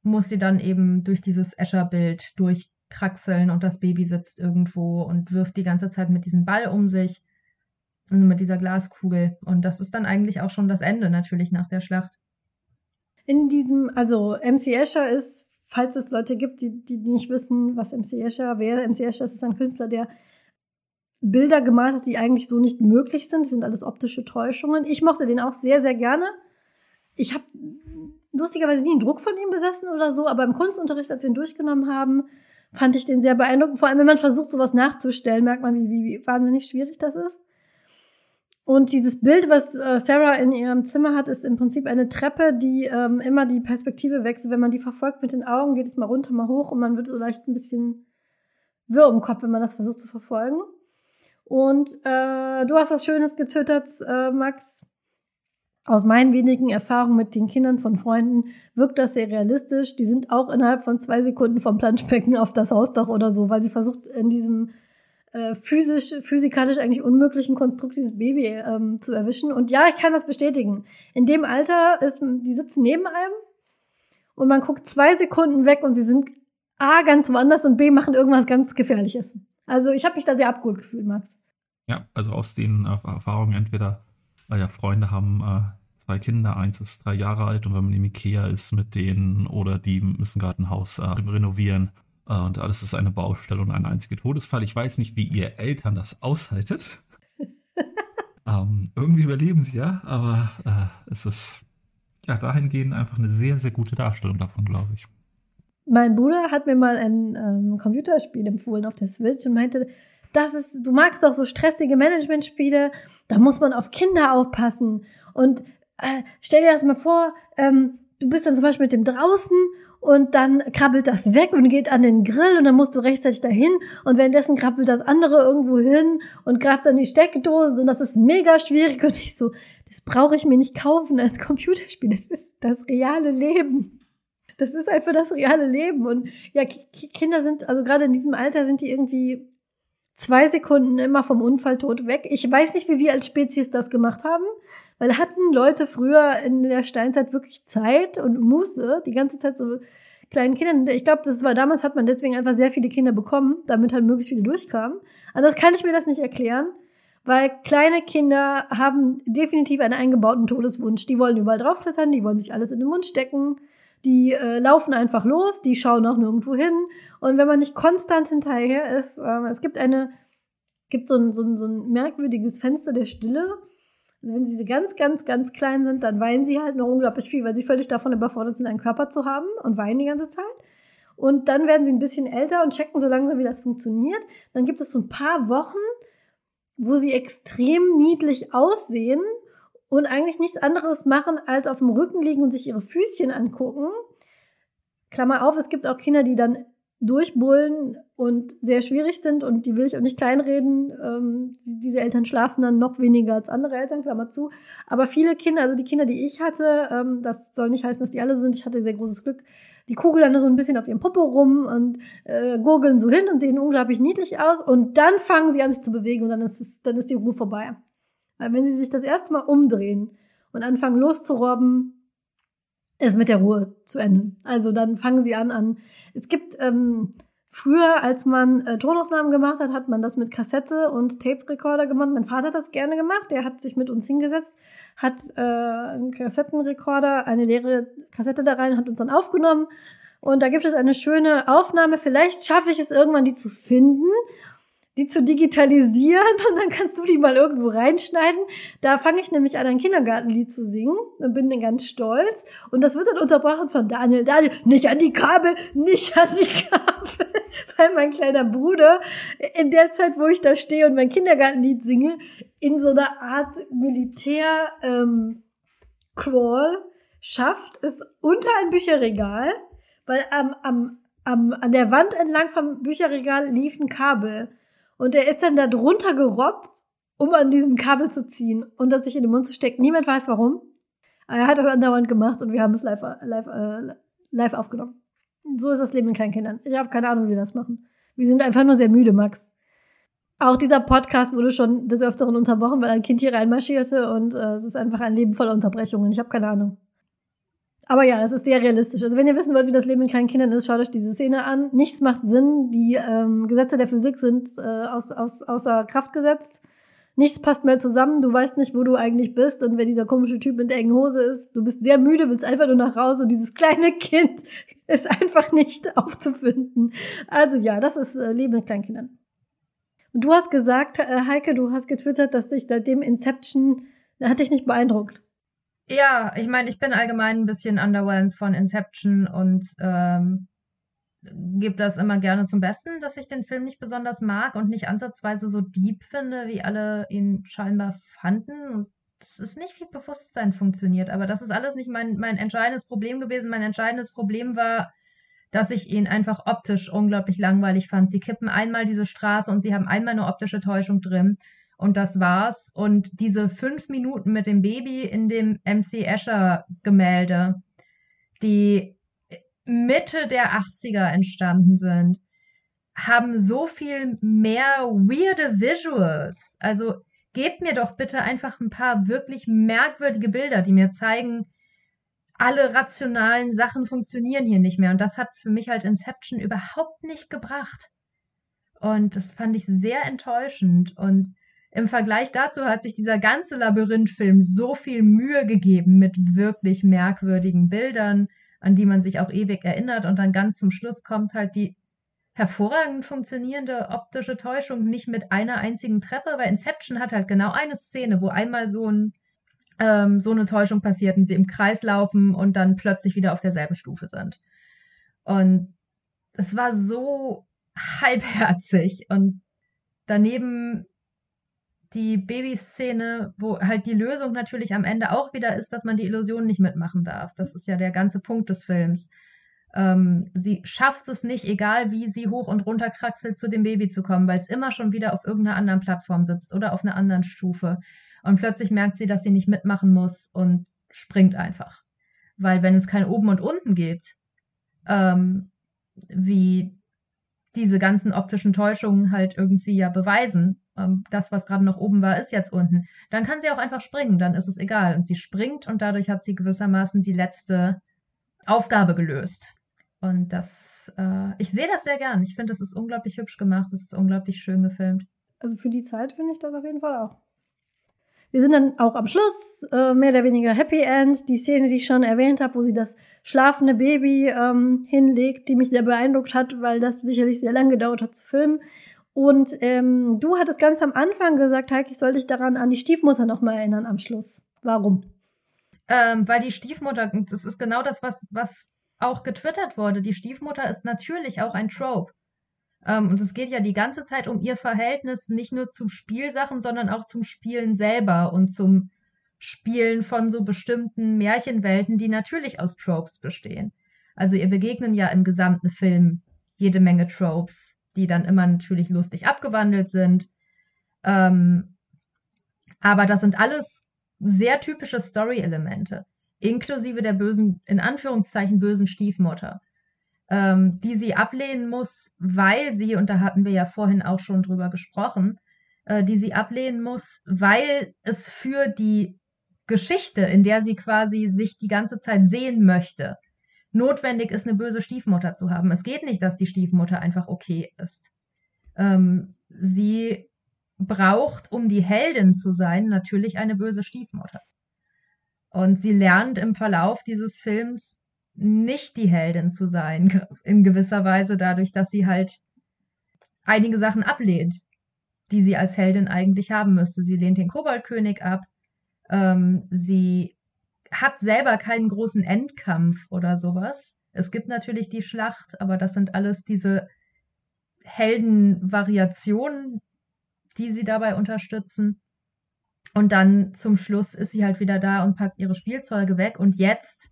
muss sie dann eben durch dieses Escher-Bild durchkraxeln und das Baby sitzt irgendwo und wirft die ganze Zeit mit diesem Ball um sich und mit dieser Glaskugel. Und das ist dann eigentlich auch schon das Ende natürlich nach der Schlacht. In diesem, also MC Escher ist, falls es Leute gibt, die, die nicht wissen, was MC Escher wäre, MC Escher ist ein Künstler, der Bilder gemalt hat, die eigentlich so nicht möglich sind. Das sind alles optische Täuschungen. Ich mochte den auch sehr, sehr gerne. Ich habe lustigerweise nie einen Druck von ihm besessen oder so, aber im Kunstunterricht, als wir ihn durchgenommen haben, fand ich den sehr beeindruckend. Vor allem, wenn man versucht, sowas nachzustellen, merkt man, wie, wie, wahnsinnig schwierig das ist. Und dieses Bild, was äh, Sarah in ihrem Zimmer hat, ist im Prinzip eine Treppe, die ähm, immer die Perspektive wechselt. Wenn man die verfolgt mit den Augen, geht es mal runter, mal hoch und man wird so leicht ein bisschen wirr im Kopf, wenn man das versucht zu verfolgen. Und äh, du hast was Schönes getötet, äh, Max. Aus meinen wenigen Erfahrungen mit den Kindern von Freunden wirkt das sehr realistisch. Die sind auch innerhalb von zwei Sekunden vom Planschbecken auf das Hausdach oder so, weil sie versucht, in diesem äh, physisch, physikalisch eigentlich unmöglichen Konstrukt dieses Baby ähm, zu erwischen. Und ja, ich kann das bestätigen. In dem Alter ist, die sitzen neben einem und man guckt zwei Sekunden weg und sie sind A, ganz woanders und B, machen irgendwas ganz Gefährliches. Also ich habe mich da sehr abgeholt gefühlt, Max. Ja, also aus den Erfahrungen entweder weil ja Freunde haben äh, zwei Kinder, eins ist drei Jahre alt und wenn man im Ikea ist mit denen oder die müssen gerade ein Haus äh, renovieren äh, und alles ist eine Baustelle und ein einziger Todesfall. Ich weiß nicht, wie ihr Eltern das aushaltet. ähm, irgendwie überleben sie ja, aber äh, es ist ja dahingehend einfach eine sehr, sehr gute Darstellung davon, glaube ich. Mein Bruder hat mir mal ein ähm, Computerspiel empfohlen auf der Switch und meinte, das ist, du magst doch so stressige Managementspiele, da muss man auf Kinder aufpassen. Und äh, stell dir das mal vor, ähm, du bist dann zum Beispiel mit dem draußen und dann krabbelt das weg und geht an den Grill und dann musst du rechtzeitig dahin und währenddessen krabbelt das andere irgendwo hin und greift an die Steckdose und das ist mega schwierig und ich so, das brauche ich mir nicht kaufen als Computerspiel, das ist das reale Leben. Das ist einfach das reale Leben und ja, Kinder sind, also gerade in diesem Alter sind die irgendwie zwei Sekunden immer vom Unfalltod weg. Ich weiß nicht, wie wir als Spezies das gemacht haben, weil hatten Leute früher in der Steinzeit wirklich Zeit und Muße, die ganze Zeit so kleinen Kindern. Ich glaube, das war damals hat man deswegen einfach sehr viele Kinder bekommen, damit halt möglichst viele durchkamen. Anders kann ich mir das nicht erklären, weil kleine Kinder haben definitiv einen eingebauten Todeswunsch. Die wollen überall draufklettern, die wollen sich alles in den Mund stecken. Die äh, laufen einfach los, die schauen auch nirgendwo hin. Und wenn man nicht konstant hinterher ist, äh, es gibt eine, gibt so ein, so, ein, so ein merkwürdiges Fenster der Stille. Also wenn sie ganz, ganz, ganz klein sind, dann weinen sie halt noch unglaublich viel, weil sie völlig davon überfordert sind, einen Körper zu haben und weinen die ganze Zeit. Und dann werden sie ein bisschen älter und checken so langsam, wie das funktioniert. Dann gibt es so ein paar Wochen, wo sie extrem niedlich aussehen und eigentlich nichts anderes machen, als auf dem Rücken liegen und sich ihre Füßchen angucken. Klammer auf, es gibt auch Kinder, die dann durchbullen und sehr schwierig sind und die will ich auch nicht kleinreden. Ähm, diese Eltern schlafen dann noch weniger als andere Eltern, Klammer zu. Aber viele Kinder, also die Kinder, die ich hatte, ähm, das soll nicht heißen, dass die alle sind, ich hatte sehr großes Glück, die kugeln dann so ein bisschen auf ihrem Popo rum und äh, gurgeln so hin und sehen unglaublich niedlich aus und dann fangen sie an sich zu bewegen und dann ist, es, dann ist die Ruhe vorbei. Weil wenn sie sich das erste Mal umdrehen und anfangen loszurobben, ist mit der Ruhe zu Ende. Also dann fangen sie an an. Es gibt ähm, Früher, als man äh, Tonaufnahmen gemacht hat, hat man das mit Kassette und Tape-Recorder gemacht. Mein Vater hat das gerne gemacht. Der hat sich mit uns hingesetzt, hat äh, einen Kassettenrekorder, eine leere Kassette da rein, hat uns dann aufgenommen. Und da gibt es eine schöne Aufnahme. Vielleicht schaffe ich es irgendwann, die zu finden die zu digitalisieren und dann kannst du die mal irgendwo reinschneiden. Da fange ich nämlich an, ein Kindergartenlied zu singen und bin dann ganz stolz. Und das wird dann unterbrochen von Daniel. Daniel, nicht an die Kabel, nicht an die Kabel. Weil mein kleiner Bruder in der Zeit, wo ich da stehe und mein Kindergartenlied singe, in so einer Art Militär ähm, schafft, es unter ein Bücherregal, weil am, am, am, an der Wand entlang vom Bücherregal lief ein Kabel. Und er ist dann da drunter gerobbt, um an diesem Kabel zu ziehen und das sich in den Mund zu stecken. Niemand weiß warum. Aber er hat das andauernd gemacht und wir haben es live, live, äh, live aufgenommen. So ist das Leben mit kleinen Kindern. Ich habe keine Ahnung, wie wir das machen. Wir sind einfach nur sehr müde, Max. Auch dieser Podcast wurde schon des Öfteren unterbrochen, weil ein Kind hier reinmarschierte und äh, es ist einfach ein Leben voller Unterbrechungen. Ich habe keine Ahnung. Aber ja, es ist sehr realistisch. Also wenn ihr wissen wollt, wie das Leben mit kleinen Kindern ist, schaut euch diese Szene an. Nichts macht Sinn. Die ähm, Gesetze der Physik sind äh, aus, aus, außer Kraft gesetzt. Nichts passt mehr zusammen. Du weißt nicht, wo du eigentlich bist. Und wenn dieser komische Typ mit der engen Hose ist, du bist sehr müde, willst einfach nur nach Hause. Und dieses kleine Kind ist einfach nicht aufzufinden. Also ja, das ist äh, Leben mit kleinen Kindern. Und du hast gesagt, äh, Heike, du hast getwittert, dass dich seitdem Inception, hat dich nicht beeindruckt. Ja, ich meine, ich bin allgemein ein bisschen underwhelmed von Inception und ähm, gebe das immer gerne zum Besten, dass ich den Film nicht besonders mag und nicht ansatzweise so deep finde, wie alle ihn scheinbar fanden. Es ist nicht wie Bewusstsein funktioniert, aber das ist alles nicht mein, mein entscheidendes Problem gewesen. Mein entscheidendes Problem war, dass ich ihn einfach optisch unglaublich langweilig fand. Sie kippen einmal diese Straße und sie haben einmal eine optische Täuschung drin und das war's. Und diese fünf Minuten mit dem Baby in dem MC Escher Gemälde, die Mitte der 80er entstanden sind, haben so viel mehr weirde Visuals. Also gebt mir doch bitte einfach ein paar wirklich merkwürdige Bilder, die mir zeigen, alle rationalen Sachen funktionieren hier nicht mehr. Und das hat für mich halt Inception überhaupt nicht gebracht. Und das fand ich sehr enttäuschend. Und im Vergleich dazu hat sich dieser ganze Labyrinth-Film so viel Mühe gegeben mit wirklich merkwürdigen Bildern, an die man sich auch ewig erinnert. Und dann ganz zum Schluss kommt halt die hervorragend funktionierende optische Täuschung nicht mit einer einzigen Treppe, weil Inception hat halt genau eine Szene, wo einmal so, ein, ähm, so eine Täuschung passiert und sie im Kreis laufen und dann plötzlich wieder auf derselben Stufe sind. Und es war so halbherzig und daneben die Babyszene, wo halt die Lösung natürlich am Ende auch wieder ist, dass man die Illusion nicht mitmachen darf. Das ist ja der ganze Punkt des Films. Ähm, sie schafft es nicht, egal wie sie hoch und runter kraxelt, zu dem Baby zu kommen, weil es immer schon wieder auf irgendeiner anderen Plattform sitzt oder auf einer anderen Stufe. Und plötzlich merkt sie, dass sie nicht mitmachen muss und springt einfach. Weil wenn es kein Oben und Unten gibt, ähm, wie diese ganzen optischen Täuschungen halt irgendwie ja beweisen, das, was gerade noch oben war, ist jetzt unten. Dann kann sie auch einfach springen, dann ist es egal. Und sie springt und dadurch hat sie gewissermaßen die letzte Aufgabe gelöst. Und das, äh, ich sehe das sehr gern. Ich finde, das ist unglaublich hübsch gemacht, es ist unglaublich schön gefilmt. Also für die Zeit finde ich das auf jeden Fall auch. Wir sind dann auch am Schluss, äh, mehr oder weniger Happy End. Die Szene, die ich schon erwähnt habe, wo sie das schlafende Baby ähm, hinlegt, die mich sehr beeindruckt hat, weil das sicherlich sehr lange gedauert hat zu filmen. Und ähm, du hattest ganz am Anfang gesagt, Heike, ich soll dich daran an die Stiefmutter nochmal erinnern am Schluss. Warum? Ähm, weil die Stiefmutter, das ist genau das, was, was auch getwittert wurde. Die Stiefmutter ist natürlich auch ein Trope. Ähm, und es geht ja die ganze Zeit um ihr Verhältnis nicht nur zu Spielsachen, sondern auch zum Spielen selber und zum Spielen von so bestimmten Märchenwelten, die natürlich aus Tropes bestehen. Also ihr begegnen ja im gesamten Film jede Menge Tropes die dann immer natürlich lustig abgewandelt sind. Ähm, aber das sind alles sehr typische Story-Elemente, inklusive der bösen, in Anführungszeichen bösen Stiefmutter, ähm, die sie ablehnen muss, weil sie, und da hatten wir ja vorhin auch schon drüber gesprochen, äh, die sie ablehnen muss, weil es für die Geschichte, in der sie quasi sich die ganze Zeit sehen möchte, notwendig ist, eine böse Stiefmutter zu haben. Es geht nicht, dass die Stiefmutter einfach okay ist. Ähm, sie braucht, um die Heldin zu sein, natürlich eine böse Stiefmutter. Und sie lernt im Verlauf dieses Films nicht die Heldin zu sein, in gewisser Weise dadurch, dass sie halt einige Sachen ablehnt, die sie als Heldin eigentlich haben müsste. Sie lehnt den Koboldkönig ab, ähm, sie hat selber keinen großen Endkampf oder sowas. Es gibt natürlich die Schlacht, aber das sind alles diese Heldenvariationen, die sie dabei unterstützen. Und dann zum Schluss ist sie halt wieder da und packt ihre Spielzeuge weg. Und jetzt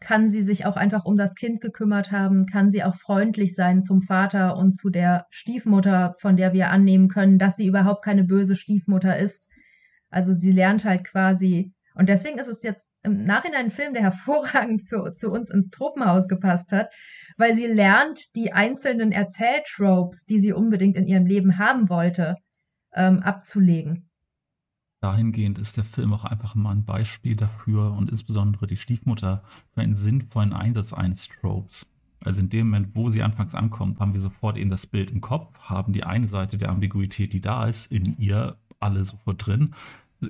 kann sie sich auch einfach um das Kind gekümmert haben, kann sie auch freundlich sein zum Vater und zu der Stiefmutter, von der wir annehmen können, dass sie überhaupt keine böse Stiefmutter ist. Also sie lernt halt quasi und deswegen ist es jetzt im Nachhinein ein Film, der hervorragend für, zu uns ins Tropenhaus gepasst hat, weil sie lernt, die einzelnen Erzähltropes, die sie unbedingt in ihrem Leben haben wollte, ähm, abzulegen. Dahingehend ist der Film auch einfach mal ein Beispiel dafür und insbesondere die Stiefmutter für einen sinnvollen Einsatz eines Tropes. Also in dem Moment, wo sie anfangs ankommt, haben wir sofort eben das Bild im Kopf, haben die eine Seite der Ambiguität, die da ist, in ihr alle sofort drin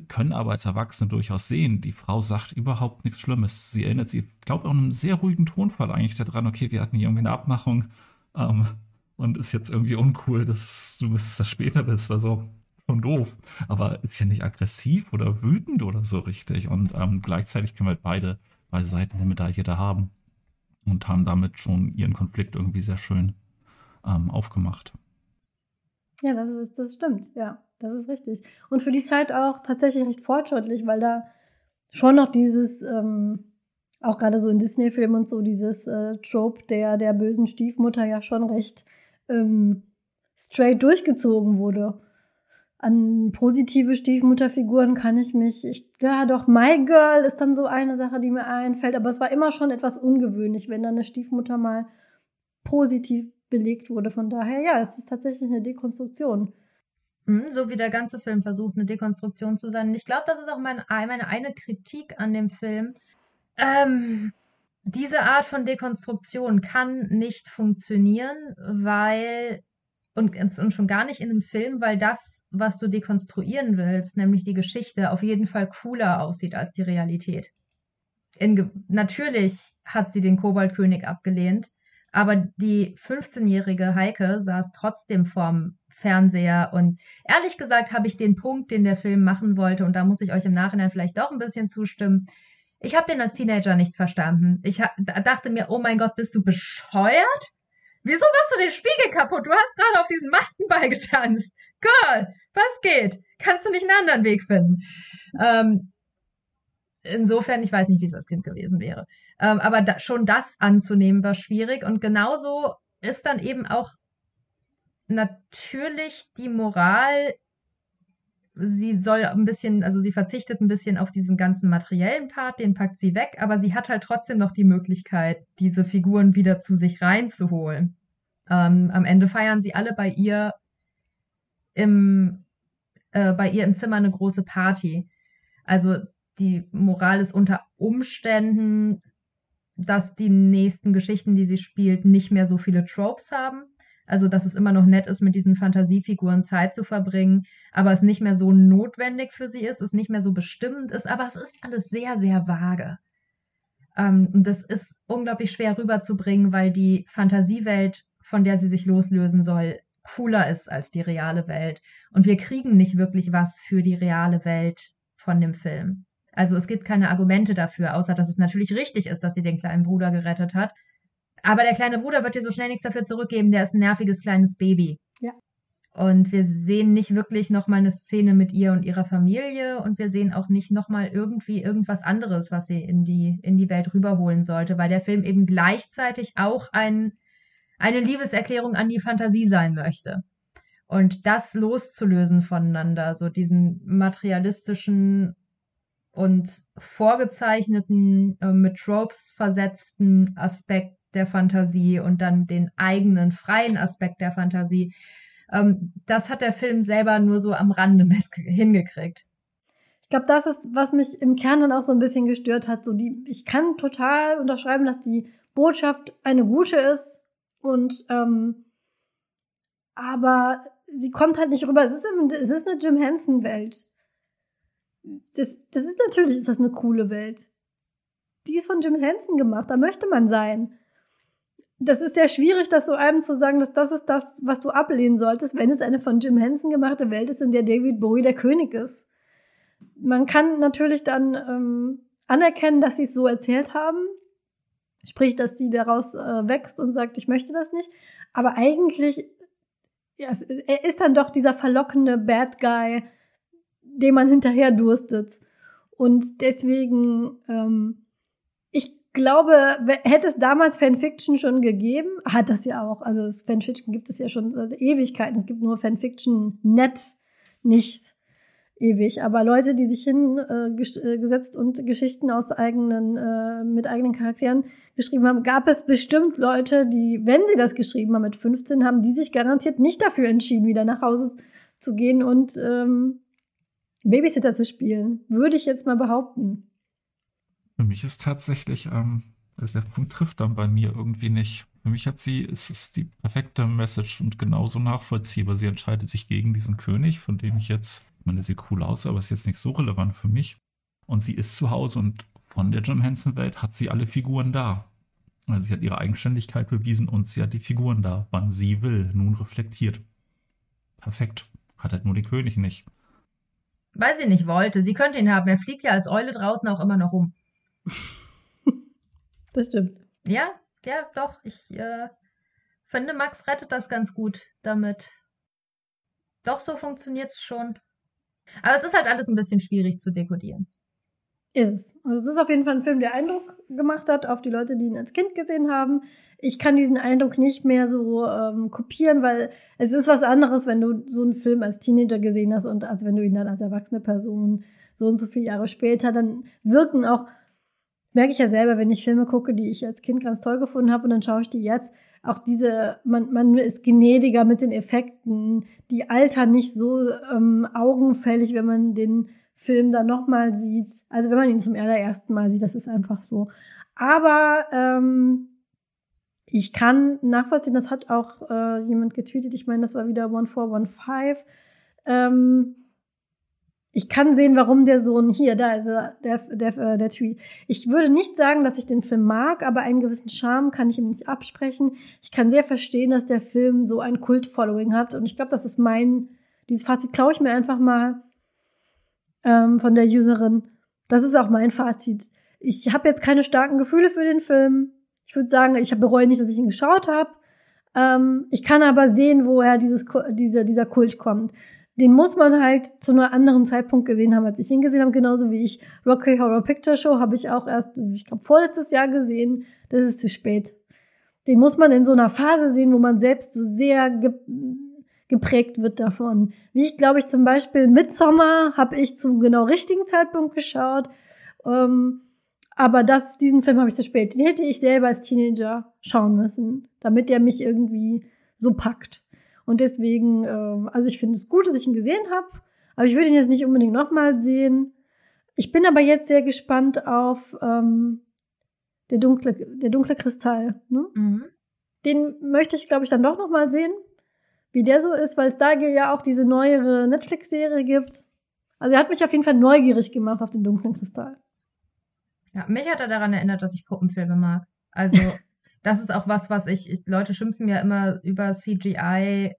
können aber als Erwachsene durchaus sehen, die Frau sagt überhaupt nichts Schlimmes. Sie erinnert sich, ich glaube, auch in einem sehr ruhigen Tonfall eigentlich daran, okay, wir hatten hier irgendwie eine Abmachung ähm, und ist jetzt irgendwie uncool, dass du bis das später bist. Also schon doof. Aber ist ja nicht aggressiv oder wütend oder so richtig. Und ähm, gleichzeitig können wir halt beide, beide Seiten der Medaille da haben und haben damit schon ihren Konflikt irgendwie sehr schön ähm, aufgemacht. Ja, das, ist, das stimmt, ja. Das ist richtig. Und für die Zeit auch tatsächlich recht fortschrittlich, weil da schon noch dieses, ähm, auch gerade so in Disney-Filmen und so, dieses äh, Trope der, der bösen Stiefmutter ja schon recht ähm, straight durchgezogen wurde. An positive Stiefmutterfiguren kann ich mich, ich, ja doch, My Girl ist dann so eine Sache, die mir einfällt, aber es war immer schon etwas ungewöhnlich, wenn dann eine Stiefmutter mal positiv belegt wurde. Von daher, ja, es ist tatsächlich eine Dekonstruktion. Mhm, so wie der ganze Film versucht, eine Dekonstruktion zu sein. Und ich glaube, das ist auch mein, meine eine Kritik an dem Film. Ähm, diese Art von Dekonstruktion kann nicht funktionieren, weil und, und schon gar nicht in einem Film, weil das, was du dekonstruieren willst, nämlich die Geschichte, auf jeden Fall cooler aussieht als die Realität. In, natürlich hat sie den Koboldkönig abgelehnt, aber die 15-jährige Heike saß trotzdem vorm Fernseher. Und ehrlich gesagt habe ich den Punkt, den der Film machen wollte, und da muss ich euch im Nachhinein vielleicht doch ein bisschen zustimmen. Ich habe den als Teenager nicht verstanden. Ich dachte mir, oh mein Gott, bist du bescheuert? Wieso machst du den Spiegel kaputt? Du hast gerade auf diesen Mastenball getanzt. Girl, was geht? Kannst du nicht einen anderen Weg finden? Ähm, insofern, ich weiß nicht, wie es als Kind gewesen wäre. Ähm, aber da, schon das anzunehmen war schwierig. Und genauso ist dann eben auch natürlich die Moral, sie soll ein bisschen, also sie verzichtet ein bisschen auf diesen ganzen materiellen Part, den packt sie weg, aber sie hat halt trotzdem noch die Möglichkeit, diese Figuren wieder zu sich reinzuholen. Ähm, am Ende feiern sie alle bei ihr im, äh, bei ihr im Zimmer eine große Party. Also die Moral ist unter Umständen, dass die nächsten Geschichten, die sie spielt, nicht mehr so viele Tropes haben. Also, dass es immer noch nett ist, mit diesen Fantasiefiguren Zeit zu verbringen, aber es nicht mehr so notwendig für sie ist, es nicht mehr so bestimmend ist, aber es ist alles sehr, sehr vage. Ähm, und das ist unglaublich schwer rüberzubringen, weil die Fantasiewelt, von der sie sich loslösen soll, cooler ist als die reale Welt. Und wir kriegen nicht wirklich was für die reale Welt von dem Film. Also es gibt keine Argumente dafür, außer dass es natürlich richtig ist, dass sie den kleinen Bruder gerettet hat. Aber der kleine Bruder wird dir so schnell nichts dafür zurückgeben, der ist ein nerviges kleines Baby. Ja. Und wir sehen nicht wirklich nochmal eine Szene mit ihr und ihrer Familie und wir sehen auch nicht nochmal irgendwie irgendwas anderes, was sie in die, in die Welt rüberholen sollte, weil der Film eben gleichzeitig auch ein, eine Liebeserklärung an die Fantasie sein möchte. Und das loszulösen voneinander, so diesen materialistischen und vorgezeichneten, äh, mit Tropes versetzten Aspekt der Fantasie und dann den eigenen freien Aspekt der Fantasie. Ähm, das hat der Film selber nur so am Rande mit hingekriegt. ich glaube, das ist, was mich im Kern dann auch so ein bisschen gestört hat. So die, ich kann total unterschreiben, dass die Botschaft eine gute ist und ähm, aber sie kommt halt nicht rüber. Es ist, es ist eine Jim Henson-Welt. Das, das ist natürlich ist das eine coole Welt. Die ist von Jim Henson gemacht, da möchte man sein. Das ist sehr schwierig, das so einem zu sagen, dass das ist das, was du ablehnen solltest, wenn es eine von Jim Henson gemachte Welt ist, in der David Bowie der König ist. Man kann natürlich dann ähm, anerkennen, dass sie es so erzählt haben, sprich, dass sie daraus äh, wächst und sagt, ich möchte das nicht. Aber eigentlich ja, es, er ist dann doch dieser verlockende Bad Guy, dem man hinterher durstet. Und deswegen, ähm, ich glaube, hätte es damals Fanfiction schon gegeben, hat das ja auch. Also das Fanfiction gibt es ja schon seit Ewigkeiten. Es gibt nur Fanfiction net nicht ewig. Aber Leute, die sich hingesetzt äh, äh und Geschichten aus eigenen, äh, mit eigenen Charakteren geschrieben haben, gab es bestimmt Leute, die, wenn sie das geschrieben haben mit 15, haben die sich garantiert nicht dafür entschieden, wieder nach Hause zu gehen und ähm, Babysitter zu spielen. Würde ich jetzt mal behaupten. Für mich ist tatsächlich, ähm, also der Punkt trifft dann bei mir irgendwie nicht. Für mich hat sie, ist es die perfekte Message und genauso nachvollziehbar. Sie entscheidet sich gegen diesen König, von dem ich jetzt ich meine, sieht cool aus, aber ist jetzt nicht so relevant für mich. Und sie ist zu Hause und von der Jim Henson-Welt hat sie alle Figuren da. Also sie hat ihre Eigenständigkeit bewiesen und sie hat die Figuren da, wann sie will, nun reflektiert. Perfekt. Hat halt nur den König nicht. Weil sie nicht wollte. Sie könnte ihn haben. Er fliegt ja als Eule draußen auch immer noch rum. Das stimmt. Ja, ja, doch. Ich äh, finde, Max rettet das ganz gut damit. Doch, so funktioniert es schon. Aber es ist halt alles ein bisschen schwierig zu dekodieren. Ist es. Also es ist auf jeden Fall ein Film, der Eindruck gemacht hat auf die Leute, die ihn als Kind gesehen haben. Ich kann diesen Eindruck nicht mehr so ähm, kopieren, weil es ist was anderes, wenn du so einen Film als Teenager gesehen hast und als wenn du ihn dann als erwachsene Person so und so viele Jahre später, dann wirken auch, merke ich ja selber, wenn ich Filme gucke, die ich als Kind ganz toll gefunden habe und dann schaue ich die jetzt, auch diese, man, man ist gnädiger mit den Effekten, die altern nicht so ähm, augenfällig, wenn man den Film dann nochmal sieht. Also wenn man ihn zum allerersten Mal sieht, das ist einfach so. Aber ähm, ich kann nachvollziehen, das hat auch äh, jemand getweetet, ich meine, das war wieder 1415. Ähm, ich kann sehen, warum der Sohn hier, da ist er, der, der, äh, der Tweet. Ich würde nicht sagen, dass ich den Film mag, aber einen gewissen Charme kann ich ihm nicht absprechen. Ich kann sehr verstehen, dass der Film so ein Kult-Following hat. Und ich glaube, das ist mein, dieses Fazit klaue ich mir einfach mal ähm, von der Userin. Das ist auch mein Fazit. Ich habe jetzt keine starken Gefühle für den Film. Ich würde sagen, ich bereue nicht, dass ich ihn geschaut habe. Ähm, ich kann aber sehen, woher dieses, diese, dieser Kult kommt den muss man halt zu einem anderen Zeitpunkt gesehen haben, als ich ihn gesehen habe. Genauso wie ich Rocky Horror Picture Show habe ich auch erst, ich glaube, vorletztes Jahr gesehen. Das ist zu spät. Den muss man in so einer Phase sehen, wo man selbst so sehr geprägt wird davon. Wie ich, glaube ich, zum Beispiel Midsommer habe ich zum genau richtigen Zeitpunkt geschaut. Ähm, aber das, diesen Film habe ich zu spät. Den hätte ich selber als Teenager schauen müssen, damit der mich irgendwie so packt. Und deswegen, äh, also ich finde es gut, dass ich ihn gesehen habe, aber ich würde ihn jetzt nicht unbedingt nochmal sehen. Ich bin aber jetzt sehr gespannt auf ähm, der, dunkle, der dunkle Kristall. Ne? Mhm. Den möchte ich, glaube ich, dann doch nochmal sehen, wie der so ist, weil es da ja auch diese neuere Netflix-Serie gibt. Also er hat mich auf jeden Fall neugierig gemacht auf den dunklen Kristall. Ja, mich hat er daran erinnert, dass ich Puppenfilme mag. Also das ist auch was, was ich, ich, Leute schimpfen ja immer über CGI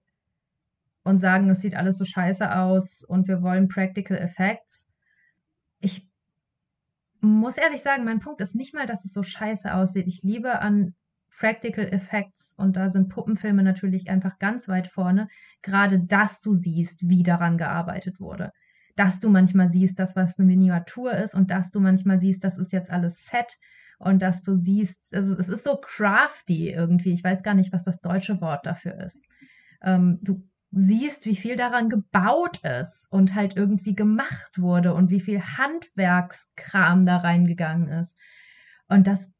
und sagen, es sieht alles so scheiße aus und wir wollen Practical Effects. Ich muss ehrlich sagen, mein Punkt ist nicht mal, dass es so scheiße aussieht. Ich liebe an Practical Effects und da sind Puppenfilme natürlich einfach ganz weit vorne. Gerade, dass du siehst, wie daran gearbeitet wurde. Dass du manchmal siehst, dass was eine Miniatur ist und dass du manchmal siehst, das ist jetzt alles Set und dass du siehst, also es ist so crafty irgendwie, ich weiß gar nicht, was das deutsche Wort dafür ist. Ähm, du siehst, wie viel daran gebaut ist und halt irgendwie gemacht wurde und wie viel Handwerkskram da reingegangen ist. Und das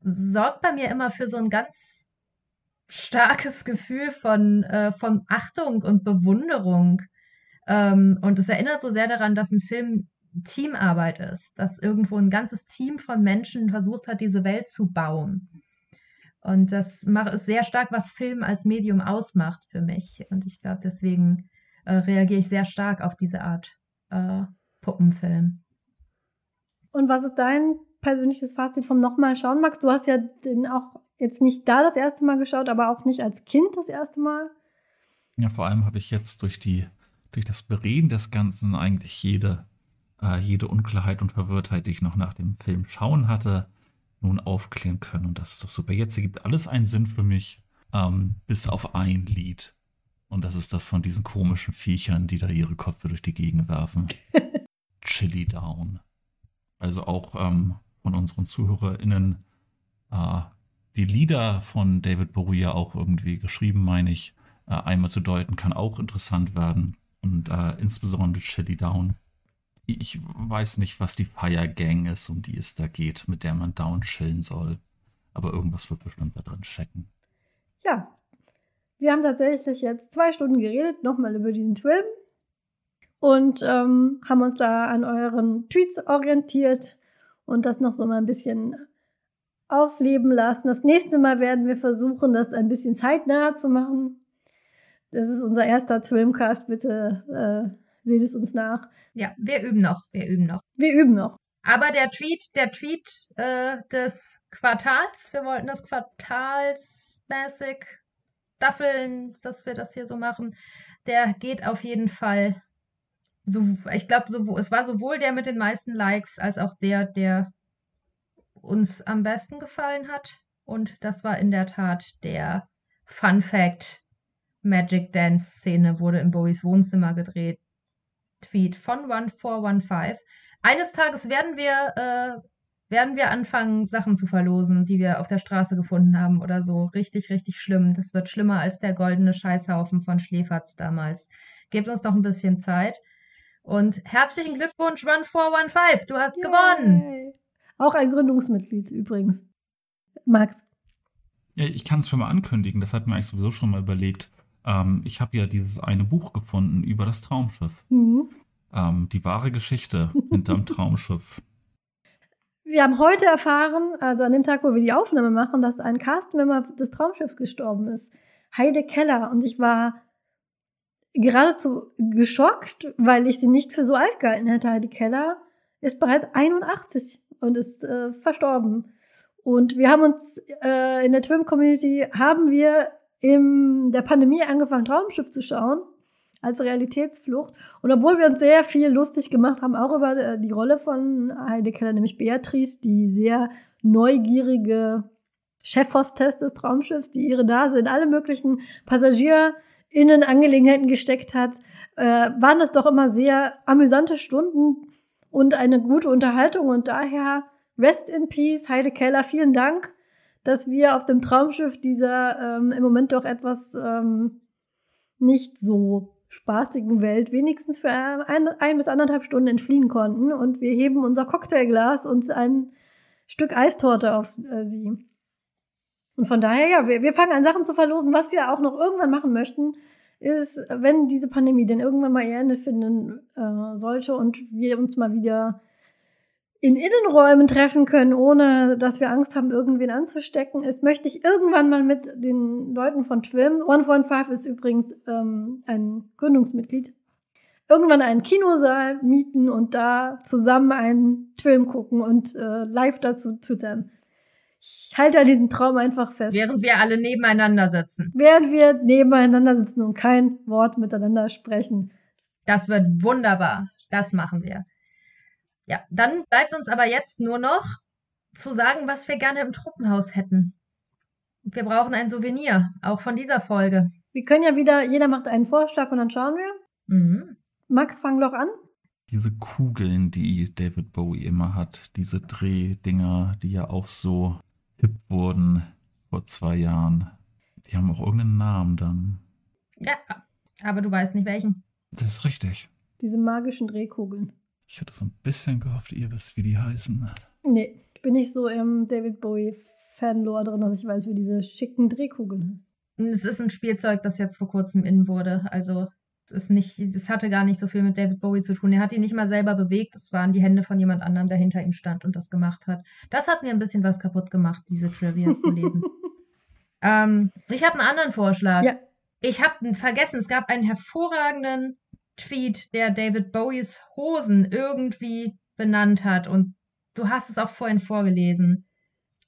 sorgt bei mir immer für so ein ganz starkes Gefühl von, äh, von Achtung und Bewunderung. Ähm, und es erinnert so sehr daran, dass ein Film Teamarbeit ist, dass irgendwo ein ganzes Team von Menschen versucht hat, diese Welt zu bauen. Und das ist sehr stark, was Film als Medium ausmacht für mich. Und ich glaube, deswegen äh, reagiere ich sehr stark auf diese Art äh, Puppenfilm. Und was ist dein persönliches Fazit vom nochmal schauen, Max? Du hast ja den auch jetzt nicht da das erste Mal geschaut, aber auch nicht als Kind das erste Mal. Ja, vor allem habe ich jetzt durch die durch das Bereden des Ganzen eigentlich jede äh, jede Unklarheit und Verwirrtheit, die ich noch nach dem Film schauen hatte, nun aufklären können. Und das ist doch super. Jetzt ergibt alles einen Sinn für mich, ähm, bis auf ein Lied. Und das ist das von diesen komischen Viechern, die da ihre Köpfe durch die Gegend werfen. Chili Down. Also auch ähm, von unseren ZuhörerInnen äh, die Lieder von David Bowie ja auch irgendwie geschrieben, meine ich, äh, einmal zu deuten, kann auch interessant werden. Und äh, insbesondere Chili Down ich weiß nicht, was die Fire Gang ist, um die es da geht, mit der man down chillen soll. Aber irgendwas wird bestimmt da drin checken. Ja. Wir haben tatsächlich jetzt zwei Stunden geredet, nochmal über diesen Film. Und ähm, haben uns da an euren Tweets orientiert und das noch so mal ein bisschen aufleben lassen. Das nächste Mal werden wir versuchen, das ein bisschen zeitnah zu machen. Das ist unser erster Filmcast. Bitte äh, Seht es uns nach. Ja, wir üben noch. Wir üben noch. Wir üben noch. Aber der Tweet, der Tweet äh, des Quartals, wir wollten das quartalsmäßig staffeln, dass wir das hier so machen, der geht auf jeden Fall. So, ich glaube, so, es war sowohl der mit den meisten Likes als auch der, der uns am besten gefallen hat. Und das war in der Tat der Fun Fact. Magic Dance Szene wurde in Bowies Wohnzimmer gedreht. Tweet von One415. Eines Tages werden wir, äh, werden wir anfangen, Sachen zu verlosen, die wir auf der Straße gefunden haben oder so. Richtig, richtig schlimm. Das wird schlimmer als der goldene Scheißhaufen von Schläferz damals. Gebt uns noch ein bisschen Zeit. Und herzlichen Glückwunsch, Run415. Du hast Yay. gewonnen. Auch ein Gründungsmitglied übrigens. Max. Ja, ich kann es schon mal ankündigen. Das hat mir eigentlich sowieso schon mal überlegt. Ähm, ich habe ja dieses eine Buch gefunden über das Traumschiff. Mhm. Ähm, die wahre Geschichte hinterm Traumschiff. Wir haben heute erfahren, also an dem Tag, wo wir die Aufnahme machen, dass ein Castmember des Traumschiffs gestorben ist. Heide Keller. Und ich war geradezu geschockt, weil ich sie nicht für so alt gehalten hätte. Heide Keller ist bereits 81 und ist äh, verstorben. Und wir haben uns äh, in der Twim-Community haben wir in der Pandemie angefangen, Traumschiff zu schauen als Realitätsflucht. Und obwohl wir uns sehr viel lustig gemacht haben, auch über äh, die Rolle von Heide Keller, nämlich Beatrice, die sehr neugierige Chefhostess des Traumschiffs, die ihre Nase in alle möglichen PassagierInnen-Angelegenheiten gesteckt hat, äh, waren das doch immer sehr amüsante Stunden und eine gute Unterhaltung. Und daher Rest in Peace, Heide Keller, vielen Dank dass wir auf dem Traumschiff dieser ähm, im Moment doch etwas ähm, nicht so spaßigen Welt wenigstens für ein, ein bis anderthalb Stunden entfliehen konnten. Und wir heben unser Cocktailglas und ein Stück Eistorte auf äh, sie. Und von daher, ja, wir, wir fangen an, Sachen zu verlosen. Was wir auch noch irgendwann machen möchten, ist, wenn diese Pandemie denn irgendwann mal ihr Ende finden äh, sollte und wir uns mal wieder in Innenräumen treffen können, ohne dass wir Angst haben, irgendwen anzustecken, ist, möchte ich irgendwann mal mit den Leuten von Twim, One One Five ist übrigens ähm, ein Gründungsmitglied, irgendwann einen Kinosaal mieten und da zusammen einen Film gucken und äh, live dazu twittern. Ich halte an diesem Traum einfach fest. Während wir alle nebeneinander sitzen. Während wir nebeneinander sitzen und kein Wort miteinander sprechen. Das wird wunderbar. Das machen wir. Ja, dann bleibt uns aber jetzt nur noch zu sagen, was wir gerne im Truppenhaus hätten. Wir brauchen ein Souvenir, auch von dieser Folge. Wir können ja wieder, jeder macht einen Vorschlag und dann schauen wir. Mhm. Max, fang doch an. Diese Kugeln, die David Bowie immer hat, diese Drehdinger, die ja auch so hip wurden vor zwei Jahren, die haben auch irgendeinen Namen dann. Ja, aber du weißt nicht welchen. Das ist richtig. Diese magischen Drehkugeln. Ich hatte so ein bisschen gehofft, ihr wisst, wie die heißen. Nee, ich bin nicht so im David Bowie Fanlore drin, dass ich weiß, wie diese schicken Drehkugeln heißen. Es ist ein Spielzeug, das jetzt vor kurzem in wurde. Also ist nicht, es hatte gar nicht so viel mit David Bowie zu tun. Er hat ihn nicht mal selber bewegt. Es waren die Hände von jemand anderem, der hinter ihm stand und das gemacht hat. Das hat mir ein bisschen was kaputt gemacht, diese Trivia zu lesen. ähm, ich habe einen anderen Vorschlag. Ja. Ich habe vergessen, es gab einen hervorragenden Tweet, der David Bowies Hosen irgendwie benannt hat. Und du hast es auch vorhin vorgelesen.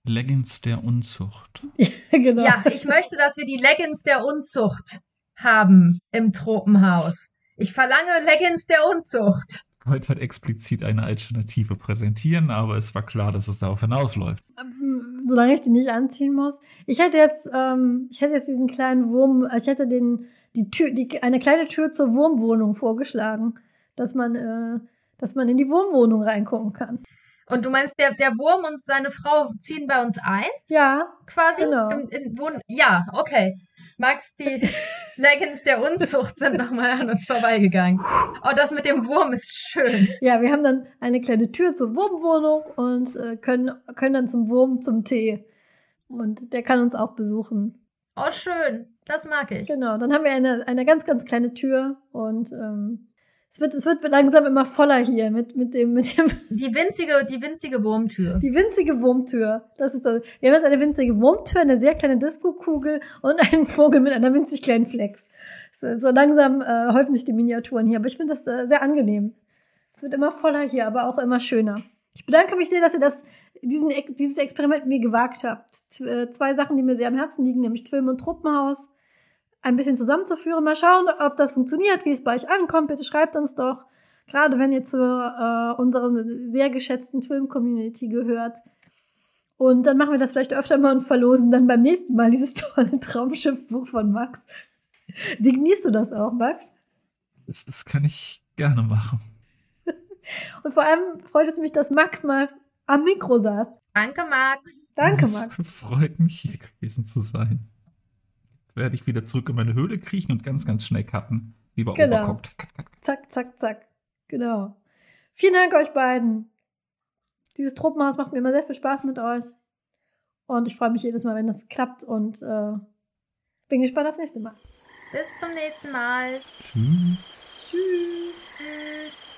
Leggings der Unzucht. Ja, genau. Ja, ich möchte, dass wir die Leggings der Unzucht haben im Tropenhaus. Ich verlange Leggings der Unzucht. wollte halt explizit eine Alternative präsentieren, aber es war klar, dass es darauf hinausläuft. Ähm, Solange ich die nicht anziehen muss. Ich hätte jetzt, ähm, ich hätte jetzt diesen kleinen Wurm, ich hätte den, die Tür, die, eine kleine Tür zur Wurmwohnung vorgeschlagen, dass man, äh, dass man in die Wurmwohnung reingucken kann. Und du meinst, der, der Wurm und seine Frau ziehen bei uns ein, Ja, quasi? Genau. Im, in Wohn ja, okay. Max, die Leggings der Unzucht sind nochmal an uns vorbeigegangen. Oh, das mit dem Wurm ist schön. ja, wir haben dann eine kleine Tür zur Wurmwohnung und äh, können, können dann zum Wurm zum Tee. Und der kann uns auch besuchen. Oh, schön. Das mag ich. Genau, dann haben wir eine, eine ganz, ganz kleine Tür und ähm, es, wird, es wird langsam immer voller hier mit, mit, dem, mit dem Die winzige, die winzige Wurmtür. Die winzige Wurmtür. Das ist das. Wir haben jetzt eine winzige Wurmtür, eine sehr kleine Disco-Kugel und einen Vogel mit einer winzig kleinen Flex. So, so langsam äh, häufen sich die Miniaturen hier, aber ich finde das äh, sehr angenehm. Es wird immer voller hier, aber auch immer schöner. Ich bedanke mich sehr, dass ihr das, diesen, dieses Experiment mit mir gewagt habt. Z äh, zwei Sachen, die mir sehr am Herzen liegen, nämlich Film und Truppenhaus, ein bisschen zusammenzuführen. Mal schauen, ob das funktioniert, wie es bei euch ankommt. Bitte schreibt uns doch, gerade wenn ihr zur äh, unserer sehr geschätzten Film-Community gehört. Und dann machen wir das vielleicht öfter mal und verlosen dann beim nächsten Mal dieses tolle Traumschiffbuch von Max. Signierst du das auch, Max? Das, das kann ich gerne machen. Und vor allem freut es mich, dass Max mal am Mikro saß. Danke, Max. Danke, Es Max. freut mich, hier gewesen zu sein. Werde ich wieder zurück in meine Höhle kriechen und ganz, ganz schnell cutten. Wie bei Genau. Overcooked. Cut, cut, cut. Zack, zack, zack. Genau. Vielen Dank euch beiden. Dieses Truppenhaus macht mir immer sehr viel Spaß mit euch. Und ich freue mich jedes Mal, wenn das klappt und äh, bin gespannt aufs nächste Mal. Bis zum nächsten Mal. Tschüss. Tschüss.